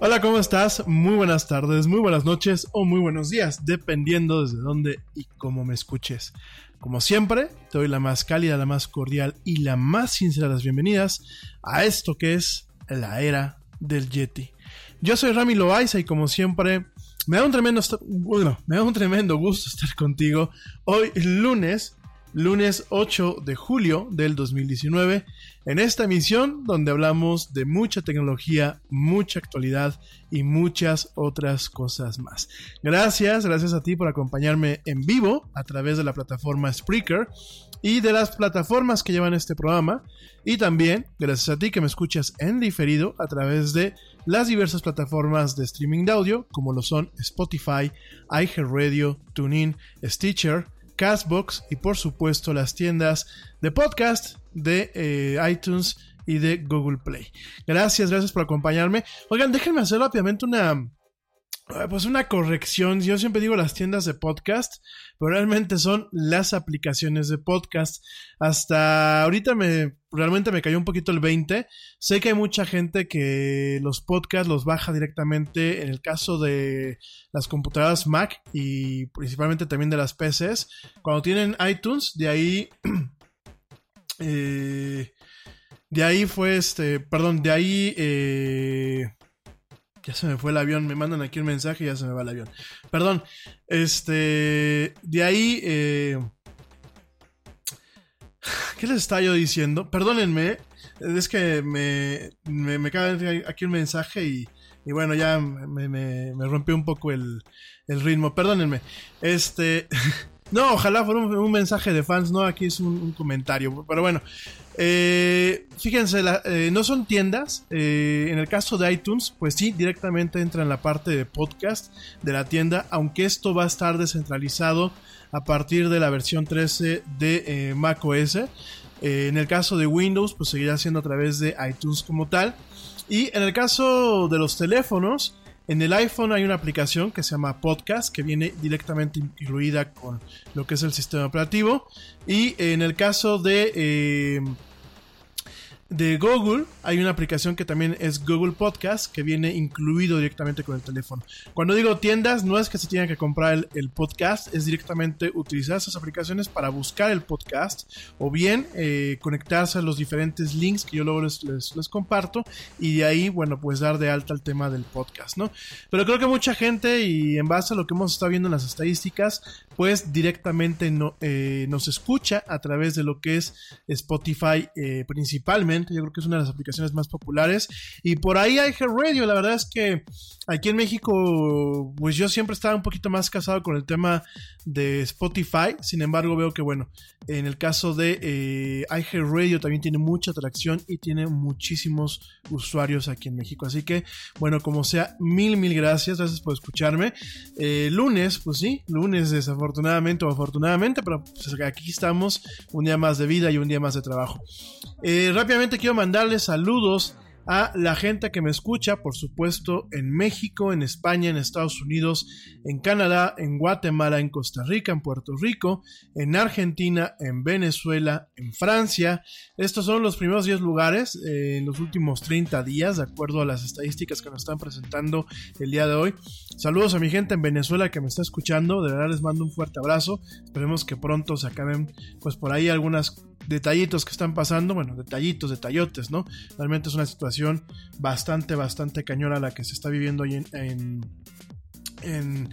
Hola, ¿cómo estás? Muy buenas tardes, muy buenas noches o muy buenos días, dependiendo desde dónde y cómo me escuches. Como siempre, te doy la más cálida, la más cordial y la más sincera de las bienvenidas a esto que es la era del Yeti. Yo soy Rami Loaiza y como siempre, me da un tremendo, bueno, me da un tremendo gusto estar contigo hoy lunes lunes 8 de julio del 2019, en esta emisión donde hablamos de mucha tecnología, mucha actualidad y muchas otras cosas más. Gracias, gracias a ti por acompañarme en vivo a través de la plataforma Spreaker y de las plataformas que llevan este programa. Y también gracias a ti que me escuchas en diferido a través de las diversas plataformas de streaming de audio, como lo son Spotify, iHeartRadio, TuneIn, Stitcher, Castbox y por supuesto las tiendas de podcast de eh, iTunes y de Google Play. Gracias, gracias por acompañarme. Oigan, déjenme hacer rápidamente una, pues una corrección. Yo siempre digo las tiendas de podcast, pero realmente son las aplicaciones de podcast. Hasta ahorita me realmente me cayó un poquito el 20. Sé que hay mucha gente que los podcasts los baja directamente en el caso de las computadoras Mac y principalmente también de las PCs. Cuando tienen iTunes, de ahí... Eh, de ahí fue este, perdón, de ahí... Eh, ya se me fue el avión, me mandan aquí un mensaje y ya se me va el avión. Perdón, este, de ahí... Eh, ¿Qué les estaba yo diciendo? Perdónenme, es que me, me, me cae aquí un mensaje y, y bueno, ya me, me, me rompió un poco el, el, ritmo. Perdónenme. Este. no, ojalá fuera un, mensaje de fans, no, aquí es un, comentario. Pero bueno, eh, fíjense, eh, no son tiendas. Eh, en el caso de iTunes, pues sí, directamente entra en la parte de podcast de la tienda, aunque esto va a estar descentralizado a partir de la versión 13 de macOS. En el caso de Windows, pues seguirá siendo a través de iTunes como tal. Y en el caso de los teléfonos, en el iPhone hay una aplicación que se llama Podcast, que viene directamente incluida con lo que es el sistema operativo. Y en el caso de eh, de Google hay una aplicación que también es Google Podcast que viene incluido directamente con el teléfono. Cuando digo tiendas, no es que se tenga que comprar el, podcast, es directamente utilizar esas aplicaciones para buscar el podcast o bien eh, conectarse a los diferentes links que yo luego les, les, comparto y de ahí, bueno, pues dar de alta el tema del podcast, ¿no? Pero creo que mucha gente y en base a lo que hemos estado viendo en las estadísticas, pues directamente no, eh, nos escucha a través de lo que es Spotify eh, principalmente yo creo que es una de las aplicaciones más populares. Y por ahí hay Radio. La verdad es que aquí en México, pues yo siempre estaba un poquito más casado con el tema de Spotify. Sin embargo, veo que, bueno, en el caso de eh, Radio también tiene mucha atracción y tiene muchísimos usuarios aquí en México. Así que, bueno, como sea, mil, mil gracias. Gracias por escucharme. Eh, lunes, pues sí, lunes desafortunadamente o afortunadamente, pero pues aquí estamos un día más de vida y un día más de trabajo. Eh, rápidamente quiero mandarles saludos a la gente que me escucha, por supuesto, en México, en España, en Estados Unidos, en Canadá, en Guatemala, en Costa Rica, en Puerto Rico, en Argentina, en Venezuela, en Francia. Estos son los primeros 10 lugares eh, en los últimos 30 días, de acuerdo a las estadísticas que nos están presentando el día de hoy. Saludos a mi gente en Venezuela que me está escuchando, de verdad les mando un fuerte abrazo. Esperemos que pronto se acaben, pues por ahí algunas detallitos que están pasando, bueno, detallitos, detallotes, ¿no? Realmente es una situación bastante, bastante cañona la que se está viviendo ahí en, en,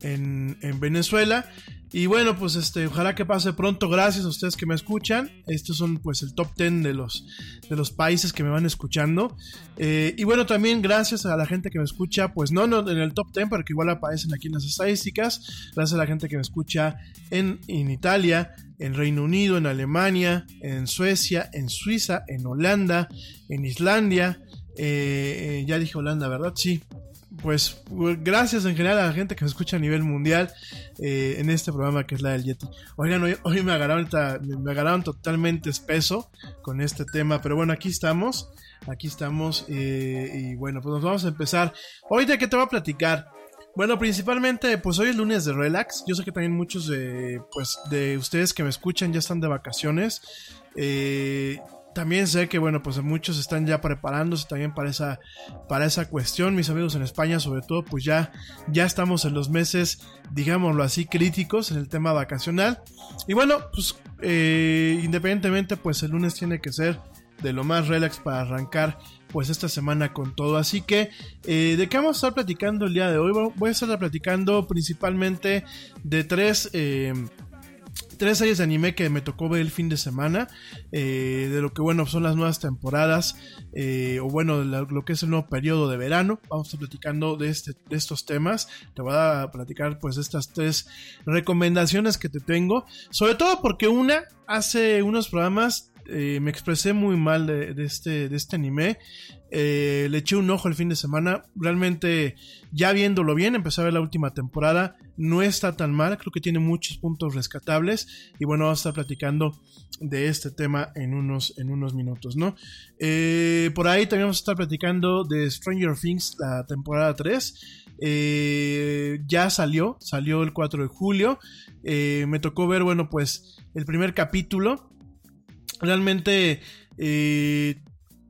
en, en Venezuela. Y bueno, pues este, ojalá que pase pronto. Gracias a ustedes que me escuchan. Estos son pues el top 10 de los, de los países que me van escuchando. Eh, y bueno, también gracias a la gente que me escucha, pues no, no en el top 10, pero que igual aparecen aquí en las estadísticas. Gracias a la gente que me escucha en, en Italia, en Reino Unido, en Alemania, en Suecia, en Suiza, en Holanda, en Islandia. Eh, eh, ya dije Holanda, ¿verdad? Sí, pues gracias en general a la gente que me escucha a nivel mundial eh, en este programa que es la del Yeti. Hoy, me, agarraron, me agarraron totalmente espeso con este tema, pero bueno, aquí estamos, aquí estamos y bueno, pues nos vamos a empezar. Hoy de qué te voy a platicar. Bueno, principalmente, pues hoy es lunes de relax. Yo sé que también muchos de, pues, de ustedes que me escuchan ya están de vacaciones. Eh, también sé que, bueno, pues muchos están ya preparándose también para esa, para esa cuestión. Mis amigos en España, sobre todo, pues ya, ya estamos en los meses, digámoslo así, críticos en el tema vacacional. Y bueno, pues eh, independientemente, pues el lunes tiene que ser de lo más relax para arrancar pues esta semana con todo. Así que, eh, ¿de qué vamos a estar platicando el día de hoy? Voy a estar platicando principalmente de tres... Eh, tres series de anime que me tocó ver el fin de semana, eh, de lo que bueno son las nuevas temporadas, o bueno, lo que es el nuevo periodo de verano. Vamos a estar platicando de, este, de estos temas. Te voy a platicar pues estas tres recomendaciones que te tengo, sobre todo porque una hace unos programas eh, me expresé muy mal de, este, de este anime. Eh, le eché un ojo el fin de semana. Realmente, ya viéndolo bien, empecé a ver la última temporada. No está tan mal, creo que tiene muchos puntos rescatables. Y bueno, vamos a estar platicando de este tema en unos, en unos minutos, ¿no? Eh, por ahí también vamos a estar platicando de Stranger Things, la temporada 3. ya salió, salió el 4 de julio. me tocó ver, bueno, pues el primer capítulo. Realmente, eh,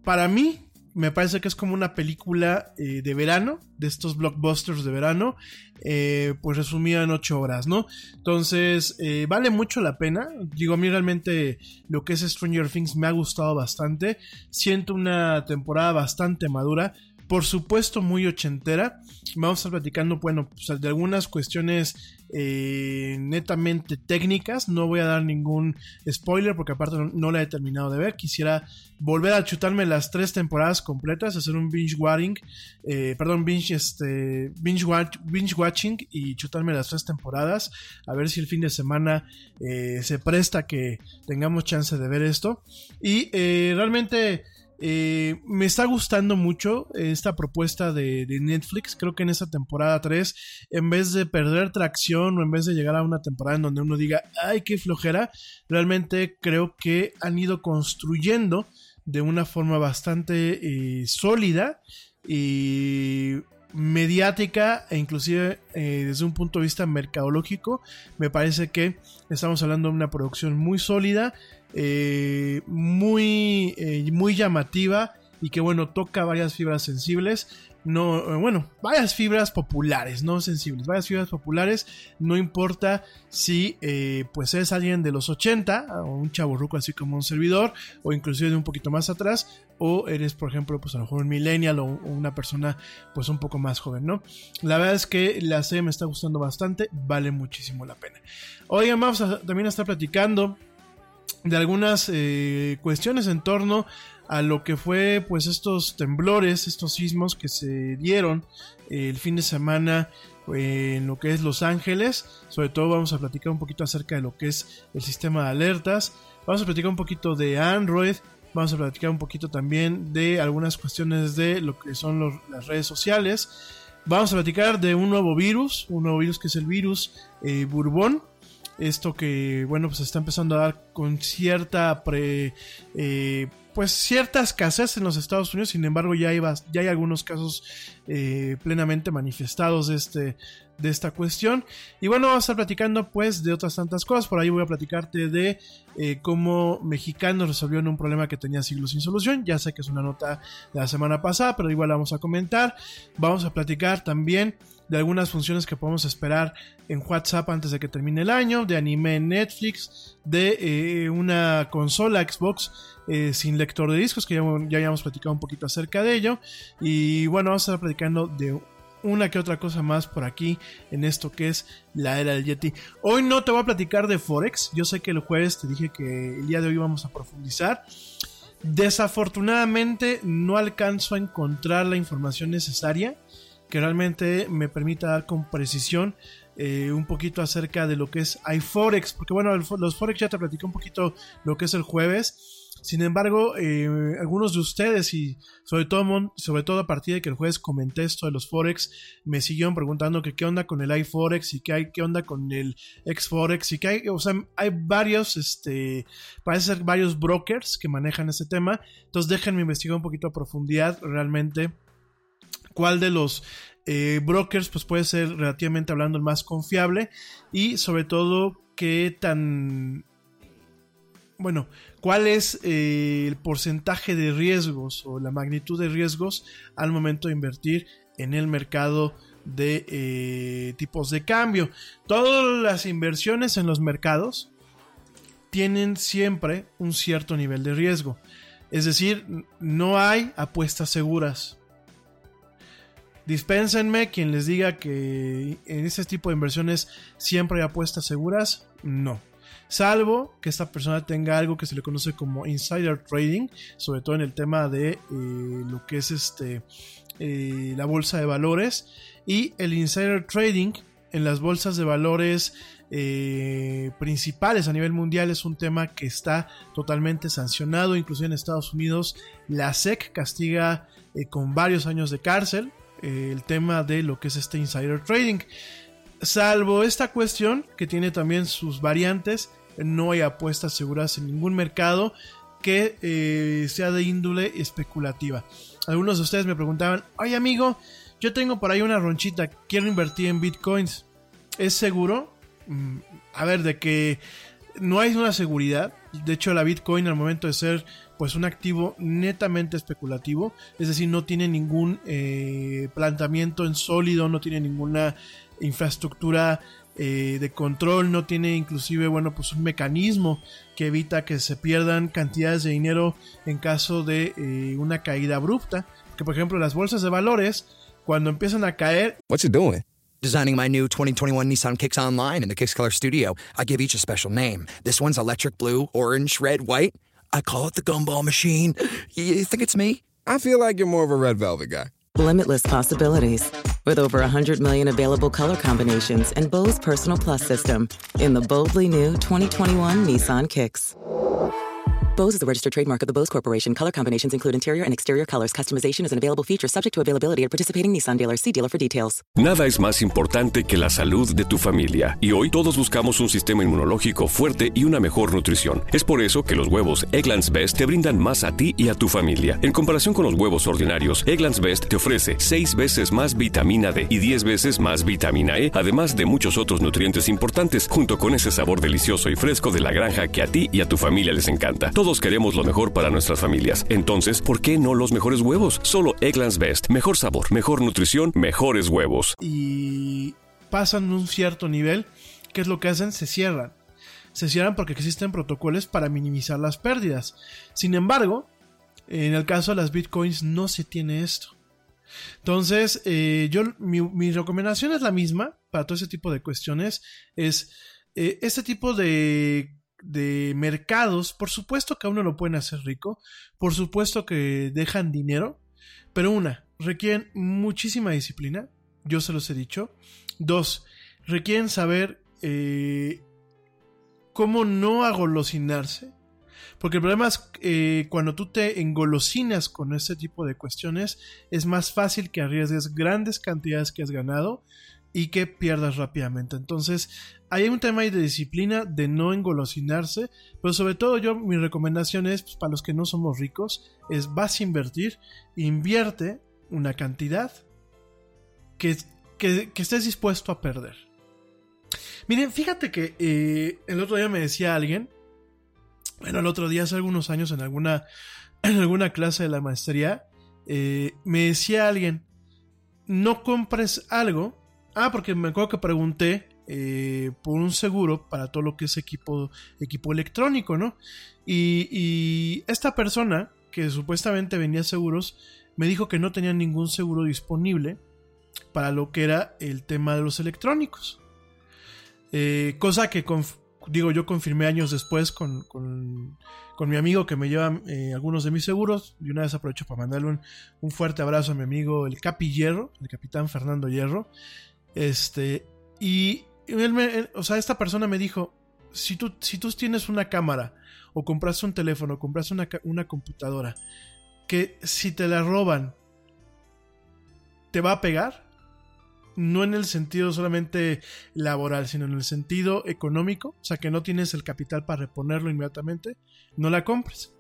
para mí, me parece que es como una película eh, de verano, de estos blockbusters de verano, eh, pues resumida en 8 horas, ¿no? Entonces, vale mucho la pena. Digo, a mí realmente lo que es Stranger Things me ha gustado bastante. Siento una temporada bastante madura por supuesto muy ochentera. Vamos a estar platicando, bueno, pues, de algunas cuestiones eh, netamente técnicas. No voy a dar ningún spoiler porque aparte no, la he terminado de ver. Quisiera volver a chutarme las tres temporadas completas, hacer un binge watching, eh, perdón, binge, este, binge, watching y chutarme las tres temporadas. A ver si el fin de semana eh, se presta que tengamos chance de ver esto. Y realmente eh, me está gustando mucho esta propuesta de, Netflix. Creo que en esta temporada 3, en vez de perder tracción o en vez de llegar a una temporada en donde uno diga, ay, qué flojera, realmente creo que han ido construyendo de una forma bastante eh, sólida y mediática e inclusive eh, desde un punto de vista mercadológico me parece que estamos hablando de una producción muy sólida eh, muy, eh, muy llamativa y que bueno, toca varias fibras sensibles. No, bueno, varias fibras populares, no sensibles, varias fibras populares, no importa si pues es alguien de los 80, o un chaburruco así como un servidor, o inclusive de un poquito más atrás, o eres, por ejemplo, pues a lo mejor un millennial o, una persona pues un poco más joven, ¿no? La verdad es que la serie me está gustando bastante, vale muchísimo la pena. Oigan, vamos también a estar platicando de algunas eh, cuestiones en torno a lo que fue pues estos temblores, estos sismos que se dieron eh, el fin de semana eh, en lo que es Los Ángeles. Sobre todo vamos a platicar un poquito acerca de lo que es el sistema de alertas. Vamos a platicar un poquito de Android. Vamos a platicar un poquito también de algunas cuestiones de lo que son las redes sociales. Vamos a platicar de un nuevo virus, un nuevo virus que es el virus Bourbon esto que, bueno, pues está empezando a dar con cierta pre, eh, pues cierta escasez en los Estados Unidos, sin embargo ya hay, ya hay algunos casos eh, plenamente manifestados de, este, de esta cuestión. Y bueno, vamos a estar platicando pues de otras tantas cosas, por ahí voy a platicarte de eh, cómo mexicanos resolvieron un problema que tenía siglos sin solución, ya sé que es una nota de la semana pasada, pero igual vamos a comentar, vamos a platicar también de algunas funciones que podemos esperar en WhatsApp antes de que termine el año, de anime en Netflix, de eh, una consola Xbox eh, sin lector de discos, que ya, ya habíamos platicado un poquito acerca de ello. Y bueno, vamos a estar platicando de una que otra cosa más por aquí en esto que es la era del Yeti. Hoy no te voy a platicar de Forex, yo sé que el jueves te dije que el día de hoy vamos a profundizar. Desafortunadamente no alcanzo a encontrar la información necesaria que realmente me permita dar con precisión eh, un poquito acerca de lo que es iForex, porque bueno, los Forex ya te platicé un poquito lo que es el jueves. Sin embargo, eh, algunos de ustedes y sobre todo, sobre todo a partir de que el jueves comenté esto de los Forex, me siguieron preguntando que qué onda con el iForex y qué, hay, qué onda con el XForex y que hay, o sea, hay varios, este, parece ser varios brokers que manejan este tema. Entonces déjenme investigar un poquito a profundidad realmente cuál de los eh, brokers pues puede ser relativamente hablando el más confiable y sobre todo qué tan bueno, cuál es eh, el porcentaje de riesgos o la magnitud de riesgos al momento de invertir en el mercado de eh, tipos de cambio. Todas las inversiones en los mercados tienen siempre un cierto nivel de riesgo. Es decir, no hay apuestas seguras. Dispénsenme quien les diga que en este tipo de inversiones siempre hay apuestas seguras. No. Salvo que esta persona tenga algo que se le conoce como insider trading, sobre todo en el tema de eh, lo que es este eh, la bolsa de valores. Y el insider trading en las bolsas de valores eh, principales a nivel mundial es un tema que está totalmente sancionado, inclusive en Estados Unidos la SEC castiga con varios años de cárcel el tema de lo que es este insider trading. Salvo esta cuestión que tiene también sus variantes, no hay apuestas seguras en ningún mercado que sea de índole especulativa. Algunos de ustedes me preguntaban, oye amigo, yo tengo por ahí una ronchita, quiero invertir en bitcoins. ¿Es seguro? Mm, a ver, de que no hay una seguridad. De hecho, la Bitcoin al momento de ser pues un activo netamente especulativo, es decir, no tiene ningún eh, planteamiento en sólido, no tiene ninguna infraestructura eh, de control, no tiene inclusive, bueno, pues un mecanismo que evita que se pierdan cantidades de dinero en caso de eh, una caída abrupta. Que por ejemplo las bolsas de valores, cuando empiezan a caer... What's it doing? Designing my new 2021 Nissan Kicks Online in the Kicks Color Studio, I give each a special name. This one's electric blue, orange, red, white. I call it the gumball machine. You think it's me? I feel like you're more of a red velvet guy. Limitless possibilities. With over 100 million available color combinations and Bose Personal Plus system in the boldly new 2021 Nissan Kicks. Bose is the registered trademark of the Bose Corporation. Color combinations include interior and exterior colors. Customization is an available feature subject to availability at participating Nissan dealers. See dealer for details. Nada es más importante que la salud de tu familia. Y hoy todos buscamos un sistema inmunológico fuerte y una mejor nutrición. Es por eso que los huevos Egglands Best te brindan más a ti y a tu familia. En comparación con los huevos ordinarios, Egglands Best te ofrece 6 veces más vitamina D y 10 veces más vitamina E, además de muchos otros nutrientes importantes, junto con ese sabor delicioso y fresco de la granja que a ti y a tu familia les encanta. Todos queremos lo mejor para nuestras familias. Entonces, ¿por qué no los mejores huevos? Solo Egglands Best. Mejor sabor, mejor nutrición, mejores huevos. Y pasan un cierto nivel, ¿qué es lo que hacen? Se cierran. Se cierran porque existen protocolos para minimizar las pérdidas. Sin embargo, en el caso de las bitcoins no se tiene esto. Entonces, eh, yo, mi, recomendación es la misma para todo ese tipo de cuestiones. Es eh, este tipo de de mercados, por supuesto que a uno lo pueden hacer rico, por supuesto que dejan dinero, pero una, requieren muchísima disciplina, yo se los he dicho. Dos, requieren saber eh, cómo no agolosinarse, porque el problema es eh, cuando tú te engolosinas con este tipo de cuestiones, es más fácil que arriesgues grandes cantidades que has ganado y que pierdas rápidamente. Entonces, hay un tema de disciplina, de no engolosinarse, pero sobre todo yo mi recomendación es, pues, para los que no somos ricos, es vas a invertir, invierte una cantidad que, que, estés dispuesto a perder. Miren, fíjate que eh, el otro día me decía alguien, bueno, el otro día hace algunos años en alguna, en alguna clase de la maestría, eh, me decía alguien, no compres algo Ah, porque me acuerdo que pregunté eh, por un seguro para todo lo que es equipo, equipo electrónico, ¿no? Y, esta persona, que supuestamente vendía seguros, me dijo que no tenía ningún seguro disponible para lo que era el tema de los electrónicos. Eh, cosa que, digo, yo confirmé años después con, con, mi amigo que me lleva eh, algunos de mis seguros. Y una vez aprovecho para mandarle un, un fuerte abrazo a mi amigo el Capi Hierro, el capitán Fernando Hierro este, y o sea, esta persona me dijo, si tú, si tú tienes una cámara o compras un teléfono, o compras una, una computadora, que si te la roban, te va a pegar, no en el sentido solamente laboral, sino en el sentido económico, o sea que no tienes el capital para reponerlo inmediatamente, no la compres.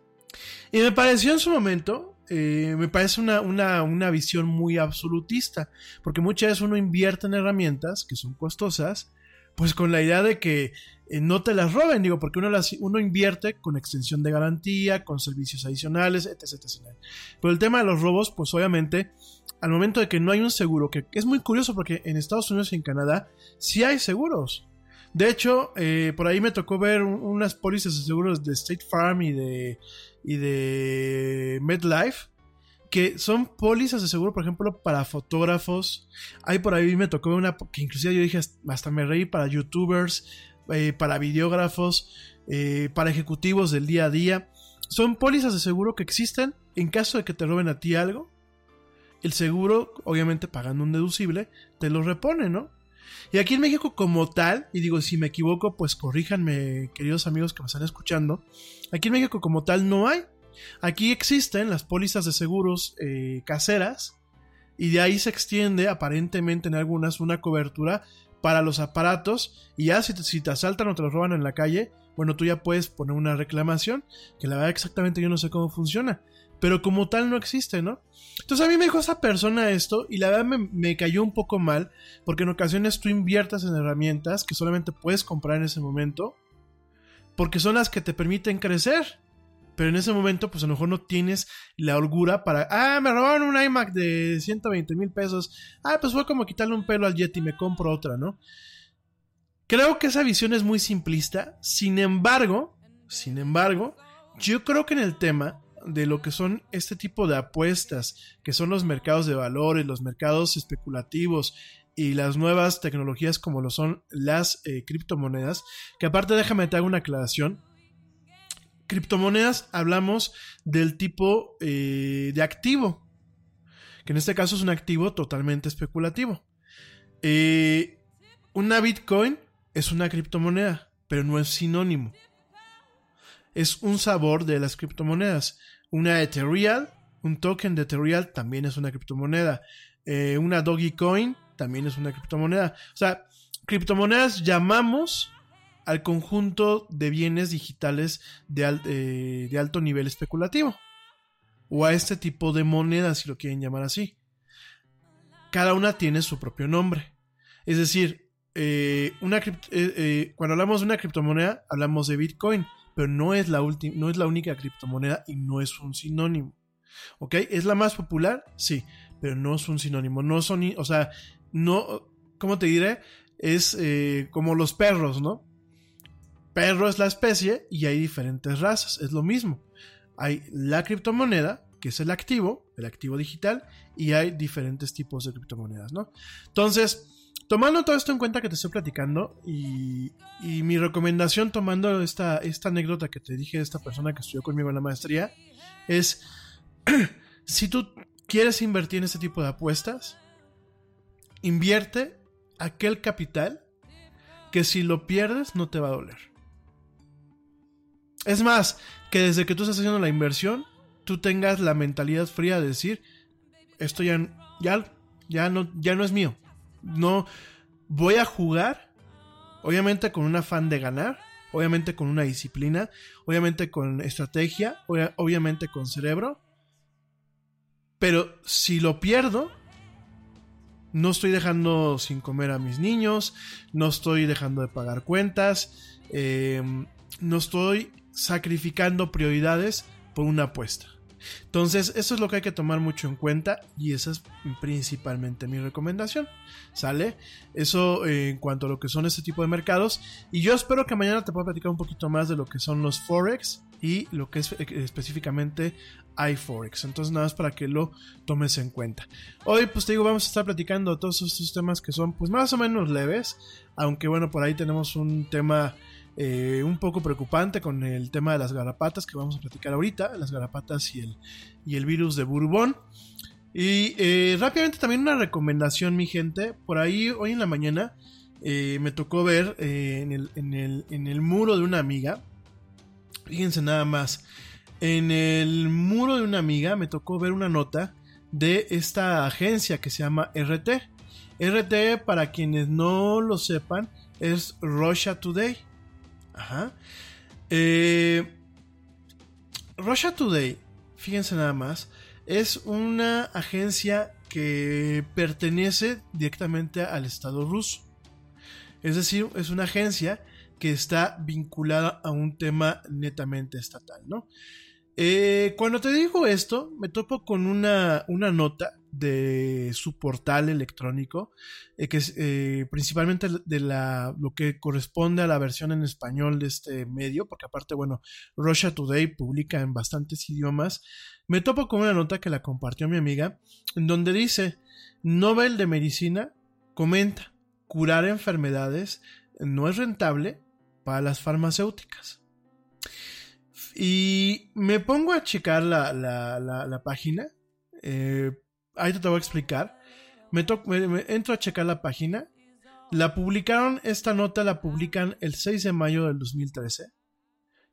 Y me pareció en su momento, eh, me parece una, visión muy absolutista, porque muchas veces uno invierte en herramientas que son costosas pues con la idea de que eh, no te las roben, digo, porque uno, las, uno invierte con extensión de garantía, con servicios adicionales, etc, etc. Pero el tema de los robos, pues obviamente, al momento de que no hay un seguro, que es muy curioso porque en Estados Unidos y en Canadá sí hay seguros. De hecho, eh, por ahí me tocó ver unas pólizas de seguros de State Farm y de, y de MedLife, que son pólizas de seguro, por ejemplo, para fotógrafos. Hay por ahí me tocó una que inclusive yo dije, hasta me reí, para youtubers, eh, para videógrafos, eh, para ejecutivos del día a día. Son pólizas de seguro que existen en caso de que te roben a ti algo. El seguro, obviamente pagando un deducible, te lo repone, ¿no? Y aquí en México como tal, y digo si me equivoco, pues corríjanme, queridos amigos que me están escuchando, aquí en México como tal no hay. Aquí existen las pólizas de seguros eh, caseras y de ahí se extiende aparentemente en algunas una cobertura para los aparatos y ya si te, te asaltan o te los roban en la calle, bueno, tú ya puedes poner una reclamación, que la verdad exactamente yo no sé cómo funciona, pero como tal no existe, ¿no? Entonces a mí me dijo esa persona esto y la verdad me, me, cayó un poco mal, porque en ocasiones tú inviertas en herramientas que solamente puedes comprar en ese momento, porque son las que te permiten crecer. Pero en ese momento, pues a lo mejor no tienes la holgura para. Ah, me robaron un iMac de 120 mil pesos. Ah, pues fue como quitarle un pelo al Yeti y me compro otra, ¿no? Creo que esa visión es muy simplista. Sin embargo, sin embargo, yo creo que en el tema de lo que son este tipo de apuestas, que son los mercados de valores, los mercados especulativos y las nuevas tecnologías como lo son las eh, criptomonedas, que aparte déjame te hago una aclaración criptomonedas hablamos del tipo eh, de activo, que en este caso es un activo totalmente especulativo. Eh, una Bitcoin es una criptomoneda, pero no es sinónimo. Es un sabor de las criptomonedas. Una Ethereal, un token de Ethereal también es una criptomoneda. Eh, una Dogecoin también es una criptomoneda. O sea, criptomonedas llamamos al conjunto de bienes digitales eh, de, alto nivel especulativo. O a este tipo de monedas, si lo quieren llamar así. Cada una tiene su propio nombre. Es decir, eh, una eh, cuando hablamos de una criptomoneda, hablamos de Bitcoin, pero no es, la no es la única criptomoneda y no es un sinónimo. ¿Ok? ¿Es la más popular? Sí, pero no es un sinónimo. No son, o sea, no, ¿cómo te diré? Es como los perros, ¿no? Perro es la especie y hay diferentes razas, es lo mismo. Hay la criptomoneda, que es el activo, el activo digital, y hay diferentes tipos de criptomonedas, ¿no? Entonces, tomando todo esto en cuenta que te estoy platicando y, mi recomendación tomando esta, esta anécdota que te dije de esta persona que estudió conmigo en la maestría, es, si tú quieres invertir en este tipo de apuestas, invierte aquel capital que si lo pierdes no te va a doler. Es más, que desde que tú estás haciendo la inversión, tú tengas la mentalidad fría de decir, esto ya, ya, ya, no, ya no es mío. No voy a jugar, obviamente con un afán de ganar, obviamente con una disciplina, obviamente con estrategia, obviamente con cerebro. Pero si lo pierdo, no estoy dejando sin comer a mis niños, no estoy dejando de pagar cuentas, eh, no estoy sacrificando prioridades por una apuesta. Entonces, eso es lo que hay que tomar mucho en cuenta y esa es principalmente mi recomendación. ¿Sale? Eso eh, en cuanto a lo que son este tipo de mercados. Y yo espero que mañana te pueda platicar un poquito más de lo que son los Forex y lo que es eh, específicamente iForex. Entonces, nada más para que lo tomes en cuenta. Hoy, pues te digo, vamos a estar platicando todos estos temas que son, pues más o menos leves. Aunque bueno, por ahí tenemos un tema eh, un poco preocupante con el tema de las garrapatas que vamos a platicar ahorita, las garrapatas y el, y el virus de Bourbon. Y eh, rápidamente también una recomendación, mi gente. Por ahí, hoy en la mañana, eh, me tocó ver en el, en, el, en, el, muro de una amiga. Fíjense nada más. En el muro de una amiga me tocó ver una nota de esta agencia que se llama RT. RT, para quienes no lo sepan, es Russia Today. Ajá. Eh, Russia Today, fíjense nada más, es una agencia que pertenece directamente al Estado ruso. Es decir, es una agencia que está vinculada a un tema netamente estatal, ¿no? Eh, cuando te digo esto, me topo con una, una nota de su portal electrónico, eh, que es eh, principalmente de la, lo que corresponde a la versión en español de este medio, porque aparte, bueno, Russia Today publica en bastantes idiomas. Me topo con una nota que la compartió mi amiga, en donde dice, Nobel de Medicina comenta, curar enfermedades no es rentable para las farmacéuticas. Y me pongo a checar la, la, la, página. Eh, ahí te voy a explicar. Me, me, entro a checar la página. La publicaron, esta nota la publican el 6 de mayo del 2013.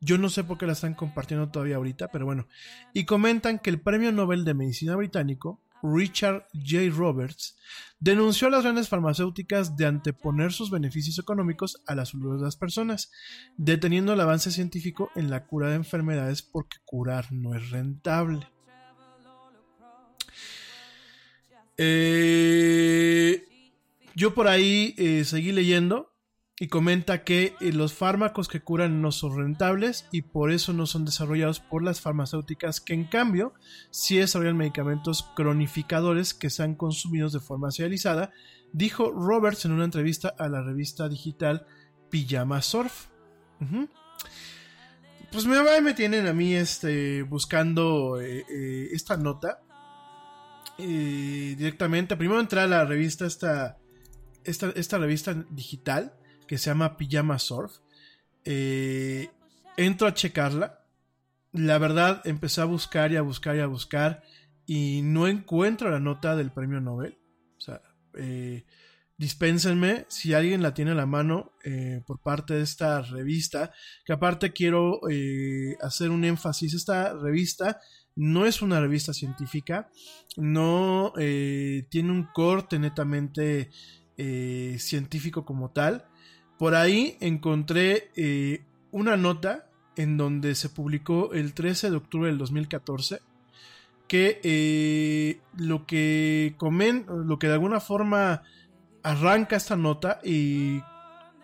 Yo no sé por qué la están compartiendo todavía ahorita, pero bueno. Y comentan que el Premio Nobel de Medicina británico Richard J. Roberts, denunció a las grandes farmacéuticas de anteponer sus beneficios económicos a la salud de las personas, deteniendo el avance científico en la cura de enfermedades porque curar no es rentable. Eh, yo por ahí eh, seguí leyendo y comenta que eh, los fármacos que curan no son rentables y por eso no son desarrollados por las farmacéuticas que en cambio sí desarrollan medicamentos cronificadores que sean consumidos de forma serializada, dijo Roberts en una entrevista a la revista digital Pijama Surf. Pues me, me tienen a mí este, buscando esta nota directamente. Primero entré a la revista, esta, esta, esta revista digital que se llama Pijama Surf. Eh, entro a checarla. La verdad, empecé a buscar y a buscar y a buscar y no encuentro la nota del premio Nobel. O sea, eh, dispénsenme si alguien la tiene a la mano eh, por parte de esta revista, que aparte quiero hacer un énfasis. Esta revista no es una revista científica, no tiene un corte netamente científico como tal. Por ahí encontré eh, una nota en donde se publicó el 13 de octubre del 2014 que eh, lo que comen, lo que de alguna forma arranca esta nota y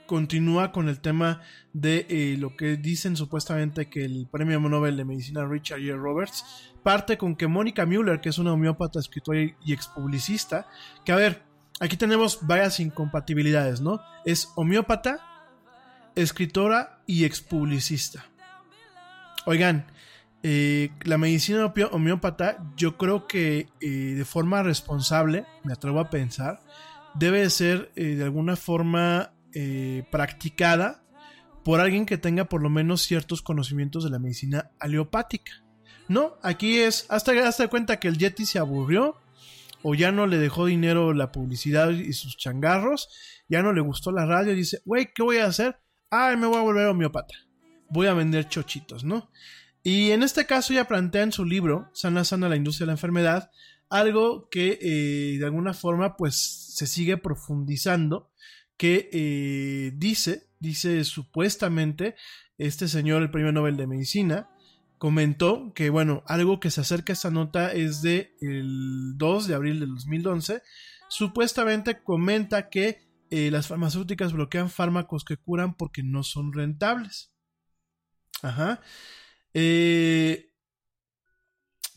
continúa con el tema de eh, lo que dicen supuestamente que el premio Nobel de Medicina Richard J. Roberts parte con que Mónica Müller, que es una homeópata, escritora y expublicista, que a ver, aquí tenemos varias incompatibilidades, ¿no? Es homeópata, escritora y expublicista. Oigan, eh, la medicina homeópata, yo creo que eh, de forma responsable, me atrevo a pensar, debe ser de alguna forma practicada por alguien que tenga por lo menos ciertos conocimientos de la medicina aleopática. No, aquí es, hasta, hasta cuenta que el Yeti se aburrió o ya no le dejó dinero la publicidad y sus changarros, ya no le gustó la radio y dice, güey, ¿qué voy a hacer? Ay, me voy a volver homeopata. Voy a vender chochitos, ¿no? Y en este caso ya plantea en su libro, Sana Sana la industria de la enfermedad, algo que eh, de alguna forma pues se sigue profundizando, que eh, dice, dice supuestamente este señor, el premio Nobel de Medicina, comentó que, bueno, algo que se acerca a esta nota es de el 2 de abril del 2011. Supuestamente comenta que eh, las farmacéuticas bloquean fármacos que curan porque no son rentables. Ajá. Eh,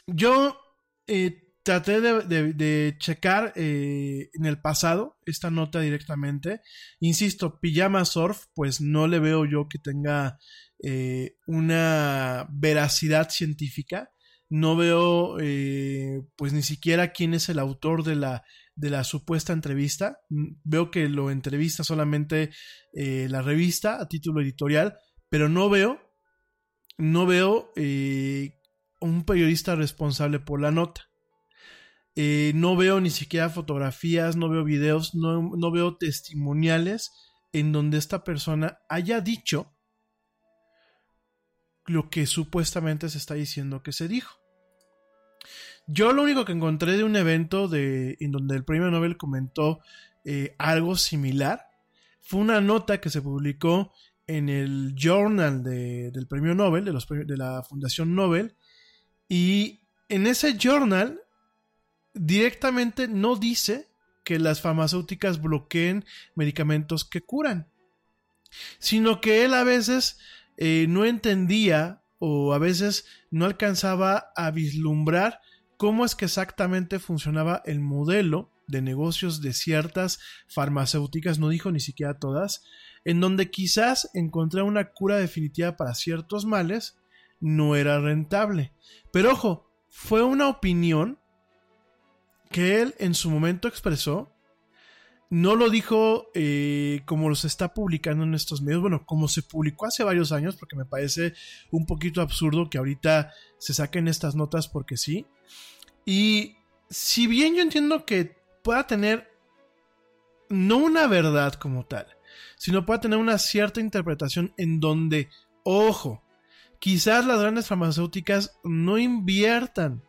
yo eh, traté de, checar en el pasado esta nota directamente. Insisto, Pijama Surf, pues no le veo yo que tenga eh, una veracidad científica. No veo eh, pues ni siquiera quién es el autor de la, de la supuesta entrevista. Mm, veo que lo entrevista solamente eh, la revista a título editorial, pero no veo, no veo un periodista responsable por la nota. No veo ni siquiera fotografías, no veo videos, no, no veo testimoniales en donde esta persona haya dicho lo que supuestamente se está diciendo que se dijo. Yo lo único que encontré de un evento de, en donde el premio Nobel comentó eh, algo similar fue una nota que se publicó en el journal del premio Nobel, de, los, de la Fundación Nobel, y en ese journal directamente no dice que las farmacéuticas bloqueen medicamentos que curan, sino que él a veces eh, no entendía o a veces no alcanzaba a vislumbrar cómo es que exactamente funcionaba el modelo de negocios de ciertas farmacéuticas, no dijo ni siquiera todas, en donde quizás encontrar una cura definitiva para ciertos males no era rentable. Pero ojo, fue una opinión que él en su momento expresó. No lo dijo eh, como se está publicando en estos medios, bueno, como se publicó hace varios años, porque me parece un poquito absurdo que ahorita se saquen estas notas porque sí. Y si bien yo entiendo que pueda tener no una verdad como tal, sino pueda tener una cierta interpretación en donde, ojo, quizás las grandes farmacéuticas no inviertan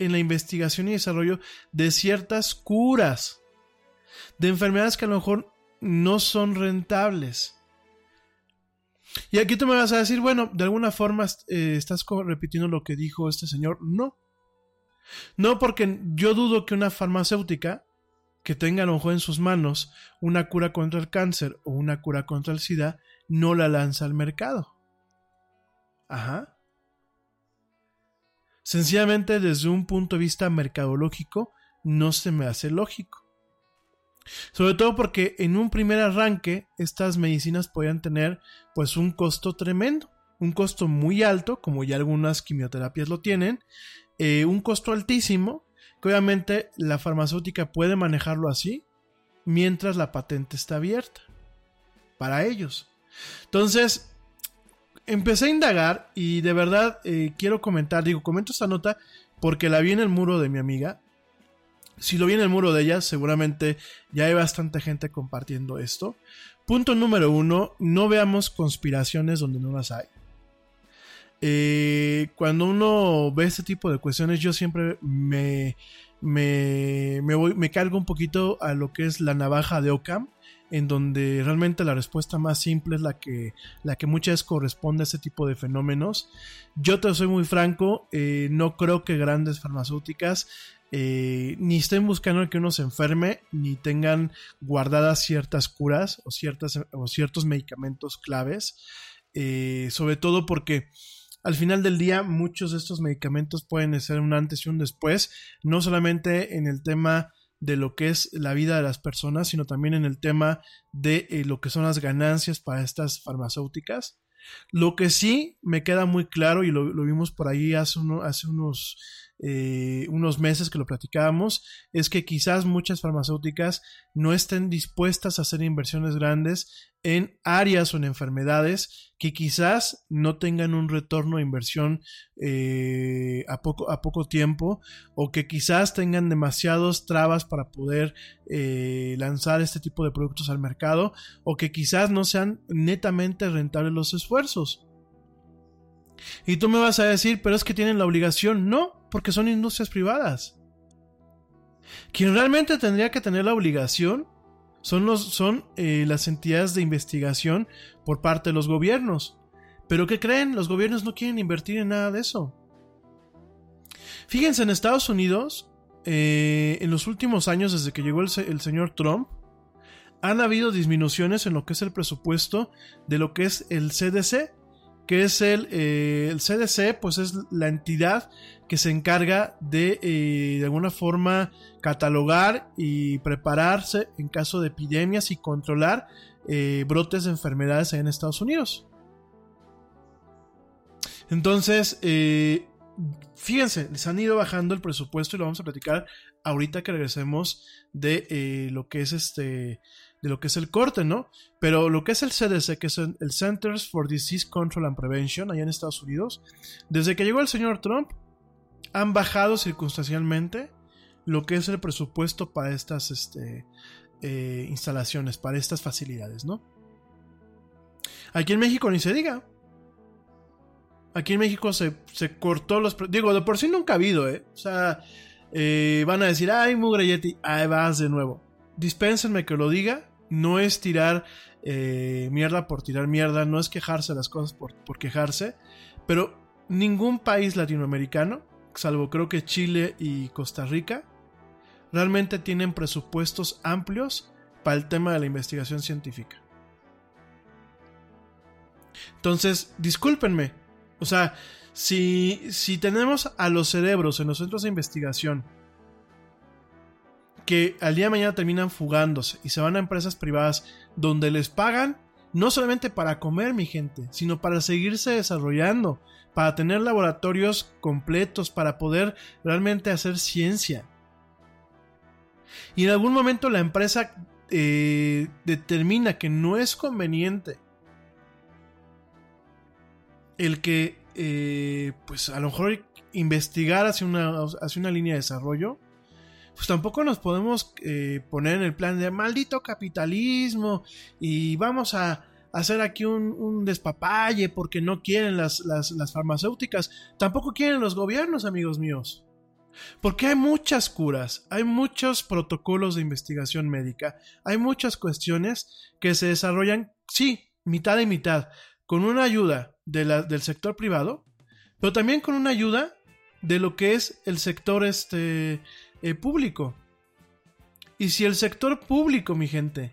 en la investigación y desarrollo de ciertas curas, de enfermedades que a lo mejor no son rentables. Y aquí tú me vas a decir, bueno, de alguna forma eh, estás repitiendo lo que dijo este señor. No, no, porque yo dudo que una farmacéutica que tenga a lo mejor en sus manos una cura contra el cáncer o una cura contra el SIDA, no la lanza al mercado. Ajá. Sencillamente desde un punto de vista mercadológico no se me hace lógico. Sobre todo porque en un primer arranque estas medicinas podrían tener pues un costo tremendo, un costo muy alto, como ya algunas quimioterapias lo tienen, eh, un costo altísimo, que obviamente la farmacéutica puede manejarlo así, mientras la patente está abierta para ellos. Entonces, empecé a indagar y de verdad eh, quiero comentar, digo, comento esta nota porque la vi en el muro de mi amiga. Si lo vi en el muro de ella, seguramente ya hay bastante gente compartiendo esto. Punto número uno, no veamos conspiraciones donde no las hay. Eh, cuando uno ve este tipo de cuestiones, yo siempre me, me, me, voy, me cargo un poquito a lo que es la navaja de Ockham, en donde realmente la respuesta más simple es la que, la que muchas veces corresponde a este tipo de fenómenos. Yo te soy muy franco, eh, no creo que grandes farmacéuticas eh, ni estén buscando que uno se enferme, ni tengan guardadas ciertas curas o, ciertas, o ciertos medicamentos claves, sobre todo porque al final del día, muchos de estos medicamentos pueden ser un antes y un después, no solamente en el tema de lo que es la vida de las personas, sino también en el tema de eh, lo que son las ganancias para estas farmacéuticas. Lo que sí me queda muy claro, y lo, vimos por ahí hace, unos, eh, unos meses que lo platicábamos, es que quizás muchas farmacéuticas no estén dispuestas a hacer inversiones grandes en áreas o en enfermedades que quizás no tengan un retorno de inversión eh, a, poco, a poco tiempo o que quizás tengan demasiados trabas para poder eh, lanzar este tipo de productos al mercado o que quizás no sean netamente rentables los esfuerzos. Y tú me vas a decir, pero es que tienen la obligación. No, porque son industrias privadas. Quien realmente tendría que tener la obligación son, los, son eh, las entidades de investigación por parte de los gobiernos. Pero ¿qué creen? Los gobiernos no quieren invertir en nada de eso. Fíjense, en Estados Unidos, eh, en los últimos años, desde que llegó el, el señor Trump, han habido disminuciones en lo que es el presupuesto de lo que es el CDC, que es el, eh, el CDC, pues es la entidad que se encarga de eh, de alguna forma catalogar y prepararse en caso de epidemias y controlar eh, brotes de enfermedades en Estados Unidos. Entonces, fíjense, les han ido bajando el presupuesto y lo vamos a platicar ahorita que regresemos de lo que es este de lo que es el corte, ¿no? Pero lo que es el CDC, que es el Centers for Disease Control and Prevention, allá en Estados Unidos, desde que llegó el señor Trump, han bajado circunstancialmente lo que es el presupuesto para estas este, eh, instalaciones, para estas facilidades, ¿no? Aquí en México ni se diga. Aquí en México se, cortó los... Digo, de por sí nunca ha habido, ¿eh? O sea, eh, van a decir, ay, mugre Yeti, ahí vas de nuevo. Dispénsenme que lo diga, no es tirar eh, mierda por tirar mierda, no es quejarse las cosas por, por quejarse, pero ningún país latinoamericano, salvo creo que Chile y Costa Rica, realmente tienen presupuestos amplios para el tema de la investigación científica. Entonces, discúlpenme. O sea, si, si tenemos a los cerebros en los centros de investigación que al día de mañana terminan fugándose y se van a empresas privadas donde les pagan no solamente para comer, mi gente, sino para seguirse desarrollando, para tener laboratorios completos, para poder realmente hacer ciencia. Y en algún momento la empresa eh, determina que no es conveniente el que, eh, pues a lo mejor investigar hacia una, hacia una línea de desarrollo, pues tampoco nos podemos eh, poner en el plan de maldito capitalismo y vamos a hacer aquí un, despapalle porque no quieren las, las, farmacéuticas, tampoco quieren los gobiernos, amigos míos. Porque hay muchas curas, hay muchos protocolos de investigación médica, hay muchas cuestiones que se desarrollan, sí, mitad y mitad, con una ayuda de la, del sector privado, pero también con una ayuda de lo que es el sector este, eh, público. Y si el sector público, mi gente,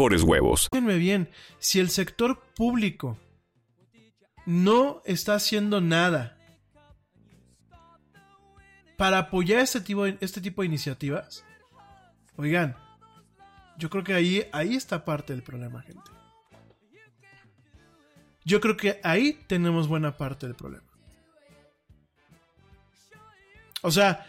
mejores huevos. Bien, si el sector público no está haciendo nada para apoyar este tipo, de, este tipo de iniciativas, oigan, yo creo que ahí, ahí está parte del problema, gente. Yo creo que ahí tenemos buena parte del problema. O sea,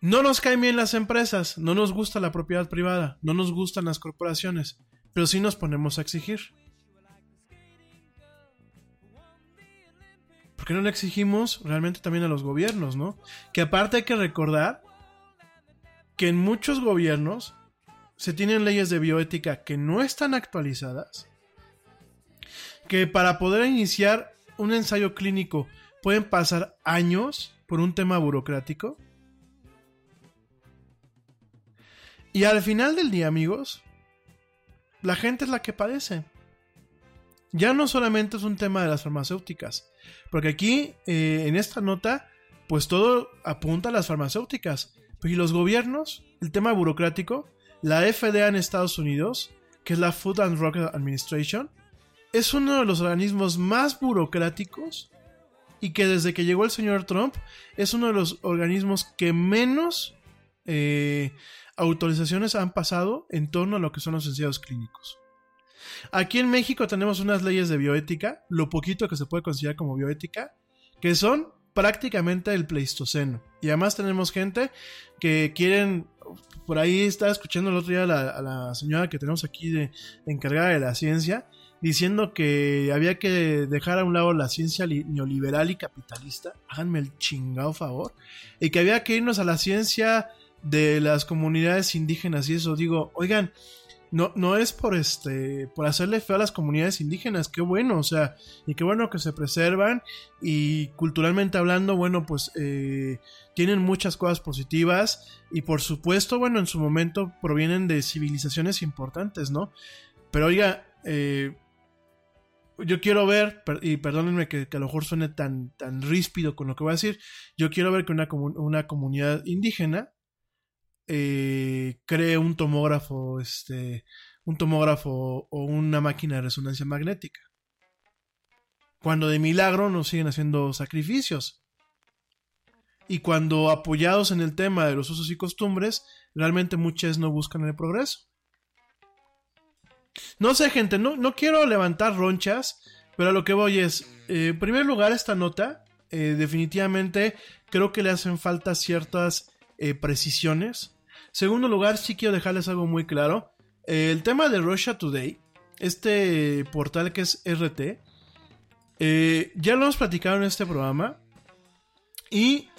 no nos caen bien las empresas, no nos gusta la propiedad privada, no nos gustan las corporaciones pero sí nos ponemos a exigir. ¿Por qué no le exigimos realmente también a los gobiernos, no? Que aparte hay que recordar que en muchos gobiernos se tienen leyes de bioética que no están actualizadas, que para poder iniciar un ensayo clínico pueden pasar años por un tema burocrático. Y al final del día, amigos, la gente es la que padece. Ya no solamente es un tema de las farmacéuticas, porque aquí eh, en esta nota, pues todo apunta a las farmacéuticas. Pero ¿y los gobiernos? El tema burocrático, la FDA en Estados Unidos, que es la Food and Drug Administration, es uno de los organismos más burocráticos y que desde que llegó el señor Trump es uno de los organismos que menos eh, autorizaciones han pasado en torno a lo que son los ensayos clínicos. Aquí en México tenemos unas leyes de bioética, lo poquito que se puede considerar como bioética, que son prácticamente el pleistoceno. Y además tenemos gente que quieren, por ahí estaba escuchando el otro día a la, señora que tenemos aquí de, encargada de la ciencia, diciendo que había que dejar a un lado la ciencia neoliberal y capitalista, háganme el chingado favor, y que había que irnos a la ciencia de las comunidades indígenas y eso, digo, oigan, no, no es por este, por hacerle feo a las comunidades indígenas, qué bueno, o sea, y qué bueno que se preservan y culturalmente hablando, bueno, pues eh, tienen muchas cosas positivas y por supuesto, bueno, en su momento provienen de civilizaciones importantes, ¿no? Pero oiga, eh, yo quiero ver, y perdónenme que, a lo mejor suene tan, tan ríspido con lo que voy a decir, yo quiero ver que una, una comunidad indígena eh, cree un tomógrafo, este, un tomógrafo o una máquina de resonancia magnética. Cuando de milagro nos siguen haciendo sacrificios. Y cuando apoyados en el tema de los usos y costumbres, realmente muchas no buscan el progreso. No sé, gente, no, no quiero levantar ronchas, pero a lo que voy es, eh, en primer lugar, esta nota, eh, definitivamente creo que le hacen falta ciertas eh, precisiones. Segundo lugar, sí quiero dejarles algo muy claro. el tema de Russia Today, este portal que es RT, ya lo hemos platicado en este programa y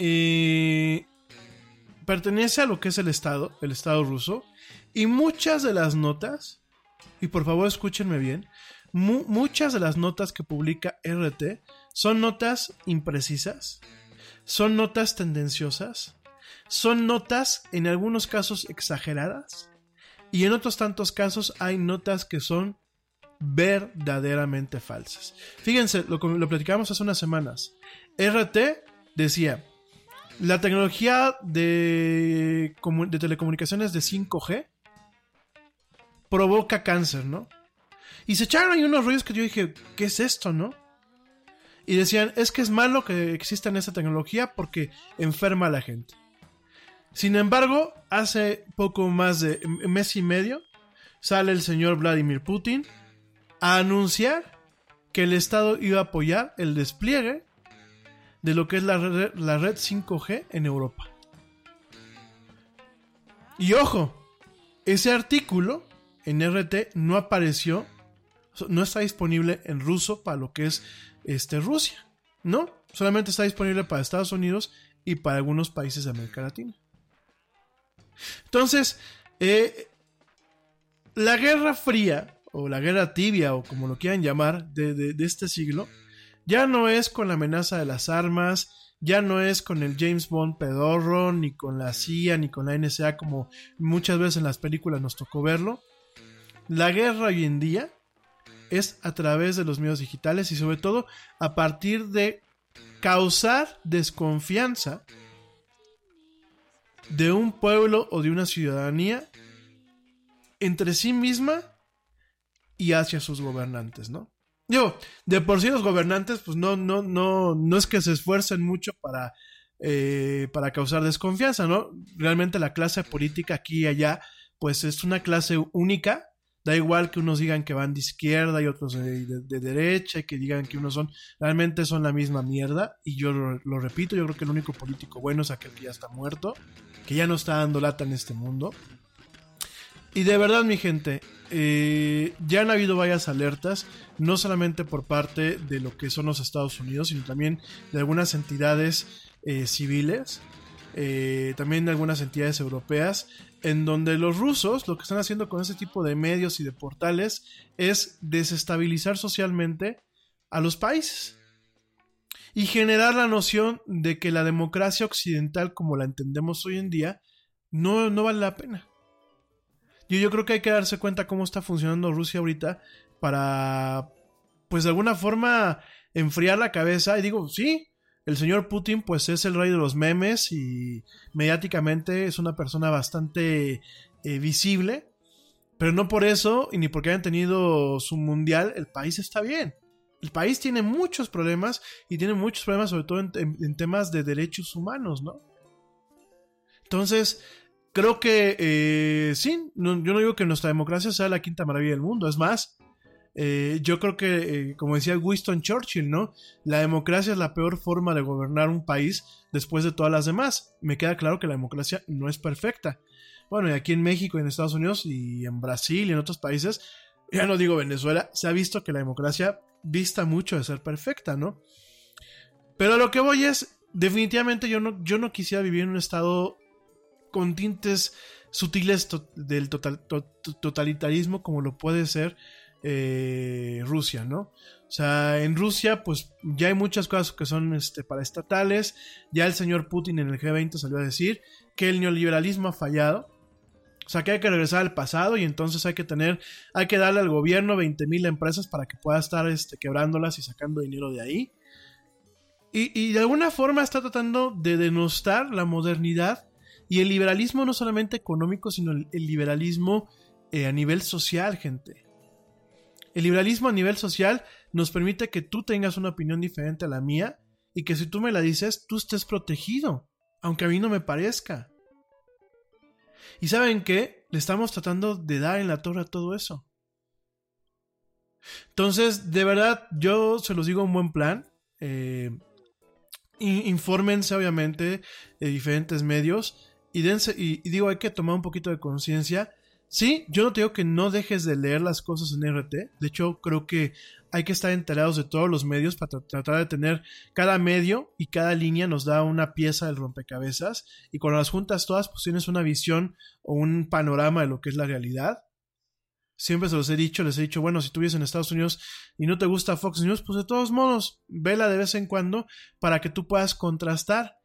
pertenece a lo que es el Estado, el Estado ruso, y muchas de las notas, y por favor escúchenme bien, muchas de las notas que publica RT son notas imprecisas, son notas tendenciosas, son notas en algunos casos exageradas y en otros tantos casos hay notas que son verdaderamente falsas. Fíjense, lo, lo platicamos hace unas semanas. RT decía, la tecnología de, de telecomunicaciones de 5G provoca cáncer, ¿no? Y se echaron ahí unos rollos que yo dije, ¿qué es esto, no? Y decían, es que es malo que exista esta tecnología porque enferma a la gente. Sin embargo, hace poco más de mes y medio, sale el señor Vladimir Putin a anunciar que el Estado iba a apoyar el despliegue de lo que es la red, la red 5G en Europa. Y ojo, ese artículo en RT no apareció no está disponible en ruso para lo que es este, Rusia, ¿no? Solamente está disponible para Estados Unidos y para algunos países de América Latina. Entonces, eh, la Guerra Fría, o la Guerra Tibia, o como lo quieran llamar, de, de este siglo, ya no es con la amenaza de las armas, ya no es con el James Bond pedorro, ni con la CIA, ni con la NSA, como muchas veces en las películas nos tocó verlo. La guerra hoy en día es a través de los medios digitales y sobre todo a partir de causar desconfianza de un pueblo o de una ciudadanía entre sí misma y hacia sus gobernantes, ¿no? Yo, de por sí los gobernantes, pues no, no, no, no es que se esfuercen mucho para, eh, para causar desconfianza, ¿no? Realmente la clase política aquí y allá, pues es una clase única Da igual que unos digan que van de izquierda y otros de, derecha y que digan que unos son, realmente son la misma mierda. Y yo lo, repito, yo creo que el único político bueno es aquel que ya está muerto, que ya no está dando lata en este mundo. Y de verdad, mi gente, eh, ya han habido varias alertas, no solamente por parte de lo que son los Estados Unidos, sino también de algunas entidades eh, civiles, eh, también de algunas entidades europeas, en donde los rusos lo que están haciendo con ese tipo de medios y de portales es desestabilizar socialmente a los países y generar la noción de que la democracia occidental como la entendemos hoy en día no, no vale la pena. Yo, yo creo que hay que darse cuenta cómo está funcionando Rusia ahorita para, pues de alguna forma, enfriar la cabeza y digo, sí, el señor Putin pues es el rey de los memes y mediáticamente es una persona bastante eh, visible, pero no por eso y ni porque hayan tenido su mundial, el país está bien. El país tiene muchos problemas y tiene muchos problemas sobre todo en, temas de derechos humanos, ¿no? Entonces, creo que eh, sí, yo no digo que nuestra democracia sea la quinta maravilla del mundo, es más, eh, yo creo que, eh, como decía Winston Churchill, ¿no? La democracia es la peor forma de gobernar un país después de todas las demás. Me queda claro que la democracia no es perfecta. Bueno, y aquí en México, en Estados Unidos y en Brasil y en otros países, ya no digo Venezuela, se ha visto que la democracia vista mucho de ser perfecta, ¿no? Pero lo que voy es, definitivamente yo no, yo no quisiera vivir en un estado con tintes sutiles del totalitarismo como lo puede ser eh, Rusia, ¿no? O sea, en Rusia, pues ya hay muchas cosas que son este, paraestatales. Ya el señor Putin en el G20 salió a decir que el neoliberalismo ha fallado. O sea, que hay que regresar al pasado y entonces hay que tener, hay que darle al gobierno 20 mil empresas para que pueda estar este, quebrándolas y sacando dinero de ahí. Y, de alguna forma está tratando de denostar la modernidad y el liberalismo no solamente económico, sino el, liberalismo eh, a nivel social, gente. El liberalismo a nivel social nos permite que tú tengas una opinión diferente a la mía y que si tú me la dices, tú estés protegido. aunque a mí no me parezca. ¿Y saben qué? Le estamos tratando de dar en la torre a todo eso. Entonces, de verdad, yo se los digo un buen plan. Eh, infórmense, obviamente, de diferentes medios. Y, y digo, hay que tomar un poquito de conciencia. Sí, yo no te digo que no dejes de leer las cosas en RT. De hecho, creo que hay que estar enterados de todos los medios para tratar de tener cada medio y cada línea nos da una pieza del rompecabezas y cuando las juntas todas pues tienes una visión o un panorama de lo que es la realidad. Siempre se los he dicho, les he dicho, bueno, si tú vives en Estados Unidos y no te gusta Fox News, pues de todos modos, vela de vez en cuando para que tú puedas contrastar.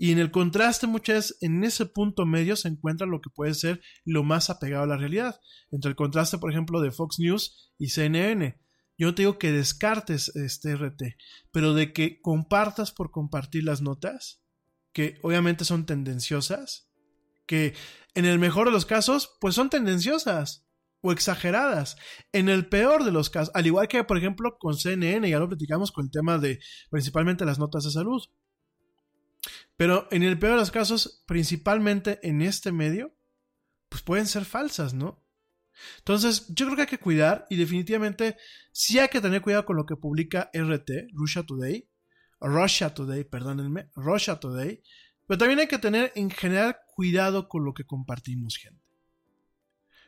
Y en el contraste muchas en ese punto medio se encuentra lo que puede ser lo más apegado a la realidad. Entre el contraste, por ejemplo, de Fox News y CNN yo no te digo que descartes este RT, pero de que compartas por compartir las notas, que obviamente son tendenciosas, que en el mejor de los casos, pues son tendenciosas o exageradas. En el peor de los casos, al igual que por ejemplo con CNN, ya lo platicamos con el tema de principalmente las notas de salud. Pero en el peor de los casos, principalmente en este medio, pues pueden ser falsas, ¿no? Entonces, yo creo que hay que cuidar y definitivamente sí hay que tener cuidado con lo que publica RT, Russia Today, Russia Today, perdónenme, Russia Today, pero también hay que tener en general cuidado con lo que compartimos, gente.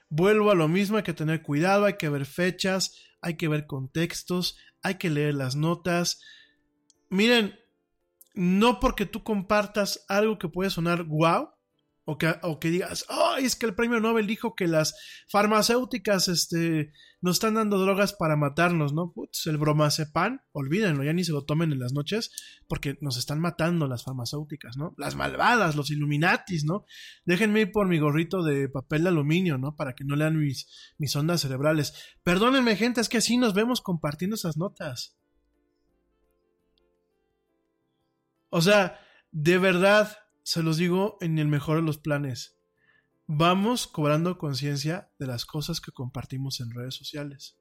Vuelvo a lo mismo, hay que tener cuidado, hay que ver fechas, hay que ver contextos, hay que leer las notas. Miren, no porque tú compartas algo que puede sonar wow, o que, o que digas, ay, es que el premio Nobel dijo que las farmacéuticas este, nos están dando drogas para matarnos, ¿no? Putz, el bromazepam, olvídenlo, ya ni se lo tomen en las noches, porque nos están matando las farmacéuticas, ¿no? Las malvadas, los Illuminatis, ¿no? Déjenme ir por mi gorrito de papel de aluminio, ¿no? Para que no lean mis, mis ondas cerebrales. Perdónenme, gente, es que así nos vemos compartiendo esas notas. O sea, de verdad, se los digo en el mejor de los planes. Vamos cobrando conciencia de las cosas que compartimos en redes sociales.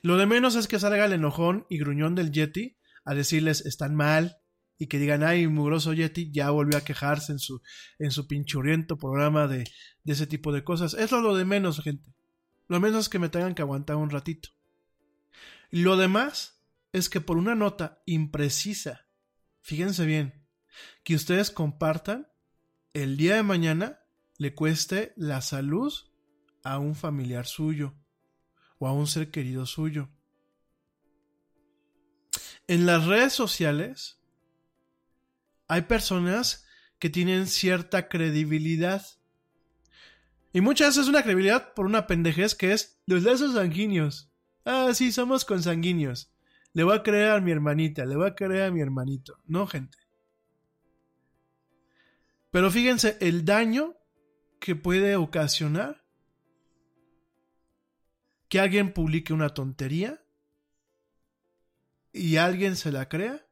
Lo de menos es que salga el enojón y gruñón del Yeti a decirles están mal y que digan, ay, mugroso Yeti ya volvió a quejarse en su, en su pinchurriento programa de, de ese tipo de cosas. Es lo de menos, gente. Lo menos es que me tengan que aguantar un ratito. Lo demás es que por una nota imprecisa, fíjense bien, que ustedes compartan el día de mañana le cueste la salud a un familiar suyo o a un ser querido suyo. En las redes sociales hay personas que tienen cierta credibilidad. Y muchas veces es una credibilidad por una pendejez que es los lazos sanguíneos. Ah, sí, somos consanguíneos. Le voy a creer a mi hermanita, le voy a creer a mi hermanito. No, gente. Pero fíjense el daño que puede ocasionar que alguien publique una tontería y alguien se la crea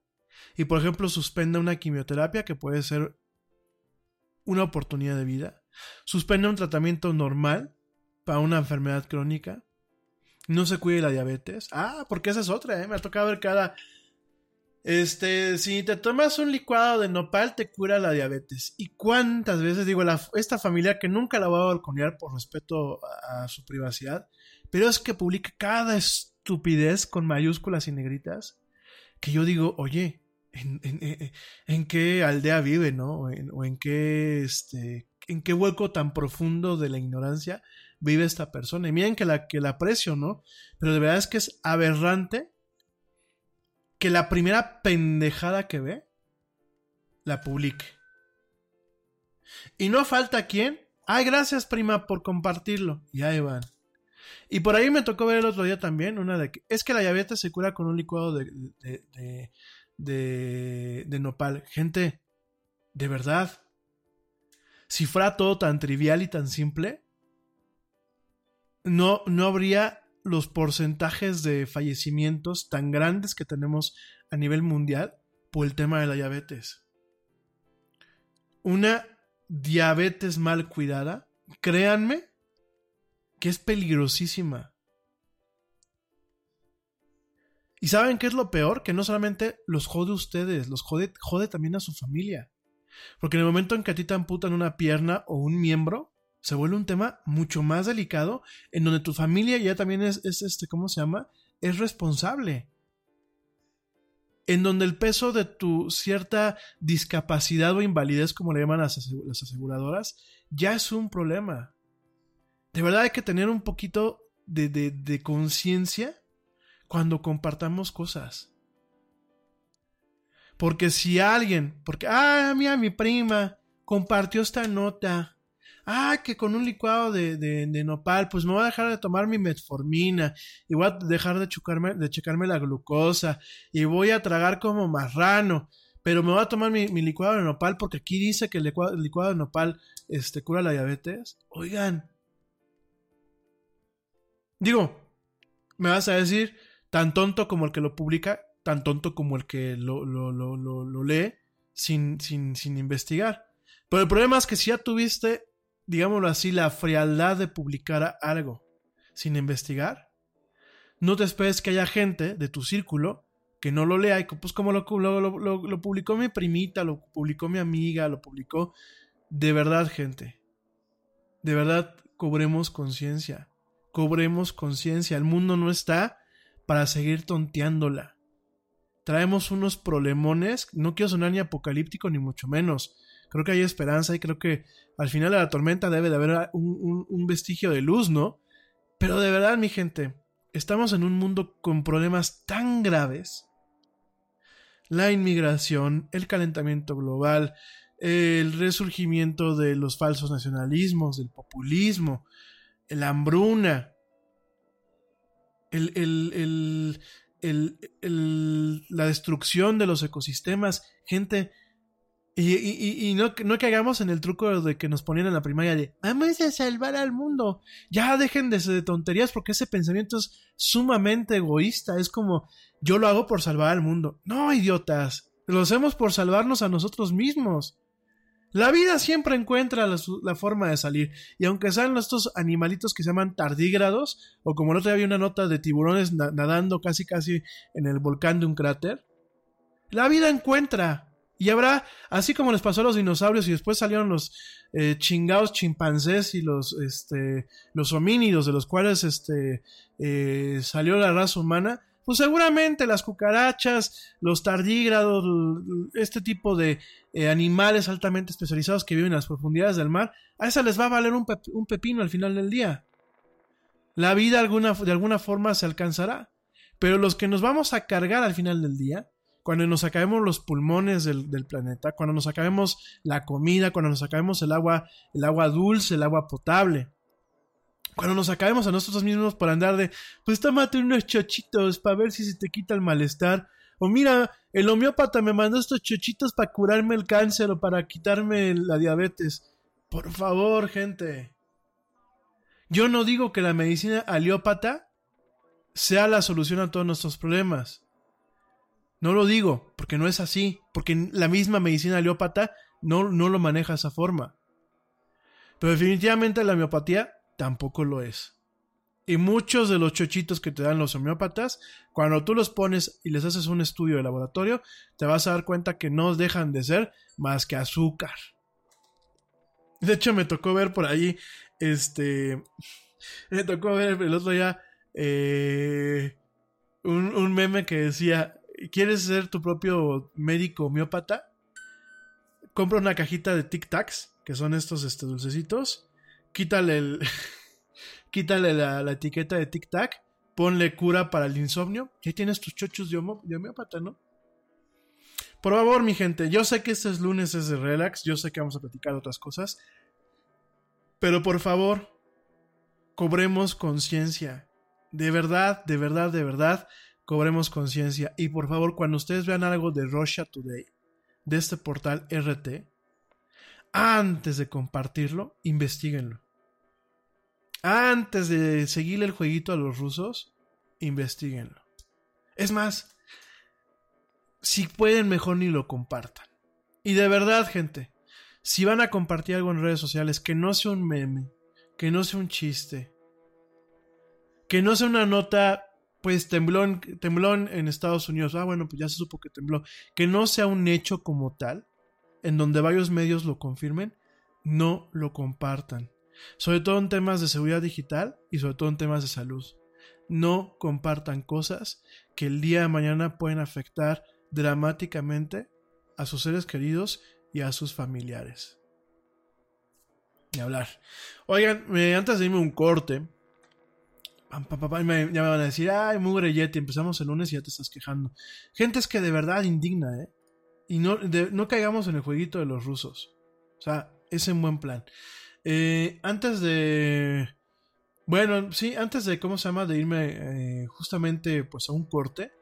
y por ejemplo suspenda una quimioterapia que puede ser una oportunidad de vida, suspenda un tratamiento normal para una enfermedad crónica, no se cuide la diabetes, ah, porque esa es otra, ¿eh? me ha tocado ver cada este, si te tomas un licuado de nopal, te cura la diabetes. ¿Y cuántas veces digo, esta familia que nunca la voy a balconear por respeto a, su privacidad, pero es que publica cada estupidez con mayúsculas y negritas, que yo digo, oye, ¿en, qué aldea vive, no? O en, qué, este, en qué hueco tan profundo de la ignorancia vive esta persona. Y miren que la, que la aprecio, ¿no? Pero de verdad es que es aberrante que la primera pendejada que ve la publique. Y no falta quien. Ay, gracias, prima, por compartirlo. Y ahí van. Y por ahí me tocó ver el otro día también una de que es que la diabetes se cura con un licuado de, de, de, de nopal. Gente, de verdad. Si fuera todo tan trivial y tan simple, no, no habría los porcentajes de fallecimientos tan grandes que tenemos a nivel mundial por el tema de la diabetes. Una diabetes mal cuidada, créanme que es peligrosísima. ¿Y saben qué es lo peor? Que no solamente los jode ustedes, los jode, jode también a su familia. Porque en el momento en que a ti te amputan una pierna o un miembro, se vuelve un tema mucho más delicado, en donde tu familia ya también es, es este, ¿cómo se llama? Es responsable. En donde el peso de tu cierta discapacidad o invalidez, como le llaman las, las aseguradoras, ya es un problema. De verdad hay que tener un poquito de, de, de conciencia cuando compartamos cosas. Porque si alguien, porque, ah, mira, mi prima compartió esta nota. Ah, que con un licuado de, de, nopal, pues me voy a dejar de tomar mi metformina y voy a dejar de, chucarme, de checarme la glucosa y voy a tragar como marrano, pero me voy a tomar mi, mi licuado de nopal porque aquí dice que el licuado, el licuado de nopal este, cura la diabetes. Oigan, digo, me vas a decir, tan tonto como el que lo publica, tan tonto como el que lo, lo, lo, lo, lo lee sin, sin, sin investigar. Pero el problema es que si ya tuviste, digámoslo así, la frialdad de publicar algo sin investigar, no te esperes que haya gente de tu círculo que no lo lea y pues como lo publicó mi primita, lo publicó mi amiga, lo publicó... De verdad, gente. De verdad, cobremos conciencia. Cobremos conciencia. El mundo no está para seguir tonteándola. Traemos unos problemones. No quiero sonar ni apocalíptico ni mucho menos. Creo que hay esperanza y creo que al final de la tormenta debe de haber un, vestigio de luz, ¿no? Pero de verdad, mi gente, estamos en un mundo con problemas tan graves. La inmigración, el calentamiento global, el resurgimiento de los falsos nacionalismos, del populismo, la hambruna, el- el- el- la destrucción de los ecosistemas, gente. Y, y- y- no, no caigamos en el truco de que nos ponían en la primaria de vamos a salvar al mundo. Ya dejen de, de tonterías porque ese pensamiento es sumamente egoísta. Es como yo lo hago por salvar al mundo. No, idiotas. Lo hacemos por salvarnos a nosotros mismos. La vida siempre encuentra la, forma de salir. Y aunque sean estos animalitos que se llaman tardígrados, o como el otro día había una nota de tiburones na- nadando casi casi en el volcán de un cráter, la vida encuentra. Y habrá, así como les pasó a los dinosaurios y después salieron los eh, chingados chimpancés y los, este, los homínidos de los cuales este, eh, salió la raza humana, pues seguramente las cucarachas, los tardígrados, este tipo de eh, animales altamente especializados que viven en las profundidades del mar, a esa les va a valer un, pep- un pepino al final del día. La vida alguna, de alguna forma se alcanzará. Pero los que nos vamos a cargar al final del día, cuando nos acabemos los pulmones del, planeta, cuando nos acabemos la comida, cuando nos acabemos el agua, el agua dulce, el agua potable, cuando nos acabemos a nosotros mismos por andar de, pues tómate unos chochitos para ver si se te quita el malestar. O mira, el homeópata me mandó estos chochitos para curarme el cáncer o para quitarme la diabetes. Por favor, gente. Yo no digo que la medicina aliópata sea la solución a todos nuestros problemas. No lo digo, porque no es así, porque la misma medicina aliópata no, no lo maneja de esa forma. Pero definitivamente la homeopatía tampoco lo es. Y muchos de los chochitos que te dan los homeópatas, cuando tú los pones y les haces un estudio de laboratorio, te vas a dar cuenta que no dejan de ser más que azúcar. De hecho, me tocó ver por ahí, este, me tocó ver el otro día eh, un, un meme que decía, ¿quieres ser tu propio médico homeópata? Compra una cajita de Tic Tacs, que son estos este, dulcecitos, quítale el... quítale la, la etiqueta de Tic Tac, ponle cura para el insomnio, y tienes tus chochos de, homo- de homeópata, ¿no? Por favor, mi gente, yo sé que este es lunes, es de relax, yo sé que vamos a platicar otras cosas, pero por favor, cobremos conciencia. De verdad, de verdad, de verdad, cobremos conciencia. Y por favor, cuando ustedes vean algo de Russia Today, de este portal RT, antes de compartirlo, investiguenlo. Antes de seguirle el jueguito a los rusos, investiguenlo. Es más, si pueden, mejor ni lo compartan. Y de verdad, gente, si van a compartir algo en redes sociales, que no sea un meme, que no sea un chiste, que no sea una nota, pues temblón, temblón en Estados Unidos. Ah, bueno, pues ya se supo que tembló. Que no sea un hecho como tal. en donde varios medios lo confirmen, no lo compartan. Sobre todo en temas de seguridad digital y sobre todo en temas de salud. No compartan cosas que el día de mañana pueden afectar dramáticamente a sus seres queridos y a sus familiares. Ni hablar. Oigan, eh, antes de irme un corte, me, ya me van a decir, ay, mugre Yeti, empezamos el lunes y ya te estás quejando. Gente es que de verdad indigna, ¿eh? Y no, no caigamos en el jueguito de los rusos. O sea, es un buen plan. Eh, antes de... Bueno, sí, antes de, ¿cómo se llama? De irme eh, justamente pues a un corte,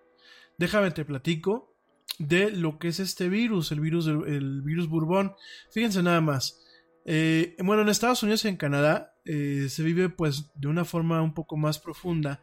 déjame te platico de lo que es este virus, el virus, el virus Bourbon. Fíjense nada más. Eh, bueno, en Estados Unidos y en Canadá se vive pues de una forma un poco más profunda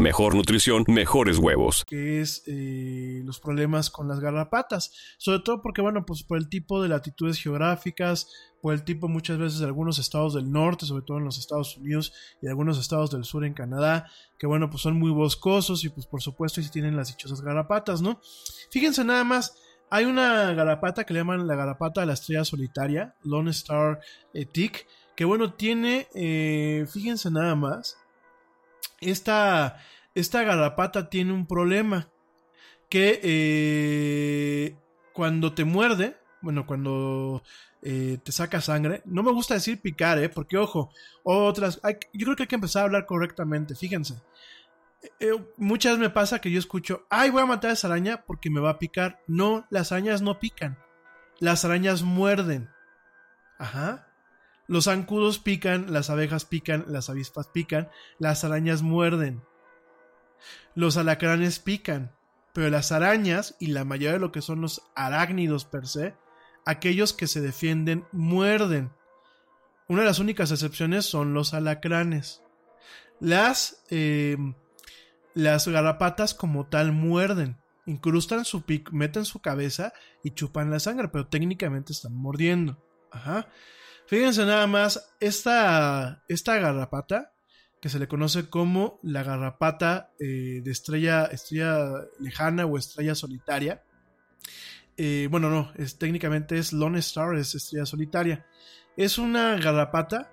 mejor nutrición, mejores huevos. Que es eh, los problemas con las garrapatas. Sobre todo porque, bueno, pues por el tipo de latitudes geográficas, por el tipo muchas veces de algunos estados del norte, sobre todo en los Estados Unidos y algunos estados del sur en Canadá, que bueno, pues son muy boscosos y pues por supuesto y si tienen las dichosas garrapatas, ¿no? Fíjense nada más, hay una garrapata que le llaman la garrapata de la estrella solitaria, Lone Star eh, Tick, que bueno, tiene, eh, fíjense nada más, esta, esta garrapata tiene un problema. Que eh, cuando te muerde, bueno, cuando eh, te saca sangre, no me gusta decir picar, ¿eh? Porque, ojo, otras, yo creo que hay que empezar a hablar correctamente, fíjense. Eh, muchas veces me pasa que yo escucho, ay, voy a matar a esa araña porque me va a picar. No, las arañas no pican. Las arañas muerden. Ajá. Los zancudos pican, las abejas pican, las avispas pican, las arañas muerden. Los alacranes pican, pero las arañas y la mayoría de lo que son los arácnidos per se, aquellos que se defienden muerden. Una de las únicas excepciones son los alacranes. Las, eh, las garrapatas como tal muerden, incrustan su pico, meten su cabeza y chupan la sangre, pero técnicamente están mordiendo. Ajá. Fíjense nada más, esta, esta garrapata, que se le conoce como la garrapata eh, de estrella, estrella lejana o estrella solitaria. Eh, bueno, no, es, técnicamente es Lone Star, es estrella solitaria. Es una garrapata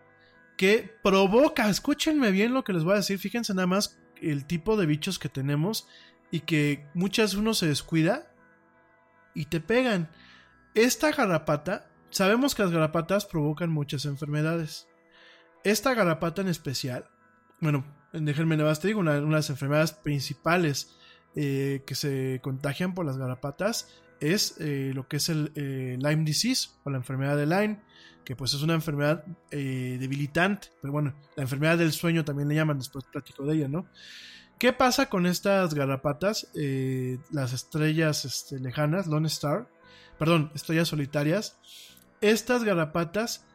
que provoca, escúchenme bien lo que les voy a decir, fíjense nada más el tipo de bichos que tenemos y que muchas uno se descuida y te pegan. Esta garrapata Sabemos que las garrapatas provocan muchas enfermedades. Esta garrapata en especial, bueno, déjenme nada te digo, una, de las enfermedades principales eh, que se contagian por las garrapatas es eh, lo que es el eh, Lyme disease o la enfermedad de Lyme, que pues es una enfermedad debilitante, pero bueno, la enfermedad del sueño también le llaman, después platico de ella, ¿no? ¿Qué pasa con estas garrapatas, las estrellas este, lejanas, Lone Star, perdón, estrellas solitarias? Estas garrapatas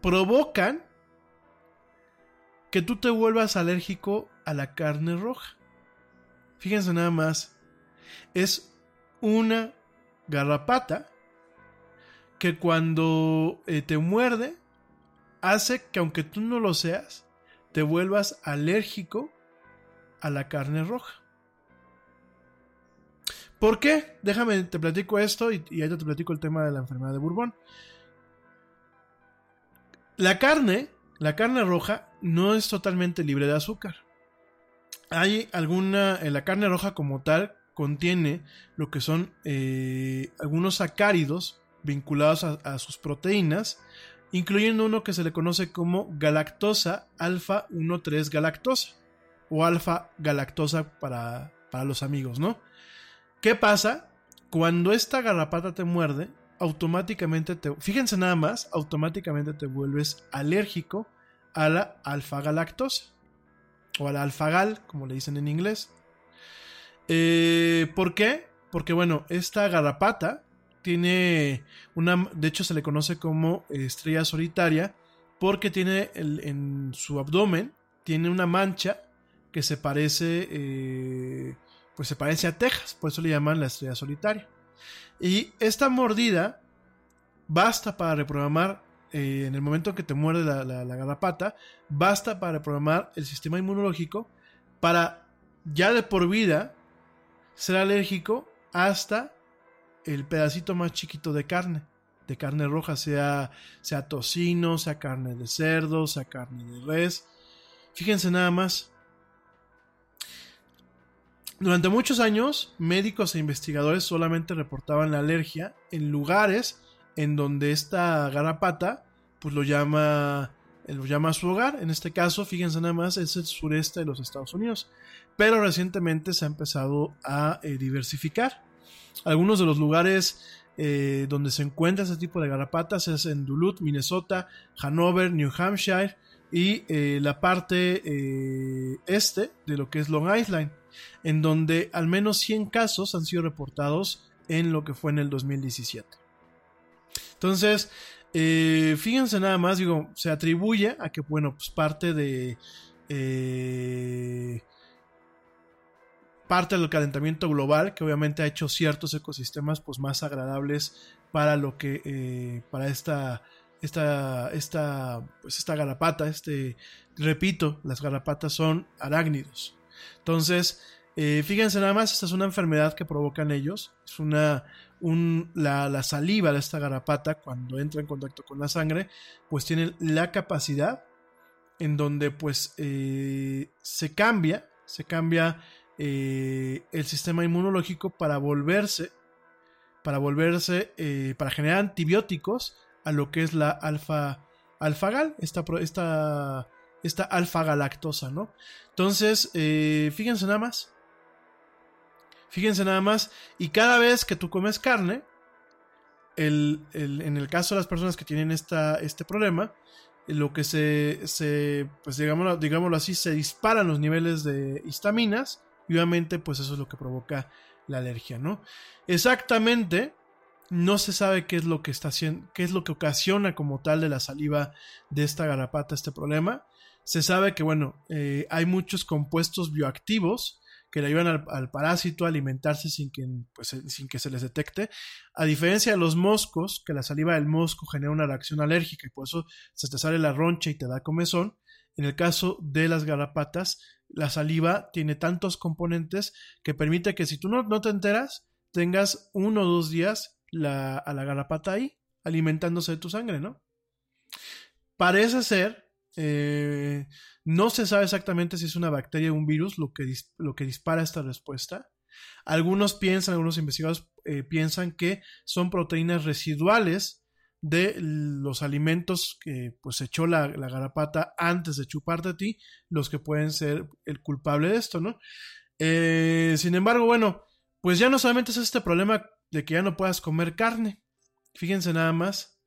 provocan que tú te vuelvas alérgico a la carne roja. Fíjense nada más. Es una garrapata que cuando eh, te muerde hace que aunque tú no lo seas, te vuelvas alérgico a la carne roja. ¿Por qué? Déjame, te platico esto y, y te platico el tema de la enfermedad de Bourbon. La carne, la carne roja, no es totalmente libre de azúcar. Hay alguna, en la carne roja como tal, contiene lo que son eh, algunos sacáridos vinculados a, a sus proteínas, incluyendo uno que se le conoce como galactosa alfa 1,3 galactosa o alfa galactosa para, para los amigos, ¿no? ¿Qué pasa? Cuando esta garrapata te muerde, automáticamente te, fíjense nada más, automáticamente te vuelves alérgico a la alfa galactosa o a la alfagal, como le dicen en inglés. Eh, ¿Por qué? Porque bueno, esta garrapata tiene una, de hecho se le conoce como estrella solitaria, porque tiene en su abdomen, tiene una mancha que se parece, eh, pues se parece a Texas, por eso le llaman la estrella solitaria. Y esta mordida basta para reprogramar, eh, en el momento que te muerde la, la- garrapata, basta para reprogramar el sistema inmunológico para ya de por vida ser alérgico hasta el pedacito más chiquito de carne, de carne roja, sea, sea tocino, sea carne de cerdo, sea carne de res. Fíjense nada más. Durante muchos años, médicos e investigadores solamente reportaban la alergia en lugares en donde esta garrapata pues lo llama lo llama su hogar. En este caso, fíjense nada más, es el sureste de los Estados Unidos. Pero recientemente se ha empezado a eh, diversificar. Algunos de los lugares eh, donde se encuentra ese tipo de garrapatas es en Duluth, Minnesota, Hanover, New Hampshire y eh, la parte eh, este de lo que es Long Island, en donde al menos 100 casos han sido reportados en lo que fue en el 2017. Entonces, eh, fíjense nada más, digo, se atribuye a que, bueno, pues parte de... eh, parte del calentamiento global que obviamente ha hecho ciertos ecosistemas pues más agradables para lo que eh, para esta esta esta pues esta garrapata este repito las garrapatas son arácnidos entonces eh, fíjense nada más esta es una enfermedad que provocan ellos. Es una un, la, saliva de esta garrapata cuando entra en contacto con la sangre pues tiene la capacidad en donde pues eh, se cambia se cambia eh, el sistema inmunológico para volverse, para volverse, para generar antibióticos a lo que es la alfa, alfagal, esta, esta, esta alfa galactosa, ¿no? Entonces, eh, fíjense nada más. Fíjense nada más. Y cada vez que tú comes carne, el, el- en el caso de las personas que tienen esta, este problema, lo que se, se pues digámoslo, digámoslo así, se disparan los niveles de histaminas y obviamente pues eso es lo que provoca la alergia, ¿no? Exactamente, no se sabe qué es lo que está haciendo, qué es lo que ocasiona como tal de la saliva de esta garrapata este problema. Se sabe que, bueno, eh, hay muchos compuestos bioactivos que le ayudan al, parásito a alimentarse sin que, pues, eh, sin que se les detecte. A diferencia de los moscos, que la saliva del mosco genera una reacción alérgica y por eso se te sale la roncha y te da comezón. En el caso de las garrapatas, la saliva tiene tantos componentes que permite que si tú no, no te enteras, tengas uno o dos días la, a la garrapata ahí, alimentándose de tu sangre, ¿no? Parece ser, eh, no se sabe exactamente si es una bacteria o un virus lo que, lo que dispara esta respuesta. Algunos piensan, algunos investigadores eh, piensan que son proteínas residuales de los alimentos que pues echó la, la garrapata antes de chuparte a ti, los que pueden ser el culpable de esto, ¿no? Eh, sin embargo, bueno, pues ya no solamente es este problema de que ya no puedas comer carne. Fíjense nada más.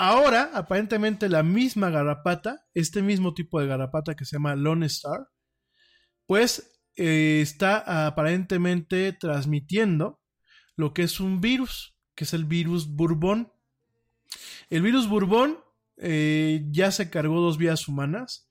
Ahora, aparentemente, la misma garrapata, este mismo tipo de garrapata que se llama Lone Star, pues eh, está aparentemente transmitiendo lo que es un virus, que es el virus Bourbon. El virus Bourbon eh, ya se cargó dos vías humanas.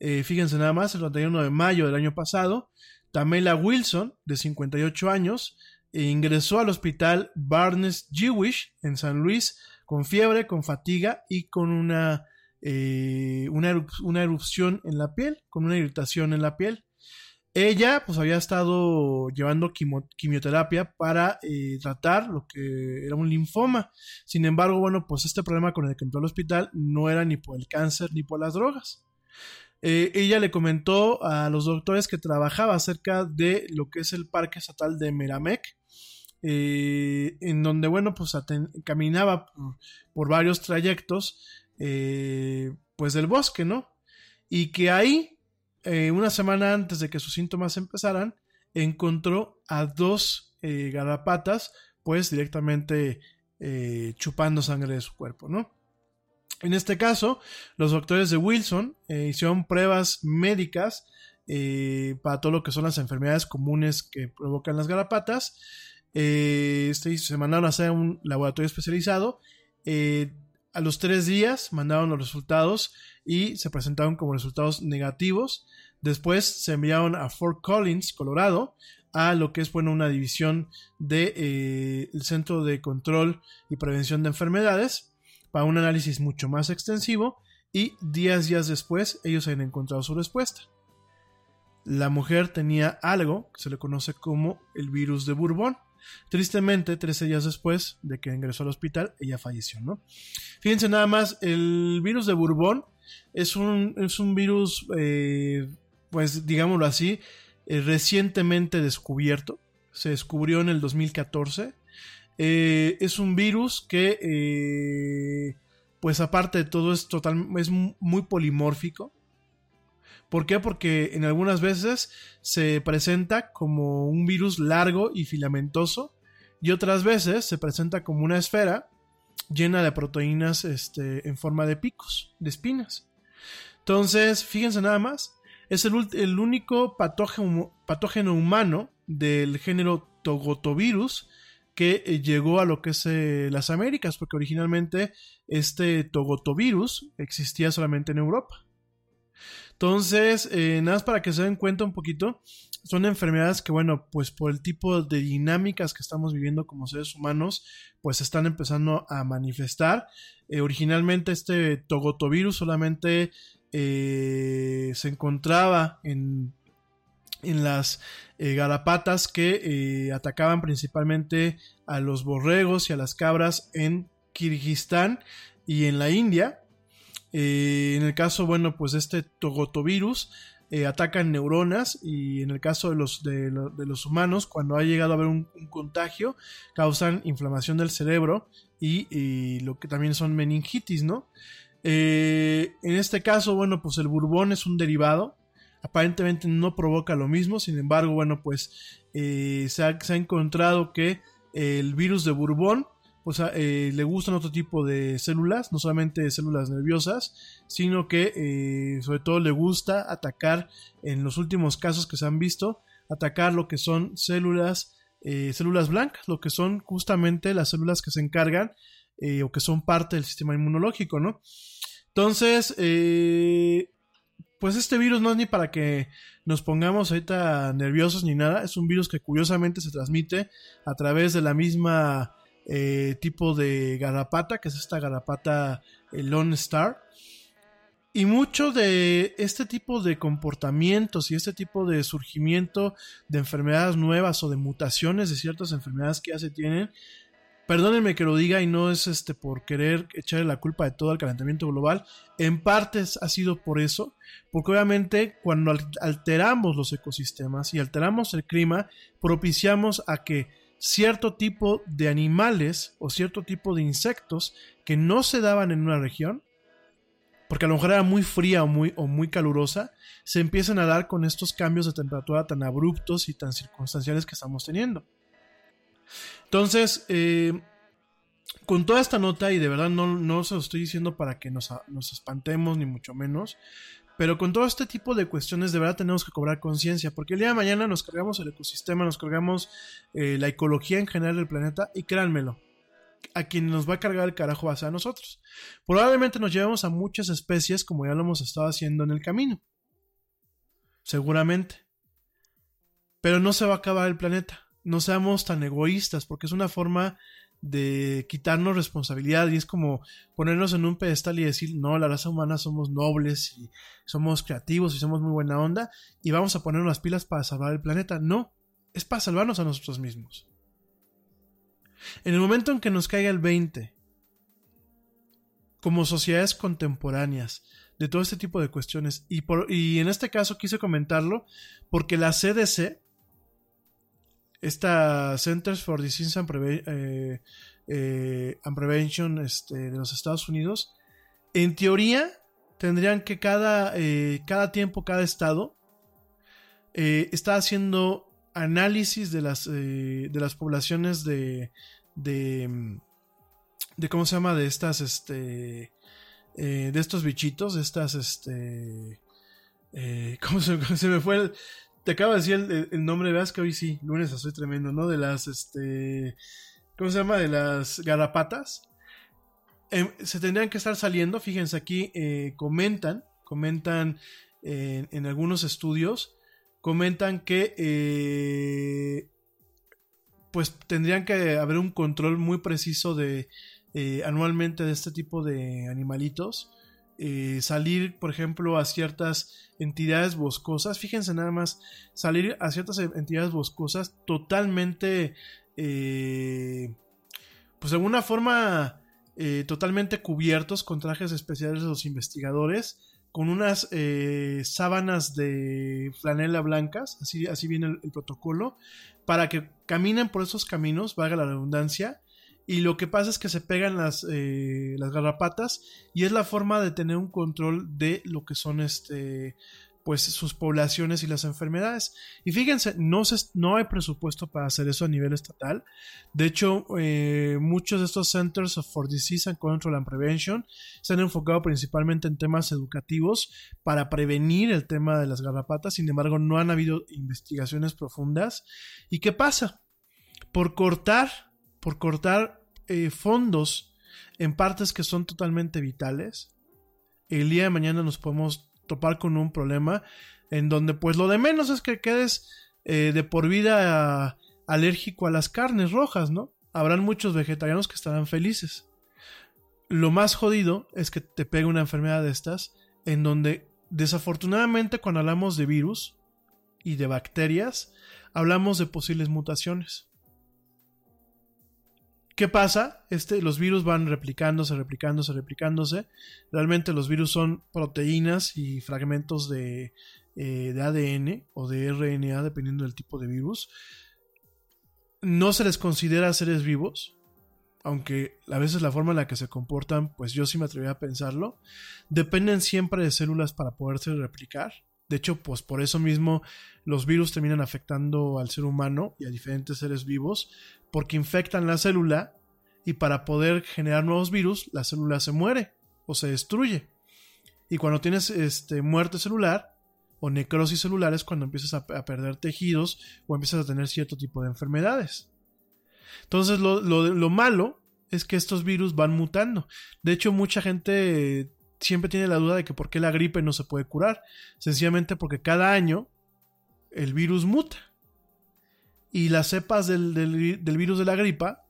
Eh, fíjense nada más, el 31 de mayo del año pasado, Tamela Wilson, de 58 años, ingresó al hospital Barnes Jewish en San Luis con fiebre, con fatiga y con una, eh, una, erup- una erupción en la piel, con una irritación en la piel. Ella pues había estado llevando quimioterapia para eh, tratar lo que era un linfoma. Sin embargo, bueno, pues este problema con el que entró al hospital no era ni por el cáncer ni por las drogas. Eh, ella le comentó a los doctores que trabajaba acerca de lo que es el Parque Estatal de Meramec eh, en donde, bueno, pues caminaba por, varios trayectos, eh, pues del bosque, ¿no? Y que ahí, eh, una semana antes de que sus síntomas empezaran, encontró a dos garrapatas, pues directamente chupando sangre de su cuerpo, ¿no? En este caso, los doctores de Wilson hicieron pruebas médicas para todo lo que son las enfermedades comunes que provocan las garrapatas este, se mandaron a hacer un laboratorio especializado. Eh, a los tres días mandaron los resultados y se presentaron como resultados negativos. Después se enviaron a Fort Collins, Colorado, a lo que es bueno una división del de, eh, el Centro de Control y Prevención de Enfermedades para un análisis mucho más extensivo y días días después ellos han encontrado su respuesta. La mujer tenía algo que se le conoce como el virus de Bourbon Tristemente, 13 días después de que ingresó al hospital, ella falleció, ¿no? Fíjense nada más, el virus de Bourbon es un, es un virus, eh, pues digámoslo así, eh, recientemente descubierto. Se descubrió en el 2014. Eh, es un virus que, pues aparte de todo, es, total, es muy polimórfico. ¿Por qué? Porque en algunas veces se presenta como un virus largo y filamentoso y otras veces se presenta como una esfera llena de proteínas este, en forma de picos, de espinas. Entonces, fíjense nada más, es el, único patógeno, patógeno, humano del género Togotovirus que eh, llegó a lo que es eh, las Américas, porque originalmente este Togotovirus existía solamente en Europa. Entonces, eh, nada más para que se den cuenta un poquito, son enfermedades que, bueno, pues por el tipo de dinámicas que estamos viviendo como seres humanos, pues están empezando a manifestar. Eh, originalmente este togotovirus solamente eh, se encontraba en, en las garapatas que atacaban principalmente a los borregos y a las cabras en Kirguistán y en la India. Eh, en el caso, bueno, pues este togotovirus eh, atacan neuronas y en el caso de los, de, los humanos, cuando ha llegado a haber un, contagio, causan inflamación del cerebro y, lo que también son meningitis, ¿no? Eh, en este caso, bueno, pues el burbón es un derivado, aparentemente no provoca lo mismo, sin embargo, bueno, pues se ha, se, ha, encontrado que el virus de burbón pues le gustan otro tipo de células, no solamente células nerviosas, sino que eh, sobre todo le gusta atacar, en los últimos casos que se han visto, atacar lo que son células, eh, células blancas, lo que son justamente las células que se encargan o que son parte del sistema inmunológico, ¿no? Entonces, pues este virus no es ni para que nos pongamos ahorita nerviosos ni nada, es un virus que curiosamente se transmite a través de la misma eh, tipo de garrapata, que es esta garrapata eh, Lone Star. Y mucho de este tipo de comportamientos y este tipo de surgimiento de enfermedades nuevas o de mutaciones de ciertas enfermedades que ya se tienen, perdónenme que lo diga y no es este por querer echarle la culpa de todo el calentamiento global, en partes ha sido por eso, porque obviamente cuando alteramos los ecosistemas y alteramos el clima, propiciamos a que cierto tipo de animales o cierto tipo de insectos que no se daban en una región, porque a lo mejor era muy fría o muy, o muy calurosa, se empiezan a dar con estos cambios de temperatura tan abruptos y tan circunstanciales que estamos teniendo. Entonces, eh, con toda esta nota, y de verdad no, no se lo estoy diciendo para que nos, nos espantemos, ni mucho menos, pero con todo este tipo de cuestiones de verdad tenemos que cobrar conciencia, porque el día de mañana nos cargamos el ecosistema, nos cargamos eh, la ecología en general del planeta y créanmelo, a quien nos va a cargar el carajo va a ser a nosotros. Probablemente nos llevemos a muchas especies como ya lo hemos estado haciendo en el camino. Seguramente. Pero no se va a acabar el planeta. No seamos tan egoístas porque es una forma de quitarnos responsabilidad y es como ponernos en un pedestal y decir, no, la raza humana somos nobles y somos creativos y somos muy buena onda y vamos a ponernos las pilas para salvar el planeta. No, es para salvarnos a nosotros mismos. En el momento en que nos caiga el 20, como sociedades contemporáneas, de todo este tipo de cuestiones, y, por, y en este caso quise comentarlo porque la CDC esta Centers for Disease and, Preve- eh, eh, and Prevention este, de los Estados Unidos, en teoría tendrían que cada, eh, cada tiempo, cada estado, está haciendo análisis de las, de las poblaciones de, de, de, ¿cómo se llama? De estas, este, de estos bichitos, de estas, este, ¿cómo se, se me fue? Te acabo de decir el, nombre, veas que hoy sí, lunes estoy tremendo, ¿no? De las, este, ¿cómo se llama? De las garrapatas. Em, se tendrían que estar saliendo, fíjense aquí, eh, comentan, comentan en, en algunos estudios, comentan que eh, pues tendrían que haber un control muy preciso de eh, anualmente de este tipo de animalitos. Eh, salir, por ejemplo, a ciertas entidades boscosas. Fíjense nada más, salir a ciertas entidades boscosas totalmente, eh, pues de alguna forma, eh, totalmente cubiertos con trajes especiales de los investigadores, con unas sábanas de flanela blancas, así, así viene el, el protocolo, para que caminen por esos caminos, valga la redundancia, y lo que pasa es que se pegan las, eh, las garrapatas y es la forma de tener un control de lo que son este pues sus poblaciones y las enfermedades. Y fíjense, no, se, no hay presupuesto para hacer eso a nivel estatal. De hecho, eh, muchos de estos Centers for Disease and Control and Prevention se han enfocado principalmente en temas educativos para prevenir el tema de las garrapatas. Sin embargo, no han habido investigaciones profundas. ¿Y qué pasa? Por cortar, por cortar eh, fondos en partes que son totalmente vitales, el día de mañana nos podemos topar con un problema en donde pues lo de menos es que quedes eh, de por vida alérgico a las carnes rojas, ¿no? Habrán muchos vegetarianos que estarán felices. Lo más jodido es que te pegue una enfermedad de estas en donde desafortunadamente cuando hablamos de virus y de bacterias, hablamos de posibles mutaciones. ¿Qué pasa? Este, los virus van replicándose, replicándose, replicándose. Realmente los virus son proteínas y fragmentos de, eh, de ADN o de RNA, dependiendo del tipo de virus. No se les considera seres vivos, aunque a veces la forma en la que se comportan, pues yo sí me atrevería a pensarlo. Dependen siempre de células para poderse replicar. De hecho, pues por eso mismo los virus terminan afectando al ser humano y a diferentes seres vivos, porque infectan la célula y para poder generar nuevos virus, la célula se muere o se destruye. Y cuando tienes este, muerte celular o necrosis celular es cuando empiezas a, perder tejidos o empiezas a tener cierto tipo de enfermedades. Entonces lo, lo malo es que estos virus van mutando. De hecho, mucha gente siempre tiene la duda de que por qué la gripe no se puede curar. Sencillamente porque cada año el virus muta. Y las cepas del, del, virus de la gripa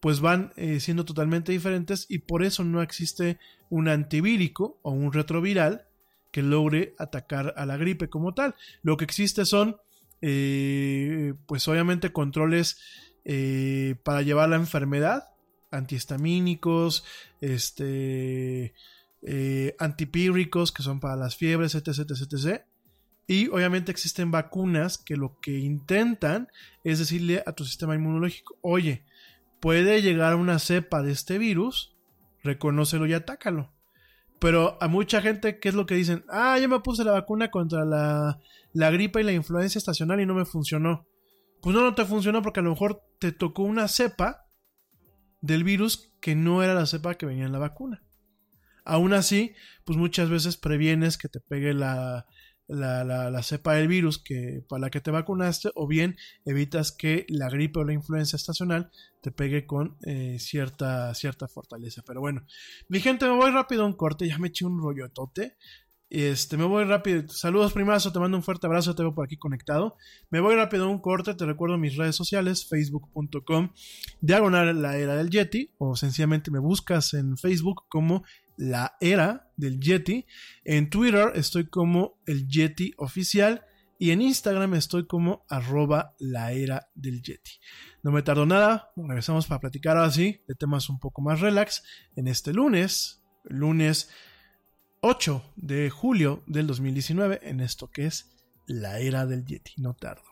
pues van eh, siendo totalmente diferentes y por eso no existe un antivírico o un retroviral que logre atacar a la gripe como tal. Lo que existe son eh, pues obviamente controles eh, para llevar la enfermedad, antihistamínicos, este eh, que son para las fiebres, etc, etc, etc. Y obviamente existen vacunas que lo que intentan es decirle a tu sistema inmunológico, oye, puede llegar una cepa de este virus, reconócelo y atácalo. Pero a mucha gente, ¿qué es lo que dicen? Ah, yo me puse la vacuna contra la, la gripe y la influencia estacional y no me funcionó. Pues no, no te funcionó porque a lo mejor te tocó una cepa del virus que no era la cepa que venía en la vacuna. Aún así, pues muchas veces previenes que te pegue la, la, la, cepa del virus que, para la que te vacunaste o bien evitas que la gripe o la influenza estacional te pegue con eh, cierta, cierta fortaleza. Pero bueno, mi gente, me voy rápido a un corte, ya me eché un rollotote. Este, me voy rápido. Saludos, primazo. Te mando un fuerte abrazo. Te veo por aquí conectado. Me voy rápido a un corte. Te recuerdo mis redes sociales: facebook.com, diagonal la era del Yeti. O sencillamente me buscas en Facebook como la era del Yeti. En Twitter estoy como el Yeti oficial. Y en Instagram estoy como arroba la era del Yeti. No me tardo nada. Regresamos para platicar así de temas un poco más relax en este lunes. Lunes 8 de julio del 2019 en esto que es la era del Yeti. No tardo.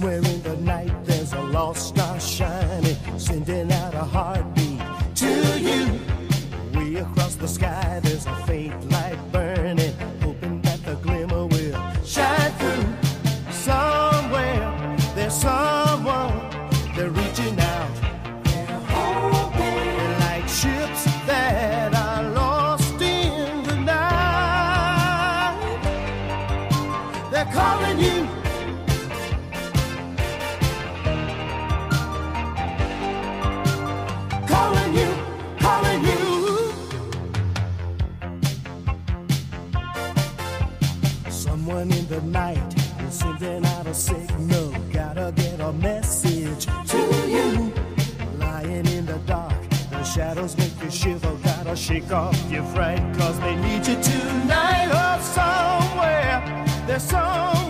Somewhere in the night, there's a lost star shining, sending out a heartbeat to you. Way across the sky, shadows make you shiver. Gotta shake off your fright, cause they need you tonight. Oh, somewhere there's someone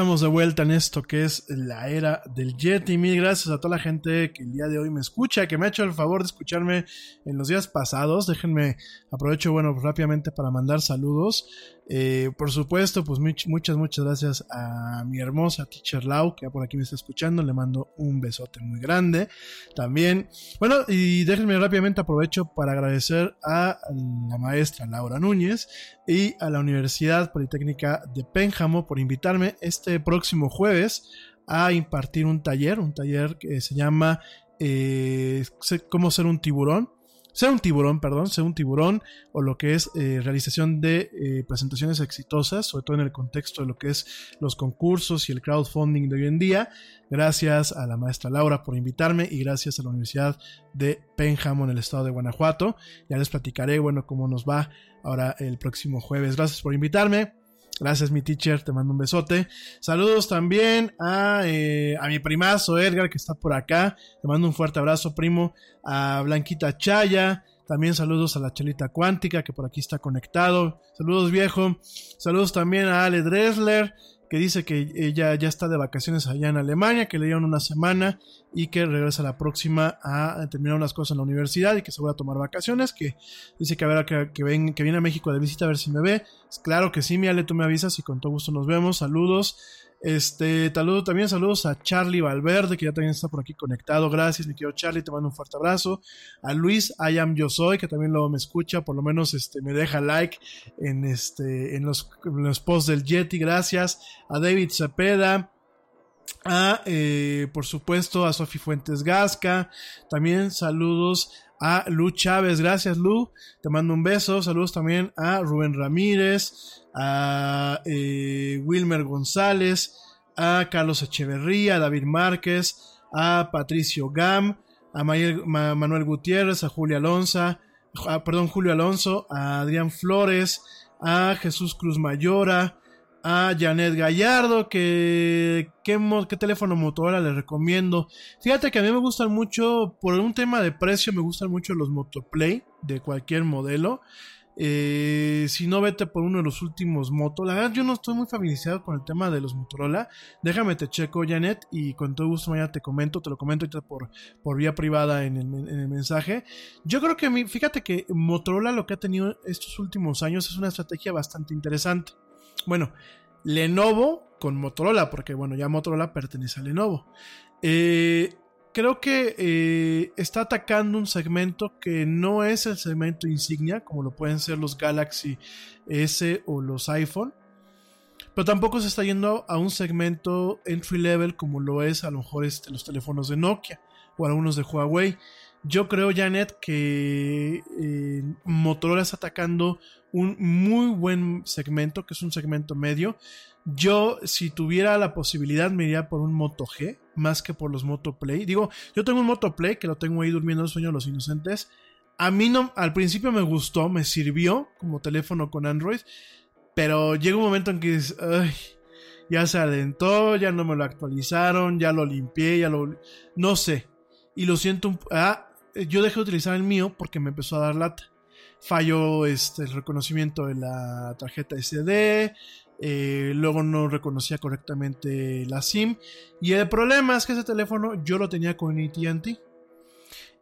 Estamos de vuelta en esto que es la era del Yeti. Mil gracias a toda la gente que el día de hoy me escucha, que me ha hecho el favor de escucharme en los días pasados. Déjenme, aprovecho, bueno, rápidamente para mandar saludos. Eh, por supuesto, pues muchas, muchas gracias a mi hermosa teacher Lau, que por aquí me está escuchando. Le mando un besote muy grande. También, bueno, y déjenme rápidamente aprovecho para agradecer a la maestra Laura Núñez y a la Universidad Politécnica de Pénjamo por invitarme este próximo jueves a impartir un taller, un taller que se llama eh, Cómo ser un tiburón sea un tiburón, perdón, sea un tiburón o lo que es eh, realización de eh, presentaciones exitosas, sobre todo en el contexto de lo que es los concursos y el crowdfunding de hoy en día. Gracias a la maestra Laura por invitarme y gracias a la Universidad de Pénjamo en el estado de Guanajuato. Ya les platicaré, bueno, cómo nos va ahora el próximo jueves. Gracias por invitarme. Gracias, mi teacher, te mando un besote. Saludos también a, eh, a mi primazo Edgar, que está por acá. Te mando un fuerte abrazo, primo. A Blanquita Chaya. También saludos a la Chelita Cuántica, que por aquí está conectado. Saludos, viejo. Saludos también a Ale Dressler que dice que ella ya está de vacaciones allá en Alemania, que le dieron una semana y que regresa la próxima a terminar unas cosas en la universidad y que se va a tomar vacaciones, que dice que a ver que, que, que viene a México de visita a ver si me ve. Claro que sí, mi Ale, tú me avisas y con todo gusto nos vemos. Saludos. Este, saludo, también saludos a Charlie Valverde, que ya también está por aquí conectado. Gracias, mi querido Charlie, te mando un fuerte abrazo. A Luis I yo soy, que también lo me escucha, por lo menos este, me deja like en, este, en, los, los posts del Yeti, gracias. A David Cepeda, a, eh, por supuesto, a Sofi Fuentes Gasca. También saludos a Lu Chávez. Gracias, Lu. Te mando un beso. Saludos también a Rubén Ramírez, a eh, Wilmer González, a Carlos Echeverría, a David Márquez, a Patricio Gam, a Manuel Gutiérrez, a Julio Alonso, perdón, Julio Alonso, a Adrián Flores, a Jesús Cruz Mayora, a Janet Gallardo, que ¿qué, qué teléfono Motorola le recomiendo. Fíjate que a mí me gustan mucho, por un tema de precio, me gustan mucho los Motoplay de cualquier modelo. Eh, si no, vete por uno de los últimos motos. La verdad, yo no estoy muy familiarizado con el tema de los Motorola. Déjame te checo, Janet, y con todo gusto mañana te comento. Te lo comento ahorita por, por vía privada en el, mensaje. Yo creo que, fíjate que Motorola lo que ha tenido estos últimos años es una estrategia bastante interesante. Bueno, Lenovo con Motorola, porque bueno, ya Motorola pertenece a Lenovo. Eh, creo que eh, está atacando un segmento que no es el segmento insignia, como lo pueden ser los Galaxy S o los iPhone. Pero tampoco se está yendo a un segmento entry level como lo es a lo mejor este, los teléfonos de Nokia o algunos de Huawei. Yo creo, Janet, que eh, Motorola está atacando un muy buen segmento, que es un segmento medio. Yo, si tuviera la posibilidad, me iría por un Moto G, más que por los Moto Play. Digo, yo tengo un Moto Play que lo tengo ahí durmiendo el sueño de los inocentes. A mí no, al principio me gustó, me sirvió como teléfono con Android, pero llega un momento en que ay, ya se alentó, ya no me lo actualizaron, ya lo limpié, ya lo... No sé. Y lo siento, un... ah, yo dejé de utilizar el mío porque me empezó a dar lata falló este, el reconocimiento de la tarjeta SD, eh, luego no reconocía correctamente la SIM. Y el problema es que ese teléfono yo lo tenía con ATT.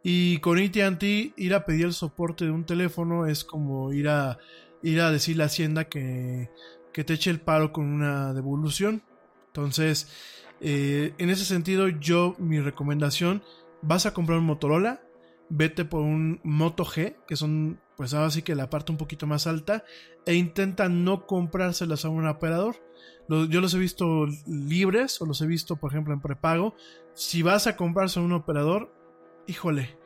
Y con ATT ir a pedir el soporte de un teléfono es como ir a, ir a decirle a Hacienda que, que te eche el paro con una devolución. Entonces, eh, en ese sentido, yo, mi recomendación, vas a comprar un Motorola, vete por un Moto G, que son pues ahora sí que la parte un poquito más alta, e intenta no comprárselas a un operador. Yo los he visto libres o los he visto, por ejemplo, en prepago. Si vas a comprarse a un operador, híjole,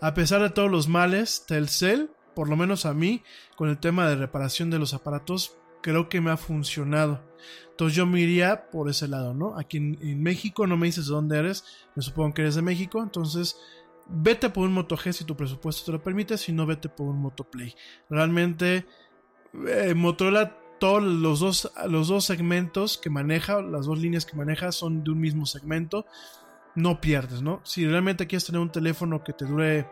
a pesar de todos los males, Telcel, por lo menos a mí, con el tema de reparación de los aparatos, creo que me ha funcionado. Entonces yo me iría por ese lado, ¿no? Aquí en, en México no me dices de dónde eres, me supongo que eres de México, entonces vete por un Moto G si tu presupuesto te lo permite, si no vete por un Moto Play. Realmente eh, Motorola todos los dos, los dos segmentos que maneja, las dos líneas que maneja son de un mismo segmento. No pierdes, ¿no? Si realmente quieres tener un teléfono que te dure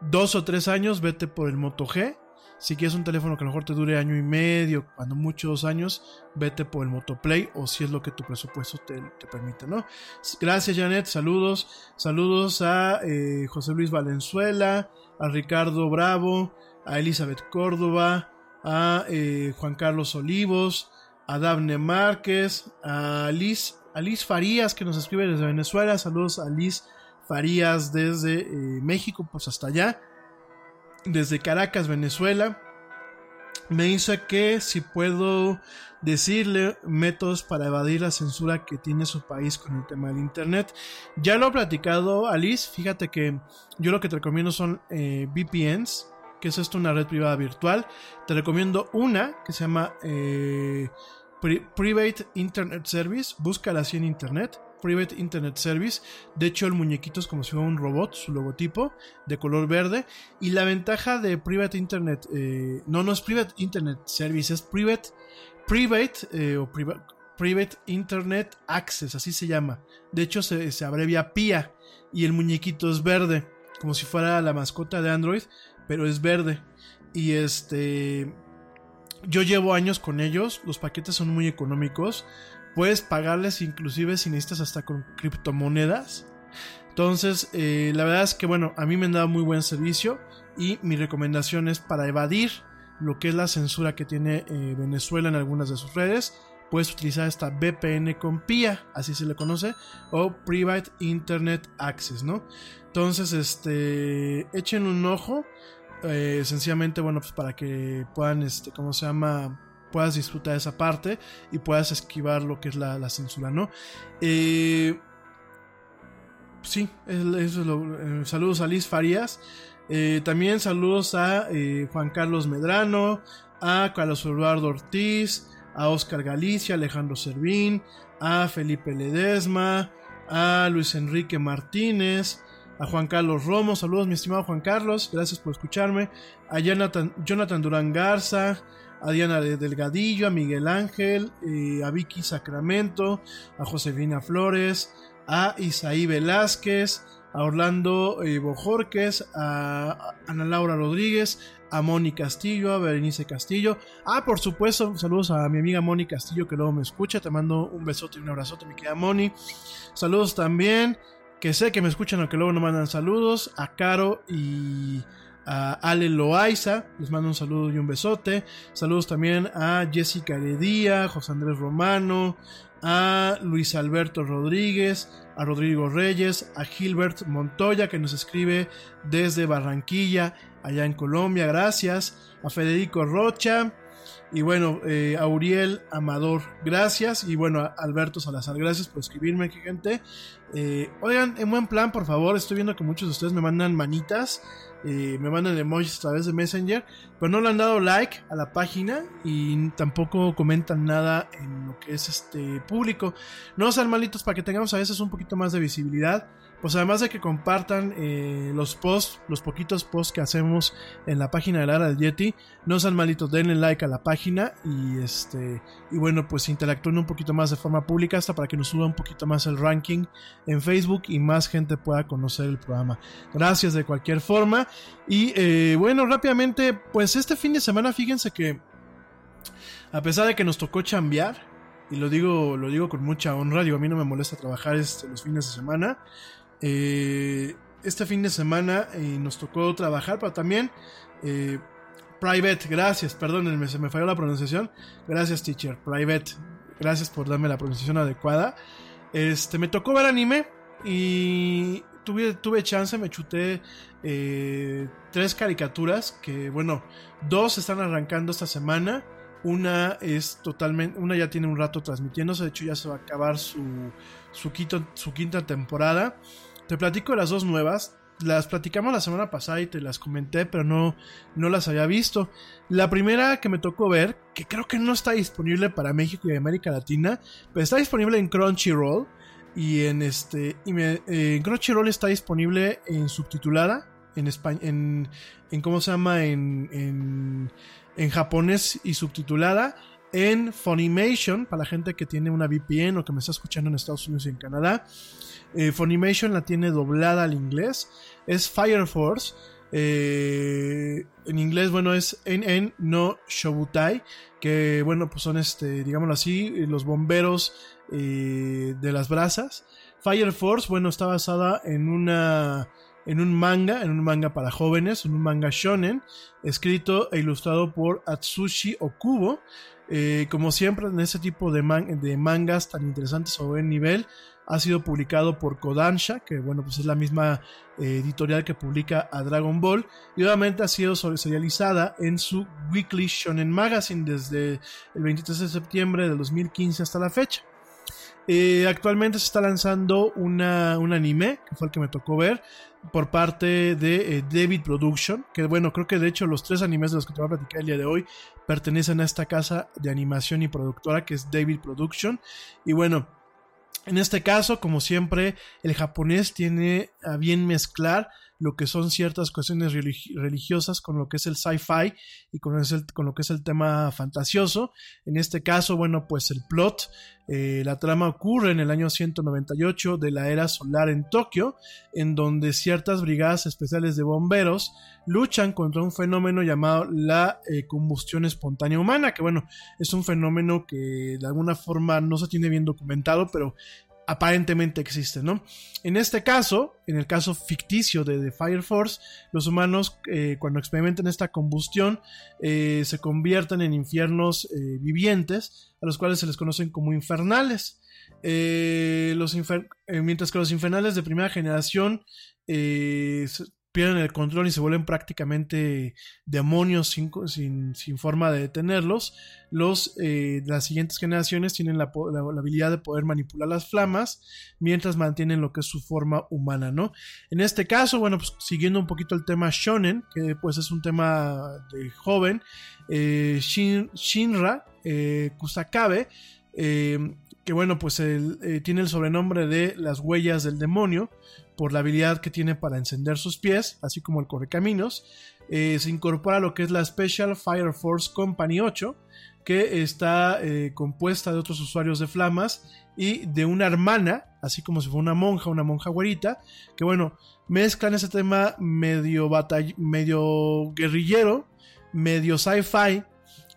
dos o tres años, vete por el Moto G. Si quieres un teléfono que a lo mejor te dure año y medio, cuando mucho dos años, vete por el Motoplay o si es lo que tu presupuesto te, te permite, ¿no? Gracias Janet, saludos. Saludos a eh, José Luis Valenzuela, a Ricardo Bravo, a Elizabeth Córdoba, a eh, Juan Carlos Olivos, a Dafne Márquez, a Liz, a Liz Farías que nos escribe desde Venezuela. Saludos a Liz Farías desde eh, México, pues hasta allá. Desde Caracas, Venezuela. Me dice que si puedo decirle métodos para evadir la censura que tiene su país con el tema del internet. Ya lo he platicado, Alice. Fíjate que yo lo que te recomiendo son eh, VPNs, que es esto una red privada virtual. Te recomiendo una que se llama eh, Pri- Private Internet Service. Búscala así en internet. Private Internet Service. De hecho, el muñequito es como si fuera un robot, su logotipo, de color verde. Y la ventaja de Private Internet, eh, no, no es Private Internet Service, es Private, Private eh, o priva- Private Internet Access, así se llama. De hecho, se, se abrevia PIA y el muñequito es verde, como si fuera la mascota de Android, pero es verde. Y este. Yo llevo años con ellos, los paquetes son muy económicos. Puedes pagarles inclusive si necesitas hasta con criptomonedas. Entonces, eh, la verdad es que bueno, a mí me han dado muy buen servicio y mi recomendación es para evadir lo que es la censura que tiene eh, Venezuela en algunas de sus redes. Puedes utilizar esta VPN con PIA, así se le conoce, o Private Internet Access, ¿no? Entonces, este, echen un ojo, eh, sencillamente, bueno, pues para que puedan, este, ¿cómo se llama? Puedas disfrutar esa parte y puedas esquivar lo que es la, la censura, ¿no? Eh, sí, es- eso es lo- eh, saludos a Liz Farías. Eh, también saludos a Juan Carlos Medrano, a Carlos Eduardo Ortiz, a Oscar Galicia, Alejandro Servín, a Felipe Ledesma, a Luis Enrique Martínez, a Juan Carlos Romo, saludos mi estimado Juan Carlos, gracias por escucharme, a Jonathan, Jonathan Durán Garza, a Diana de- Delgadillo, a Miguel Ángel, eh, a Vicky Sacramento, a Josefina Flores, a Isaí Velázquez, a Orlando eh, Bojorques, a Ana Laura Rodríguez, a Moni Castillo, a Berenice Castillo. Ah, por supuesto, saludos a mi amiga Moni Castillo que luego me escucha. Te mando un besote y un abrazote, mi querida Moni. Saludos también, que sé que me escuchan, aunque luego no mandan saludos, a Caro y a Ale Loaiza. Les mando un saludo y un besote. Saludos también a Jessica Heredía, José Andrés Romano, a Luis Alberto Rodríguez, a Rodrigo Reyes, a Gilbert Montoya que nos escribe desde Barranquilla, allá en Colombia, gracias, a Federico Rocha y bueno, eh, a Uriel Amador, gracias y bueno, a Alberto Salazar, gracias por escribirme, aquí, gente. Eh, oigan, en buen plan, por favor, estoy viendo que muchos de ustedes me mandan manitas, eh, me mandan emojis a través de Messenger, pero no le han dado like a la página y tampoco comentan nada en lo que es este público. No sean malitos para que tengamos a veces un poquito más de visibilidad. Pues además de que compartan eh, los posts, los poquitos posts que hacemos en la página de la Hora del Yeti, no sean malitos, denle like a la página y este y bueno pues interactúen un poquito más de forma pública hasta para que nos suba un poquito más el ranking en Facebook y más gente pueda conocer el programa. Gracias de cualquier forma y eh, bueno rápidamente pues este fin de semana fíjense que a pesar de que nos tocó chambear y lo digo lo digo con mucha honra, digo a mí no me molesta trabajar este, los fines de semana. Eh, este fin de semana eh, nos tocó trabajar, pero también eh, Private, gracias, perdónenme, se me falló la pronunciación. Gracias, teacher. Private, gracias por darme la pronunciación adecuada. Este, me tocó ver anime y tuve, tuve chance, me chuté eh, tres caricaturas que, bueno, dos están arrancando esta semana. Una es totalmente, una ya tiene un rato transmitiéndose, de hecho ya se va a acabar su, su, quito- su quinta temporada. Te platico las dos nuevas. Las platicamos la semana pasada y te las comenté, pero no, no las había visto. La primera que me tocó ver, que creo que no está disponible para México y América Latina, pero está disponible en Crunchyroll. Y en este. Y me, eh, en Crunchyroll está disponible en subtitulada. En español. En, en. ¿Cómo se llama? En. En, en japonés y subtitulada. En Funimation. Para la gente que tiene una VPN o que me está escuchando en Estados Unidos y en Canadá. Eh, Funimation la tiene doblada al inglés. Es Fire Force. Eh, en inglés, bueno, es NN no Shobutai, que bueno, pues son este, digámoslo así, los bomberos eh, de las brasas. Fire Force, bueno, está basada en una en un manga, en un manga para jóvenes, en un manga shonen, escrito e ilustrado por Atsushi Okubo. Como siempre, en ese tipo de, de mangas tan interesantes o buen nivel, ha sido publicado por Kodansha, que bueno, pues es la misma eh, editorial que publica a Dragon Ball, y obviamente ha sido serializada en su Weekly Shonen Magazine desde el 23 de septiembre de 2015 hasta la fecha. Eh, actualmente se está lanzando una, un anime, que fue el que me tocó ver, por parte de eh, David Production, que bueno, creo que de hecho los tres animes de los que te voy a platicar el día de hoy pertenecen a esta casa de animación y productora que es David Production. Y bueno, en este caso, como siempre, el japonés tiene a bien mezclar lo que son ciertas cuestiones religiosas con lo que es el sci-fi y con, lo que es el tema fantasioso. En este caso, bueno, pues el plot, eh, la trama ocurre en el año 198 de la era solar en Tokio, en donde ciertas brigadas especiales de bomberos luchan contra un fenómeno llamado la eh, combustión espontánea humana, que bueno, es un fenómeno que de alguna forma no se tiene bien documentado, pero aparentemente existe, ¿no? En este caso, en el caso ficticio de The Fire Force, los humanos eh, cuando experimentan esta combustión eh, se convierten en infiernos eh, vivientes, a los cuales se les conocen como infernales. mientras que los infernales de primera generación pierden el control y se vuelven prácticamente demonios sin, sin, forma de detenerlos. Los, eh, las siguientes generaciones tienen la, habilidad de poder manipular las flamas mientras mantienen lo que es su forma humana, ¿no? En este caso, bueno, pues siguiendo un poquito el tema shonen, que pues es un tema de joven, eh, Shinra eh, Kusakabe, que bueno, pues tiene el sobrenombre de las huellas del demonio, por la habilidad que tiene para encender sus pies, así como el correcaminos. Eh, se incorpora lo que es la Special Fire Force Company 8, que está eh, compuesta de otros usuarios de flamas y de una hermana, así como si fuera una monja, una monja güerita, que bueno, mezclan ese tema medio, medio guerrillero, medio sci-fi,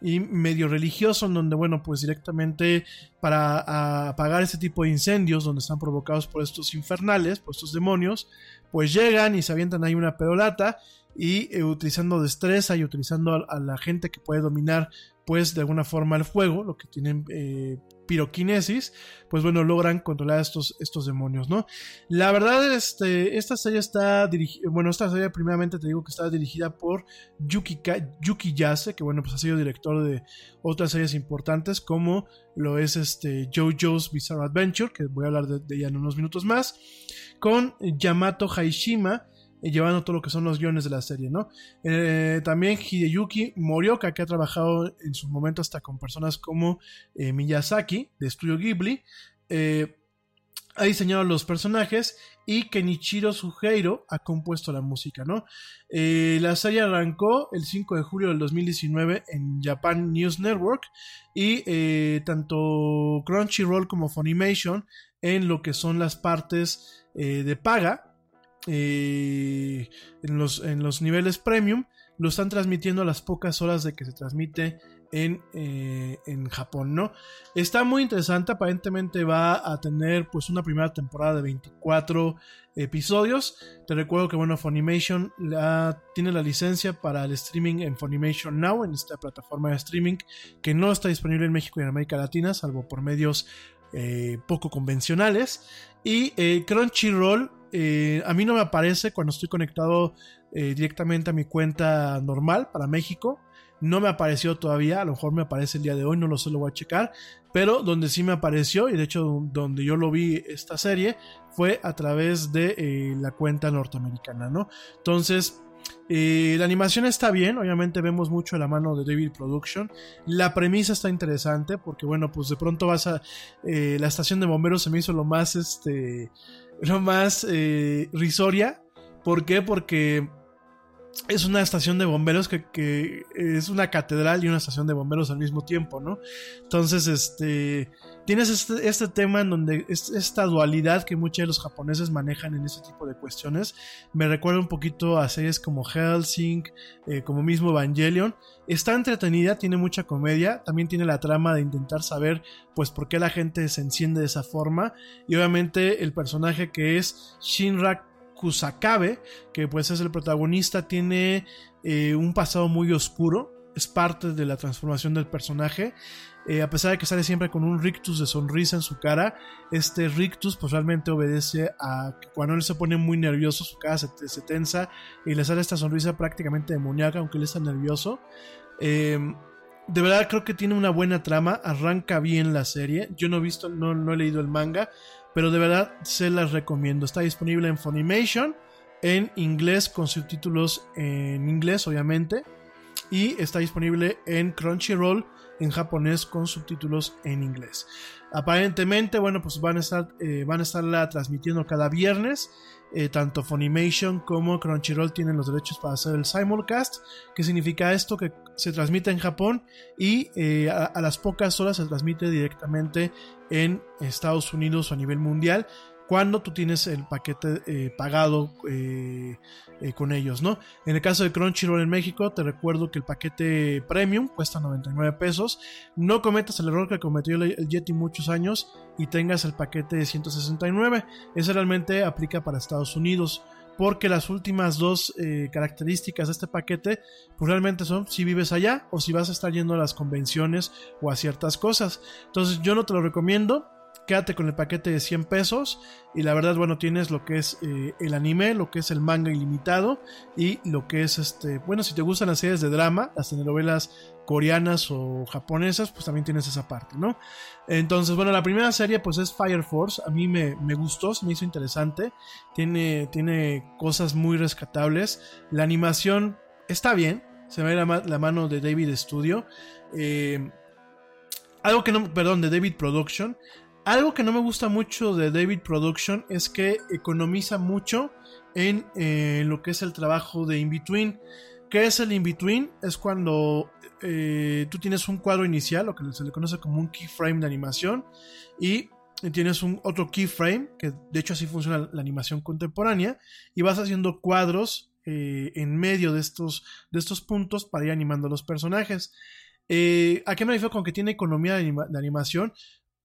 y medio religioso, en donde, bueno, pues directamente para apagar ese tipo de incendios, donde están provocados por estos infernales, por estos demonios, pues llegan y se avientan ahí una pedolata y eh, utilizando destreza y utilizando a, la gente que puede dominar pues de alguna forma el fuego, lo que tienen eh, piroquinesis, pues bueno, logran controlar estos, estos demonios, ¿no? La verdad, este, esta serie está dirigida, bueno, esta serie primeramente te digo que está dirigida por Yuki, Yuki Yase, que bueno, pues ha sido director de otras series importantes como lo es este JoJo's Bizarre Adventure, que voy a hablar de, de ella en unos minutos más, con Yamato Haishima, llevando todo lo que son los guiones de la serie, ¿no? Eh, también Hideyuki Morioka, que ha trabajado en su momento hasta con personas como eh, Miyazaki, de Studio Ghibli, eh, ha diseñado los personajes y Kenichiro Suheiro ha compuesto la música, ¿no? la serie arrancó el 5 de julio del 2019 en Japan News Network y tanto Crunchyroll como Funimation en lo que son las partes de paga eh, en, los, en los niveles premium lo están transmitiendo a las pocas horas de que se transmite en, eh, en, Japón, ¿no? Está muy interesante, aparentemente va a tener pues una primera temporada de 24 episodios. Te recuerdo que bueno, Funimation la, tiene la licencia para el streaming en Funimation Now, en esta plataforma de streaming que no está disponible en México y en América Latina, salvo por medios eh, poco convencionales. Y Crunchyroll eh, a mí no me aparece cuando estoy conectado eh, directamente a mi cuenta normal para México. No me apareció todavía, a lo mejor me aparece el día de hoy, no lo sé, lo voy a checar. Pero donde sí me apareció, y de hecho donde yo lo vi esta serie, fue a través de eh, la cuenta norteamericana, ¿no? Entonces, la animación está bien, obviamente vemos mucho la mano de David Production. La premisa está interesante porque, bueno, pues de pronto vas a. la estación de bomberos se me hizo lo más este lo más eh, risoria. ¿Por qué? Porque es una estación de bomberos que, que es una catedral y una estación de bomberos al mismo tiempo, ¿no? Entonces, este, tienes este, este tema en donde es, esta dualidad que muchos de los japoneses manejan en este tipo de cuestiones. Me recuerda un poquito a series como Helsing, eh, como mismo Evangelion. Está entretenida, tiene mucha comedia, también tiene la trama de intentar saber, pues, por qué la gente se enciende de esa forma. Y obviamente el personaje que es Shinra Kusakabe, que pues es el protagonista, tiene eh, un pasado muy oscuro, es parte de la transformación del personaje. Eh, a pesar de que sale siempre con un rictus de sonrisa en su cara, este rictus pues realmente obedece a que cuando él se pone muy nervioso su cara se, tensa y le sale esta sonrisa prácticamente demoníaca aunque él está nervioso. Eh, de verdad creo que tiene una buena trama, arranca bien la serie. Yo no he visto, no, no he leído el manga, pero de verdad se las recomiendo. Está disponible en Funimation, en inglés con subtítulos en inglés, obviamente, y está disponible en Crunchyroll en japonés con subtítulos en inglés. Aparentemente, bueno, pues van a estar, eh, van a estarla transmitiendo cada viernes. Eh, tanto Funimation como Crunchyroll tienen los derechos para hacer el simulcast. ¿Qué significa esto? Que se transmite en Japón y eh, a, a las pocas horas se transmite directamente en Estados Unidos o a nivel mundial cuando tú tienes el paquete eh, pagado eh, eh, con ellos, ¿no? En el caso de Crunchyroll en México, te recuerdo que el paquete premium cuesta 99 pesos. No cometas el error que cometió el, el Yeti muchos años y tengas el paquete de 169. Ese realmente aplica para Estados Unidos. Porque las últimas dos características de este paquete, pues realmente son si vives allá o si vas a estar yendo a las convenciones o a ciertas cosas. Entonces yo no te lo recomiendo quédate con el paquete de 100 pesos. Y la verdad bueno tienes lo que es eh, el anime lo que es el manga ilimitado y lo que es este bueno si te gustan las series de drama las telenovelas coreanas o japonesas pues también tienes esa parte no entonces bueno la primera serie pues es Fire Force. A mí me, me gustó se me hizo interesante. Tiene tiene cosas muy rescatables. La animación está bien se ve la, la mano de David Studio. Eh, algo que no, perdón, de David Production. Algo que no me gusta mucho de David Production es que economiza mucho en eh, lo que es el trabajo de in-between. ¿Qué es el in-between? Es cuando eh, tú tienes un cuadro inicial, lo que se le conoce como un keyframe de animación, y tienes un otro keyframe, que de hecho así funciona la animación contemporánea, y vas haciendo cuadros eh, en medio de estos, de estos puntos para ir animando a los personajes. Eh, ¿A qué me refiero con que tiene economía de, anima de, animación?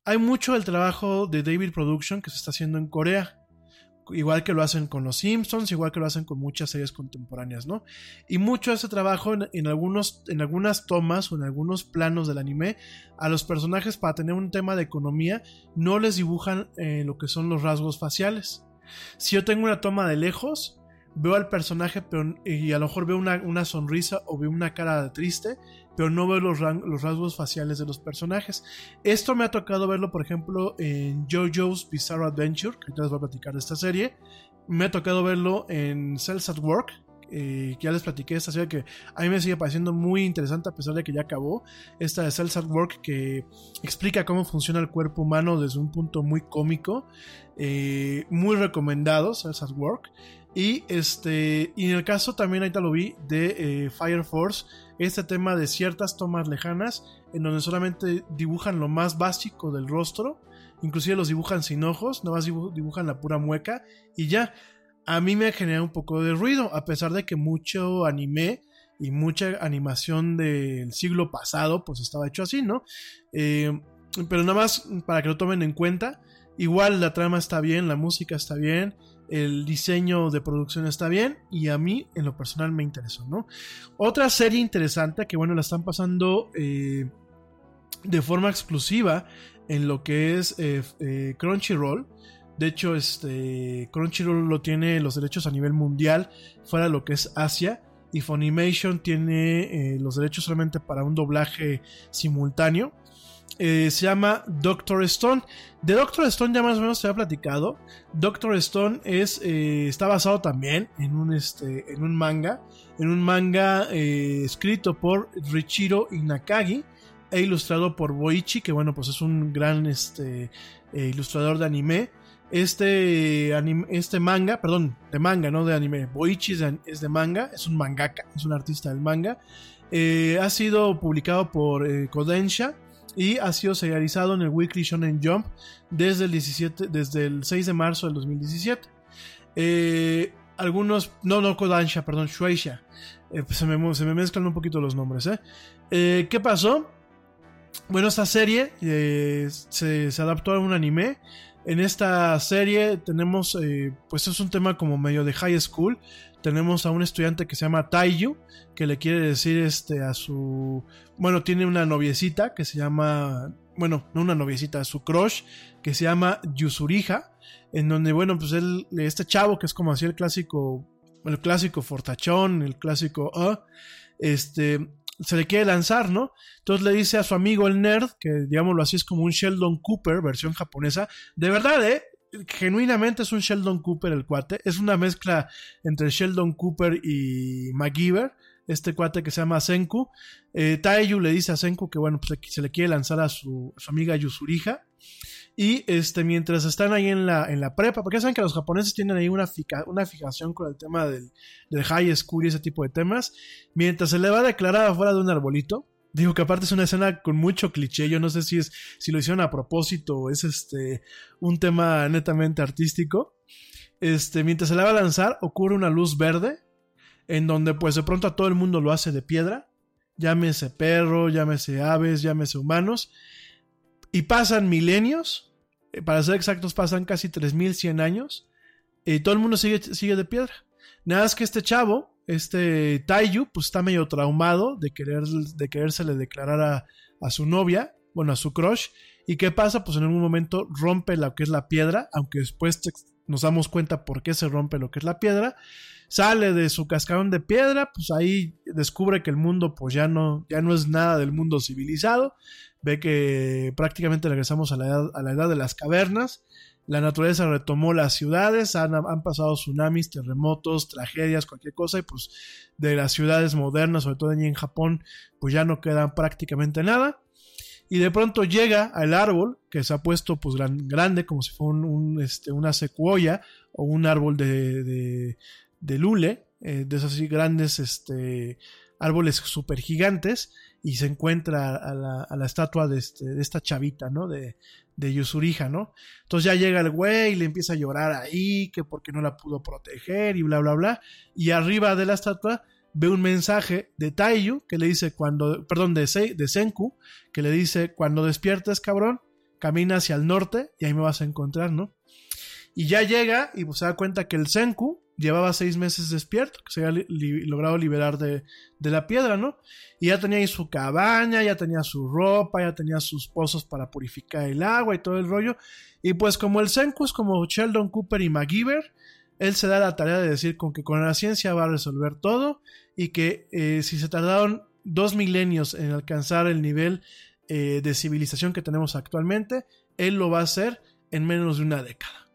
Hay mucho del trabajo de David Production que se está haciendo en Corea. Igual que lo hacen con los Simpsons, igual que lo hacen con muchas series contemporáneas, ¿no? Y mucho de ese trabajo en, algunos, en algunas tomas o en algunos planos del anime, a los personajes para tener un tema de economía, no les dibujan eh, lo que son los rasgos faciales. Si yo tengo una toma de lejos, veo al personaje pero, y a lo mejor veo una, una, sonrisa o veo una cara triste, pero no veo los, rasgos faciales de los personajes. Esto me ha tocado verlo, por ejemplo, en JoJo's Bizarre Adventure, que ahorita les voy a platicar de esta serie. Me ha tocado verlo en Cells at Work, eh, que ya les platiqué esta serie que a mí me sigue pareciendo muy interesante a pesar de que ya acabó. Esta de Cells at Work que explica cómo funciona el cuerpo humano desde un punto muy cómico. Eh, muy recomendado, Cells at Work. Y este. Y en el caso también ahorita lo vi de eh, Fire Force. Este tema de ciertas tomas lejanas. En donde solamente dibujan lo más básico del rostro. Inclusive los dibujan sin ojos. Nada más dibujan la pura mueca. Y ya. A mí me genera un poco de ruido. A pesar de que mucho anime. Y mucha animación del siglo pasado. Pues estaba hecho así, ¿no? Eh, pero nada más para que lo tomen en cuenta. Igual la trama está bien. La música está bien el diseño de producción está bien y a mí en lo personal me interesó, ¿no? Otra serie interesante que bueno la están pasando eh, de forma exclusiva en lo que es eh, eh, Crunchyroll. De hecho, este Crunchyroll lo tiene los derechos a nivel mundial fuera de lo que es Asia y Funimation tiene los derechos solamente para un doblaje simultáneo. Eh, se llama Doctor Stone. De Doctor Stone ya más o menos se ha platicado. Doctor Stone es, eh, está basado también en un, este, en un manga. En un manga eh, escrito por Richiro Inakagi e ilustrado por Boichi, que bueno, pues es un gran este, ilustrador de anime. Este, anime, este manga, perdón, de manga, no de anime. Boichi es de, es de manga, es un mangaka, es un artista del manga. Ha sido publicado por Kodensha y ha sido serializado en el Weekly Shonen Jump desde el, 17, desde el 6 de marzo del 2017. Eh, algunos, no, no Kodansha, perdón, Shueisha. Eh, pues se, me, mezclan un poquito los nombres. ¿eh? qué pasó? Bueno, esta serie se, se, adaptó a un anime. En esta serie tenemos, eh, pues es un tema como medio de high school. Tenemos a un estudiante que se llama Taiyu, que le quiere decir este a su, bueno, tiene una noviecita que se llama, bueno, no una noviecita, su crush, que se llama Yusuriha, en donde, bueno, pues él, este chavo que es como así el clásico, el clásico fortachón, el clásico, uh, este, se le quiere lanzar, ¿no? Entonces le dice a su amigo el nerd, que digámoslo así es como un Sheldon Cooper, versión japonesa, de verdad, ¿eh? Genuinamente es un Sheldon Cooper el cuate, es una mezcla entre Sheldon Cooper y MacGyver, este cuate que se llama Senku. Eh, le dice a Senku que, bueno, pues se le quiere lanzar a su, a su amiga Yusuriha. Y este, mientras están ahí en la, en la prepa, porque saben que los japoneses tienen ahí una, una fijación con el tema del, del, high school y ese tipo de temas, mientras se le va a declarar afuera de un arbolito, digo que aparte es una escena con mucho cliché, yo no sé si es, si lo hicieron a propósito o es este, un tema netamente artístico, este, mientras se le va a lanzar, ocurre una luz verde, en donde pues de pronto a todo el mundo lo hace de piedra, llámese perro, llámese aves, llámese humanos, y pasan milenios, eh, para ser exactos, pasan casi 3100 años y todo el mundo sigue, sigue de piedra. Nada más que este chavo, este Taiyu, pues está medio traumado de, querer, de querérsele declarar a, a su novia, bueno, a su crush. ¿Y qué pasa? Pues en algún momento rompe lo que es la piedra, aunque después nos damos cuenta por qué se rompe lo que es la piedra. Sale de su cascarón de piedra, pues ahí descubre que el mundo pues ya no, ya no es nada del mundo civilizado ve que prácticamente regresamos a la edad, a la edad de las cavernas. La naturaleza retomó las ciudades, han, han, pasado tsunamis, terremotos, tragedias, cualquier cosa, y pues de las ciudades modernas, sobre todo en Japón, pues ya no queda prácticamente nada. Y de pronto llega al árbol, que se ha puesto pues gran, grande, como si fuera un, este, una secuoya o un árbol de, de, de lule, eh, de esos así grandes este, árboles super gigantes y se encuentra a la, a la estatua de, este, de, esta chavita, ¿no? De, de Yusurija, ¿no? Entonces ya llega el güey y le empieza a llorar ahí, que porque no la pudo proteger y bla, bla, bla. Y arriba de la estatua ve un mensaje de Taiyu que le dice cuando, perdón, de, Se, de Senku, que le dice, cuando despiertes, cabrón, camina hacia el norte y ahí me vas a encontrar, ¿no? Y ya llega y pues se da cuenta que el Senku llevaba seis meses despierto, que se había logrado liberar de, de, la piedra, ¿no? Y ya tenía ahí su cabaña, ya tenía su ropa, ya tenía sus pozos para purificar el agua y todo el rollo. Y pues como el Senku es como Sheldon Cooper y MacGyver, él se da la tarea de decir con que con la ciencia va a resolver todo y que eh, si se tardaron dos milenios en alcanzar el nivel eh, de civilización que tenemos actualmente, él lo va a hacer en menos de una década.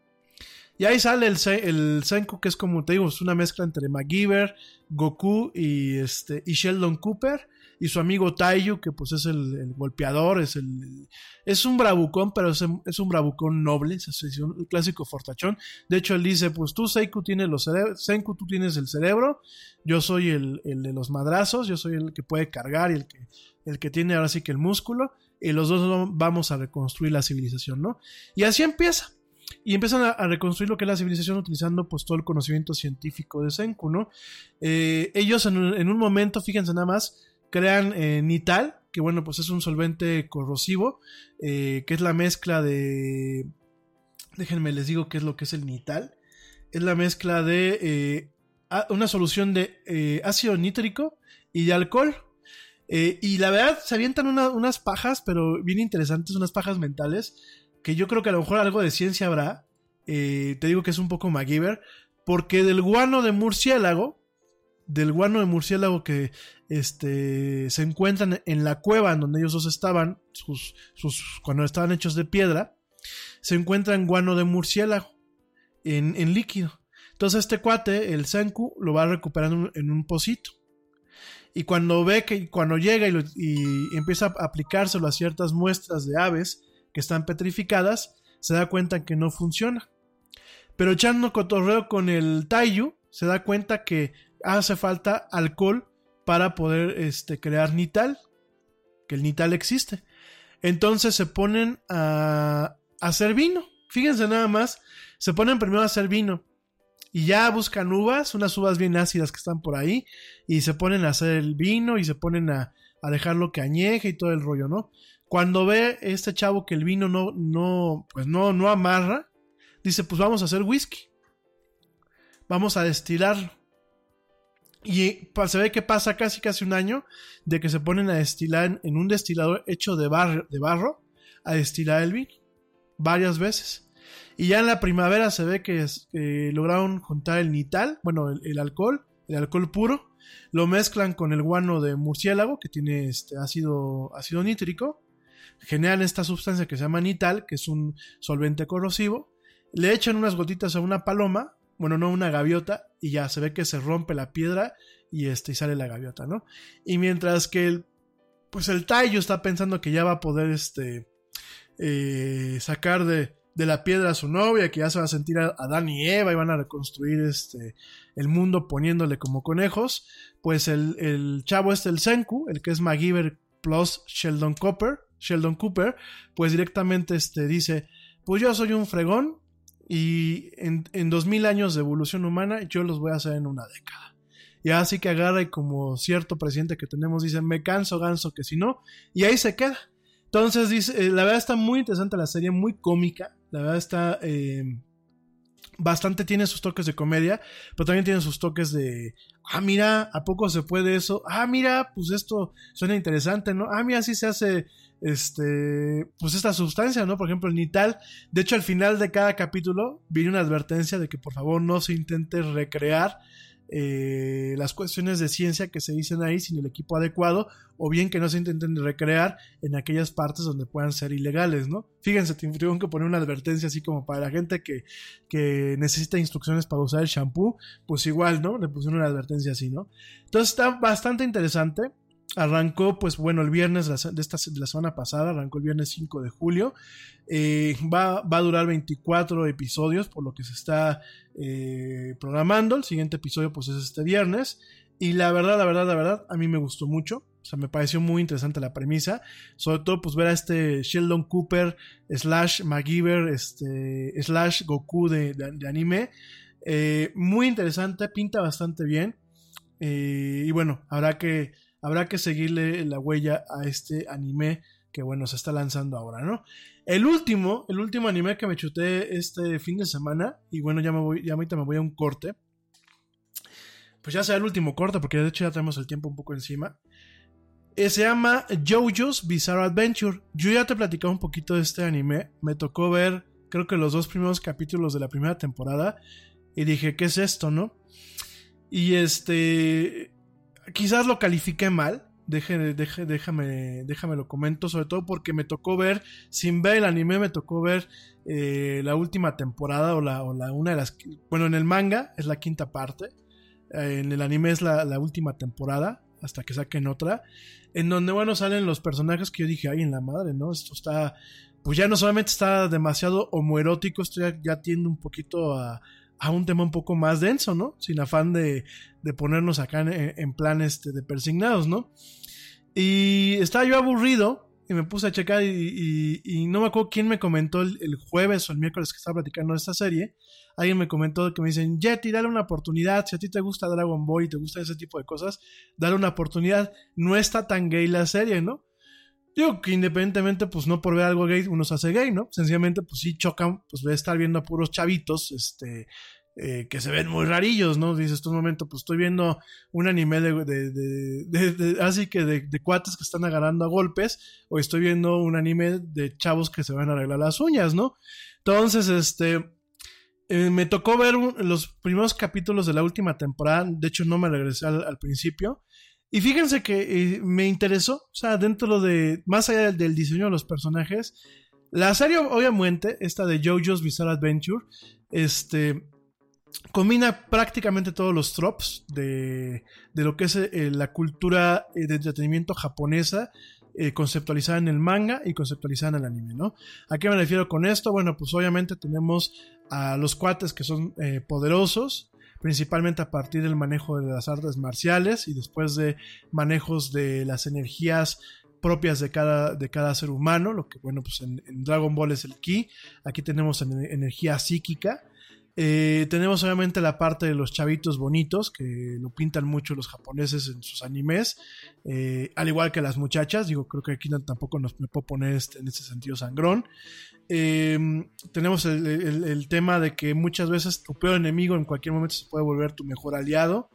Y ahí sale el, el que es como te digo, es una mezcla entre MacGyver, Goku y, este, y Sheldon Cooper. Y su amigo Taiyu, que pues es el, el golpeador, es el, es un bravucón, pero es, es un bravucón noble, es, un clásico fortachón. De hecho, él dice, pues tú, Seiku, tienes los Senku, tú tienes el cerebro, yo soy el, el, de los madrazos, yo soy el que puede cargar y el que, el que tiene ahora sí que el músculo, y los dos vamos a reconstruir la civilización, ¿no? Y así empieza y empiezan a, reconstruir lo que es la civilización utilizando pues todo el conocimiento científico de Senku, ¿no? Eh, ellos en un, momento, fíjense nada más, crean eh, Nital, que bueno, pues es un solvente corrosivo, eh, que es la mezcla de... Déjenme les digo qué es lo que es el Nital. Es la mezcla de eh, una solución de ácido nítrico y de alcohol. y la verdad, se avientan una, unas pajas, pero bien interesantes, unas pajas mentales que yo creo que a lo mejor algo de ciencia habrá. Te digo que es un poco MacGyver, porque del guano de murciélago, del guano de murciélago que este, se encuentran en la cueva en donde ellos dos estaban, sus, sus, cuando estaban hechos de piedra, se encuentran guano de murciélago en, en líquido. Entonces este cuate, el Senku, lo va recuperando en un pocito. Y cuando ve que cuando llega y, y empieza a aplicárselo a ciertas muestras de aves, que están petrificadas, se da cuenta que no funciona. pero echando cotorreo con el Taiyu, se da cuenta que hace falta alcohol para poder este, crear Nital, que el Nital existe. Entonces se ponen a, hacer vino. Fíjense nada más, se ponen primero a hacer vino y ya buscan uvas, unas uvas bien ácidas que están por ahí, y se ponen a hacer el vino y se ponen a, a dejarlo que añeje y todo el rollo, ¿no? Cuando ve este chavo que el vino no, no, pues no, no amarra, dice, pues vamos a hacer whisky. Vamos a destilarlo. Y se ve que pasa casi casi un año de que se ponen a destilar en un destilador hecho de, bar- de barro, a destilar el vino. Varias veces. Y ya en la primavera se ve que lograron juntar el nital, bueno, el, el alcohol, el alcohol puro, lo mezclan con el guano de murciélago, que tiene este ácido, ácido nítrico, generan esta sustancia que se llama nital, que es un solvente corrosivo, le echan unas gotitas a una paloma, bueno, no una gaviota, y ya se ve que se rompe la piedra y, este, y sale la gaviota, ¿no? Y mientras que el, pues el tallo está pensando que ya va a poder este, eh, sacar de, de la piedra a su novia, que ya se va a sentir a Adán y Eva y van a reconstruir este, el mundo poniéndole como conejos, pues el, el chavo este, el Senku, el que es MacGyver plus Sheldon Cooper, Sheldon Cooper, pues directamente este, dice, pues yo soy un fregón y en, en 2000 años de evolución humana yo los voy a hacer en una década. Y así que agarra y como cierto presidente que tenemos dice, me canso ganso que si no, y ahí se queda. Entonces dice, eh, la verdad está muy interesante la serie, muy cómica, la verdad está eh, bastante, tiene sus toques de comedia, pero también tiene sus toques de, ah, mira, ¿a poco se puede eso? Ah, mira, pues esto suena interesante, ¿no? Ah, mira, así se hace, este, pues esta sustancia, ¿no? Por ejemplo, el nital. De hecho, al final de cada capítulo viene una advertencia de que por favor no se intente recrear eh, las cuestiones de ciencia que se dicen ahí sin el equipo adecuado, o bien que no se intenten recrear en aquellas partes donde puedan ser ilegales, ¿no? Fíjense, tuvieron que poner una advertencia así como para la gente que, que necesita instrucciones para usar el shampoo, pues igual, ¿no? Le pusieron una advertencia así, ¿no? Entonces está bastante interesante. Arrancó, pues bueno, el viernes de, esta, de la semana pasada, arrancó el viernes 5 de julio. Eh, va, va, a durar 24 episodios, por lo que se está eh, programando. El siguiente episodio, pues es este viernes. Y la verdad, la verdad, la verdad, a mí me gustó mucho. O sea, me pareció muy interesante la premisa. Sobre todo, pues ver a este Sheldon Cooper, slash MacGyver, este, slash Goku de, de, anime. Eh, muy interesante, pinta bastante bien. y bueno, habrá que habrá que seguirle la huella a este anime que bueno se está lanzando ahora, ¿no? El último, el último anime que me chuté este fin de semana y bueno ya me voy, ya ahorita me voy a un corte. Pues ya sea el último corte porque de hecho ya tenemos el tiempo un poco encima. Eh, se llama JoJo's Bizarre Adventure. Yo ya te he platicado un poquito de este anime. Me tocó ver, creo que los dos primeros capítulos de la primera temporada. Y dije, ¿qué es esto, no? Y este quizás lo califiqué mal. Deje, deje, déjame, déjame lo comento, sobre todo porque me tocó ver, sin ver el anime, me tocó ver eh, la última temporada o la, o la, una de las, bueno, en el manga es la quinta parte, eh, en el anime es la, última temporada, hasta que saquen otra, en donde, bueno, salen los personajes que yo dije, ay, en la madre, ¿no? Esto está, pues ya no solamente está demasiado homoerótico, esto ya, ya tiende un poquito a, a un tema un poco más denso, ¿no? Sin afán de, de ponernos acá en, en, este, de persignados, ¿no? Y estaba yo aburrido y me puse a checar y, y, no me acuerdo quién me comentó el, jueves o el miércoles que estaba platicando de esta serie. Alguien me comentó que me dicen, Jetty, dale una oportunidad. Si a ti te gusta Dragon Ball y te gusta ese tipo de cosas, dale una oportunidad. No está tan gay la serie, ¿no? Digo que independientemente, pues no por ver algo gay uno se hace gay, ¿no? Sencillamente, pues sí chocan, pues de estar viendo a puros chavitos, este, eh, que se ven muy rarillos, ¿no? Dices, estos momentos, pues estoy viendo un anime de, de, así que de, cuates que están agarrando a golpes, o estoy viendo un anime de chavos que se van a arreglar las uñas, ¿no? Entonces, este, eh, me tocó ver un, los primeros capítulos de la última temporada, de hecho no me regresé al, al principio, y fíjense que eh, me interesó, o sea, dentro de, más allá del, del, diseño de los personajes, la serie, obviamente, esta de JoJo's Bizarre Adventure, este, combina prácticamente todos los tropes de, de lo que es eh, la cultura de entretenimiento japonesa eh, conceptualizada en el manga y conceptualizada en el anime, ¿no? ¿A qué me refiero con esto? Bueno, pues obviamente tenemos a los cuates que son eh, poderosos, principalmente a partir del manejo de las artes marciales y después de manejos de las energías propias de cada, de cada ser humano, lo que bueno, pues en, Dragon Ball es el ki, aquí tenemos en- energía psíquica, eh, tenemos obviamente la parte de los chavitos bonitos, que lo pintan mucho los japoneses en sus animes, eh, al igual que las muchachas, digo, creo que aquí tampoco nos me puedo poner este, en ese sentido sangrón. Eh, tenemos el, el- tema de que muchas veces tu peor enemigo en cualquier momento se puede volver tu mejor aliado.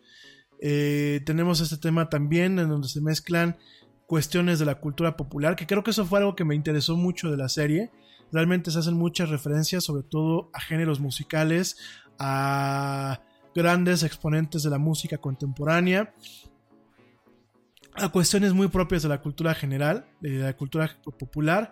Tenemos este tema también en donde se mezclan cuestiones de la cultura popular, que creo que eso fue algo que me interesó mucho de la serie. Realmente se hacen muchas referencias, sobre todo a géneros musicales, a grandes exponentes de la música contemporánea, a cuestiones muy propias de la cultura general, de la cultura popular.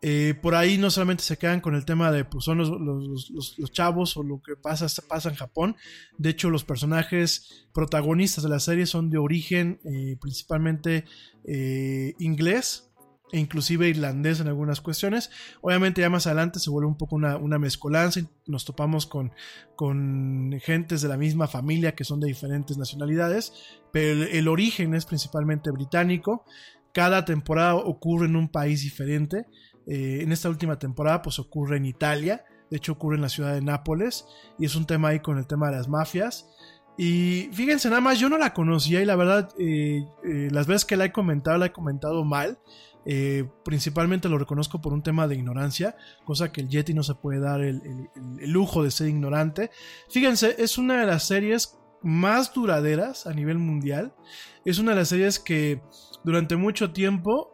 Eh, por ahí no solamente se quedan con el tema de pues son los, los- los- chavos o lo que pasa, pasa en Japón. De hecho, los personajes protagonistas de la serie son de origen eh, principalmente eh, inglés e inclusive irlandés en algunas cuestiones. Obviamente ya más adelante se vuelve un poco una, mezcolanza y nos topamos con, con gentes de la misma familia que son de diferentes nacionalidades, pero el, el origen es principalmente británico. Cada temporada ocurre en un país diferente. Eh, en esta última temporada pues ocurre en Italia, de hecho ocurre en la ciudad de Nápoles y es un tema ahí con el tema de las mafias. Y fíjense nada más, yo no la conocía y la verdad eh, eh, las veces que la he comentado la he comentado mal. Eh, principalmente lo reconozco por un tema de ignorancia, cosa que el Yeti no se puede dar el, el- lujo de ser ignorante. Fíjense, es una de las series más duraderas a nivel mundial. Es una de las series que durante mucho tiempo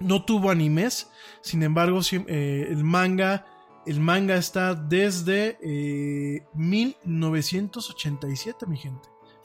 no tuvo animes. Sin embargo, el manga. El manga está desde eh, 1987, mi gente.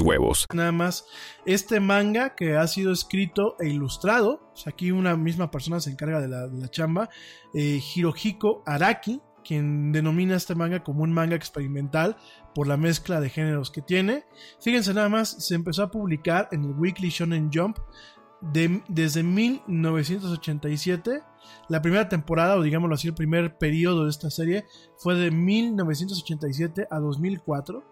huevos. nada más este manga que ha sido escrito e ilustrado. aquí una misma persona se encarga de la, de la chamba. eh, Hirohiko Araki, quien denomina este manga como un manga experimental por la mezcla de géneros que tiene. Fíjense nada más, se empezó a publicar en el Weekly Shonen Jump de- desde 1987. La primera temporada, o digámoslo así, el primer periodo de esta serie fue de 1987 a 2004.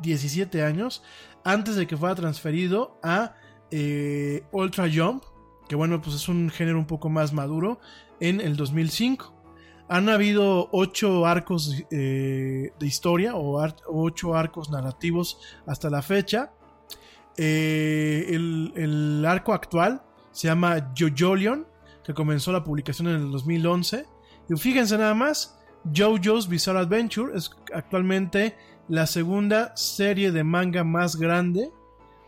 17 años antes de que fuera transferido a eh, Ultra Jump, que bueno, pues es un género un poco más maduro, en el 2005. Han habido 8 arcos eh, de historia o 8 arcos narrativos hasta la fecha. Eh, el, el arco actual se llama Jojolion, que comenzó la publicación en el 2011. Y fíjense nada más, JoJo's Bizarre Adventure es actualmente la segunda serie de manga más grande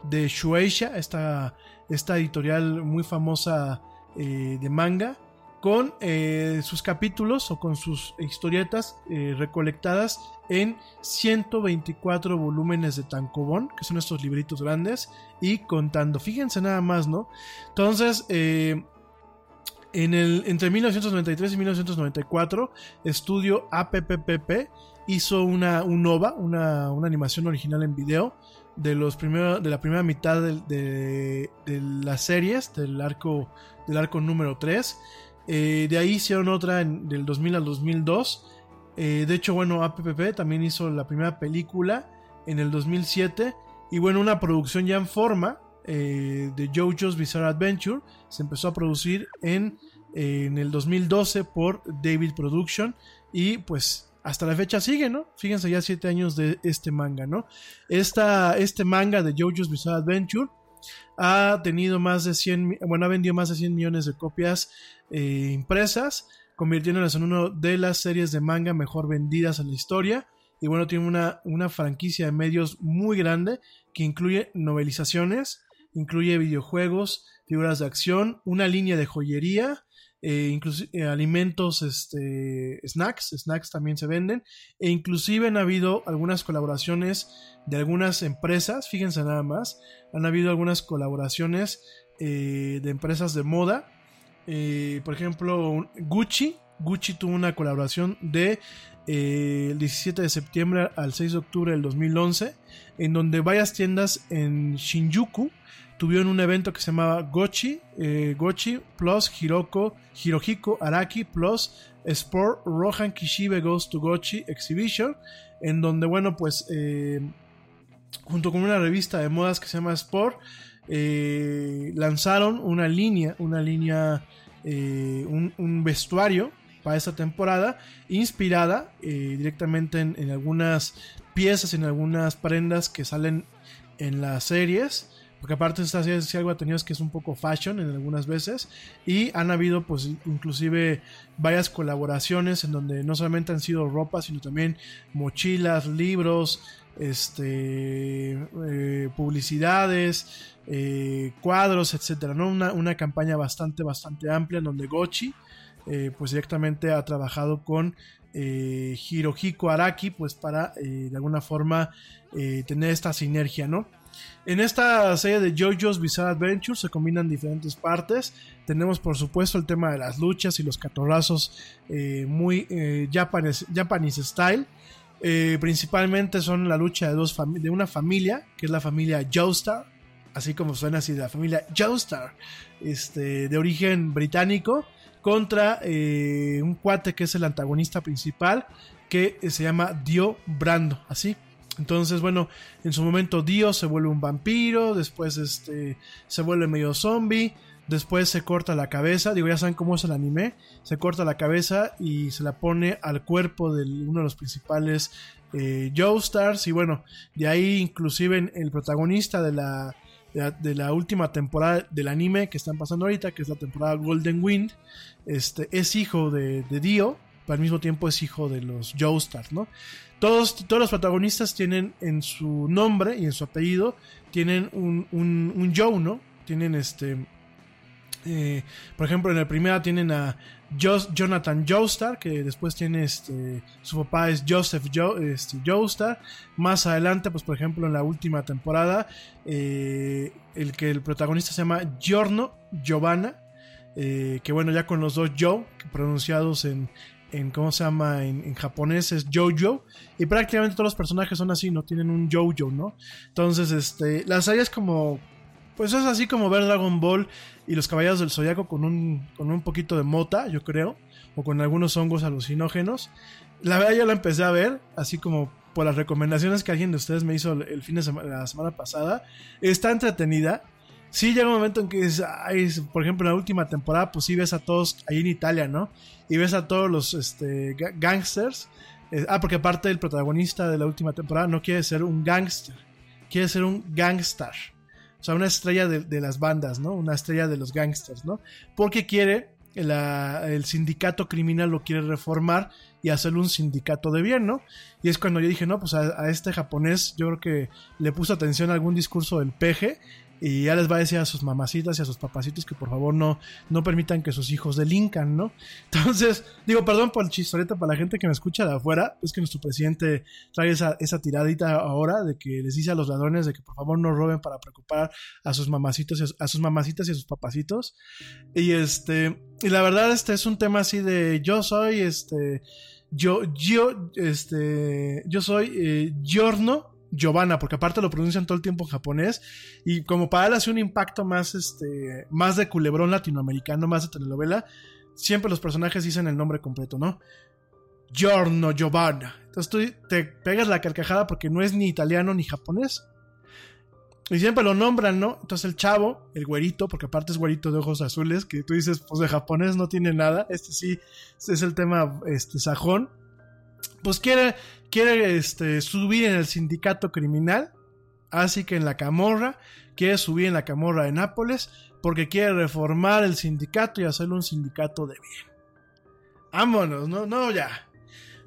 de Shueisha, esta, esta editorial muy famosa eh, de manga, con eh, sus capítulos o con sus historietas eh, recolectadas en 124 volúmenes de Tankobon, que son estos libritos grandes, y contando. Fíjense nada más, ¿no? Entonces, en el, entre 1993 y 1994, estudio APPPP hizo una un OVA, una, una, animación original en video de los primeros de la primera mitad de, de, las series del arco del arco número 3. Eh, de ahí hicieron otra en, del 2000 al 2002. Eh, de hecho, bueno, APPP también hizo la primera película en el 2007 y bueno, una producción ya en forma eh, de JoJo's Bizarre Adventure se empezó a producir en, en el 2012 por David Production y pues hasta la fecha sigue, ¿no? Fíjense ya siete años de este manga, ¿no? Esta, este manga de JoJo's Bizarre Adventure ha tenido más de 100, mi- bueno, ha vendido más de 100 millones de copias eh, impresas, convirtiéndolas en una de las series de manga mejor vendidas en la historia. Y bueno, tiene una, una franquicia de medios muy grande que incluye novelizaciones, incluye videojuegos, figuras de acción, una línea de joyería, eh, inclusi- eh, alimentos, este, snacks, snacks también se venden, e inclusive han habido algunas colaboraciones de algunas empresas, fíjense nada más, han habido algunas colaboraciones eh, de empresas de moda, por ejemplo, Gucci, Gucci tuvo una colaboración de el 17 de septiembre al 6 de octubre del 2011, en donde varias tiendas en Shinjuku tuvieron un evento que se llamaba Gochi, eh, Gochi Plus Hiroko, Hirohiko Araki Plus Sport Rohan Kishibe Goes to Gochi Exhibition, en donde, bueno, pues eh, junto con una revista de modas que se llama Sport, eh, lanzaron una línea, una línea, eh, un, vestuario para esta temporada, inspirada directamente en, en algunas piezas, en algunas prendas que salen en las series. Porque aparte esta serie si algo ha tenido es que es un poco fashion en algunas veces. Y han habido pues inclusive varias colaboraciones en donde no solamente han sido ropa, sino también mochilas, libros, este eh, publicidades, eh, cuadros, etcétera, ¿no? Una, una campaña bastante, bastante amplia en donde Gochi eh, pues directamente ha trabajado con Hirohiko Araki pues para de alguna forma tener esta sinergia, ¿no? En esta serie de JoJo's Bizarre Adventure se combinan diferentes partes. Tenemos por supuesto el tema de las luchas y los catorrazos eh, muy eh, Japanese, style. Eh, principalmente son la lucha de, dos de una familia, que es la familia Joestar, así como suena así, de la familia Joestar, este, de origen británico, contra eh, un cuate que es el antagonista principal, que se llama Dio Brando, así. Entonces, bueno, en su momento Dio se vuelve un vampiro, después este, se vuelve medio zombie, después se corta la cabeza, digo, ya saben cómo es el anime, se corta la cabeza y se la pone al cuerpo de uno de los principales eh, Joestars, y bueno, de ahí inclusive el protagonista de la, de la, última temporada del anime que están pasando ahorita, que es la temporada Golden Wind, este, es hijo de, de Dio, pero al mismo tiempo es hijo de los Joestars, ¿no? Todos, todos los protagonistas tienen en su nombre y en su apellido, tienen un, un, un Joe, ¿no? Tienen este... eh, por ejemplo, en la primera tienen a Jonathan Joestar, que después tiene este, su papá es Joseph jo, este, Joestar. Más adelante, pues por ejemplo, en la última temporada, eh, el que el protagonista se llama Giorno Giovanna, eh, que bueno, ya con los dos Joe, pronunciados en, en ¿cómo se llama? En, japonés es Jojo, y prácticamente todos los personajes son así, no tienen un Jojo, ¿no? Entonces, este, la serie es como, pues es así como ver Dragon Ball y los Caballeros del Zodiaco con un, con un poquito de mota, yo creo, o con algunos hongos alucinógenos. La verdad yo la empecé a ver, así como por las recomendaciones que alguien de ustedes me hizo el, fin de la semana pasada. Está entretenida. Sí llega un momento en que, es, ay, por ejemplo, en la última temporada, pues sí ves a todos ahí en Italia, ¿no? Y ves a todos los este, ga- gangsters. Eh, ah, porque aparte el protagonista de la última temporada no quiere ser un gangster, quiere ser un gangstar. O sea, una estrella de, de las bandas, ¿no? Una estrella de los gangsters, ¿no? Porque quiere, la- el sindicato criminal lo quiere reformar y hacerle un sindicato de bien, ¿no? Y es cuando yo dije, no, pues a, a este japonés yo creo que le puso atención a algún discurso del peje y ya les va a decir a sus mamacitas y a sus papacitos que por favor no, no permitan que sus hijos delincan, ¿no? Entonces, digo, perdón por el chistoreta para la gente que me escucha de afuera, es que nuestro presidente trae esa, esa tiradita ahora de que les dice a los ladrones de que por favor no roben para preocupar a sus mamacitos y a, a sus mamacitas y a sus papacitos. Y este, y la verdad, este es un tema así de yo soy este, yo, yo, este, yo soy eh, Giorno Giovanna, porque aparte lo pronuncian todo el tiempo en japonés y como para él hace un impacto más, este, más de culebrón latinoamericano, más de telenovela, siempre los personajes dicen el nombre completo, ¿no? Giorno Giovanna. Entonces tú te pegas la carcajada porque no es ni italiano ni japonés. Y siempre lo nombran, ¿no? Entonces el chavo, el güerito, porque aparte es güerito de ojos azules, que tú dices, pues de japonés no tiene nada. Este sí, este es el tema este, sajón. Pues quiere, quiere este, subir en el sindicato criminal. Así que en la camorra, quiere subir en la camorra de Nápoles, porque quiere reformar el sindicato y hacerlo un sindicato de bien. Vámonos, no, no, ya.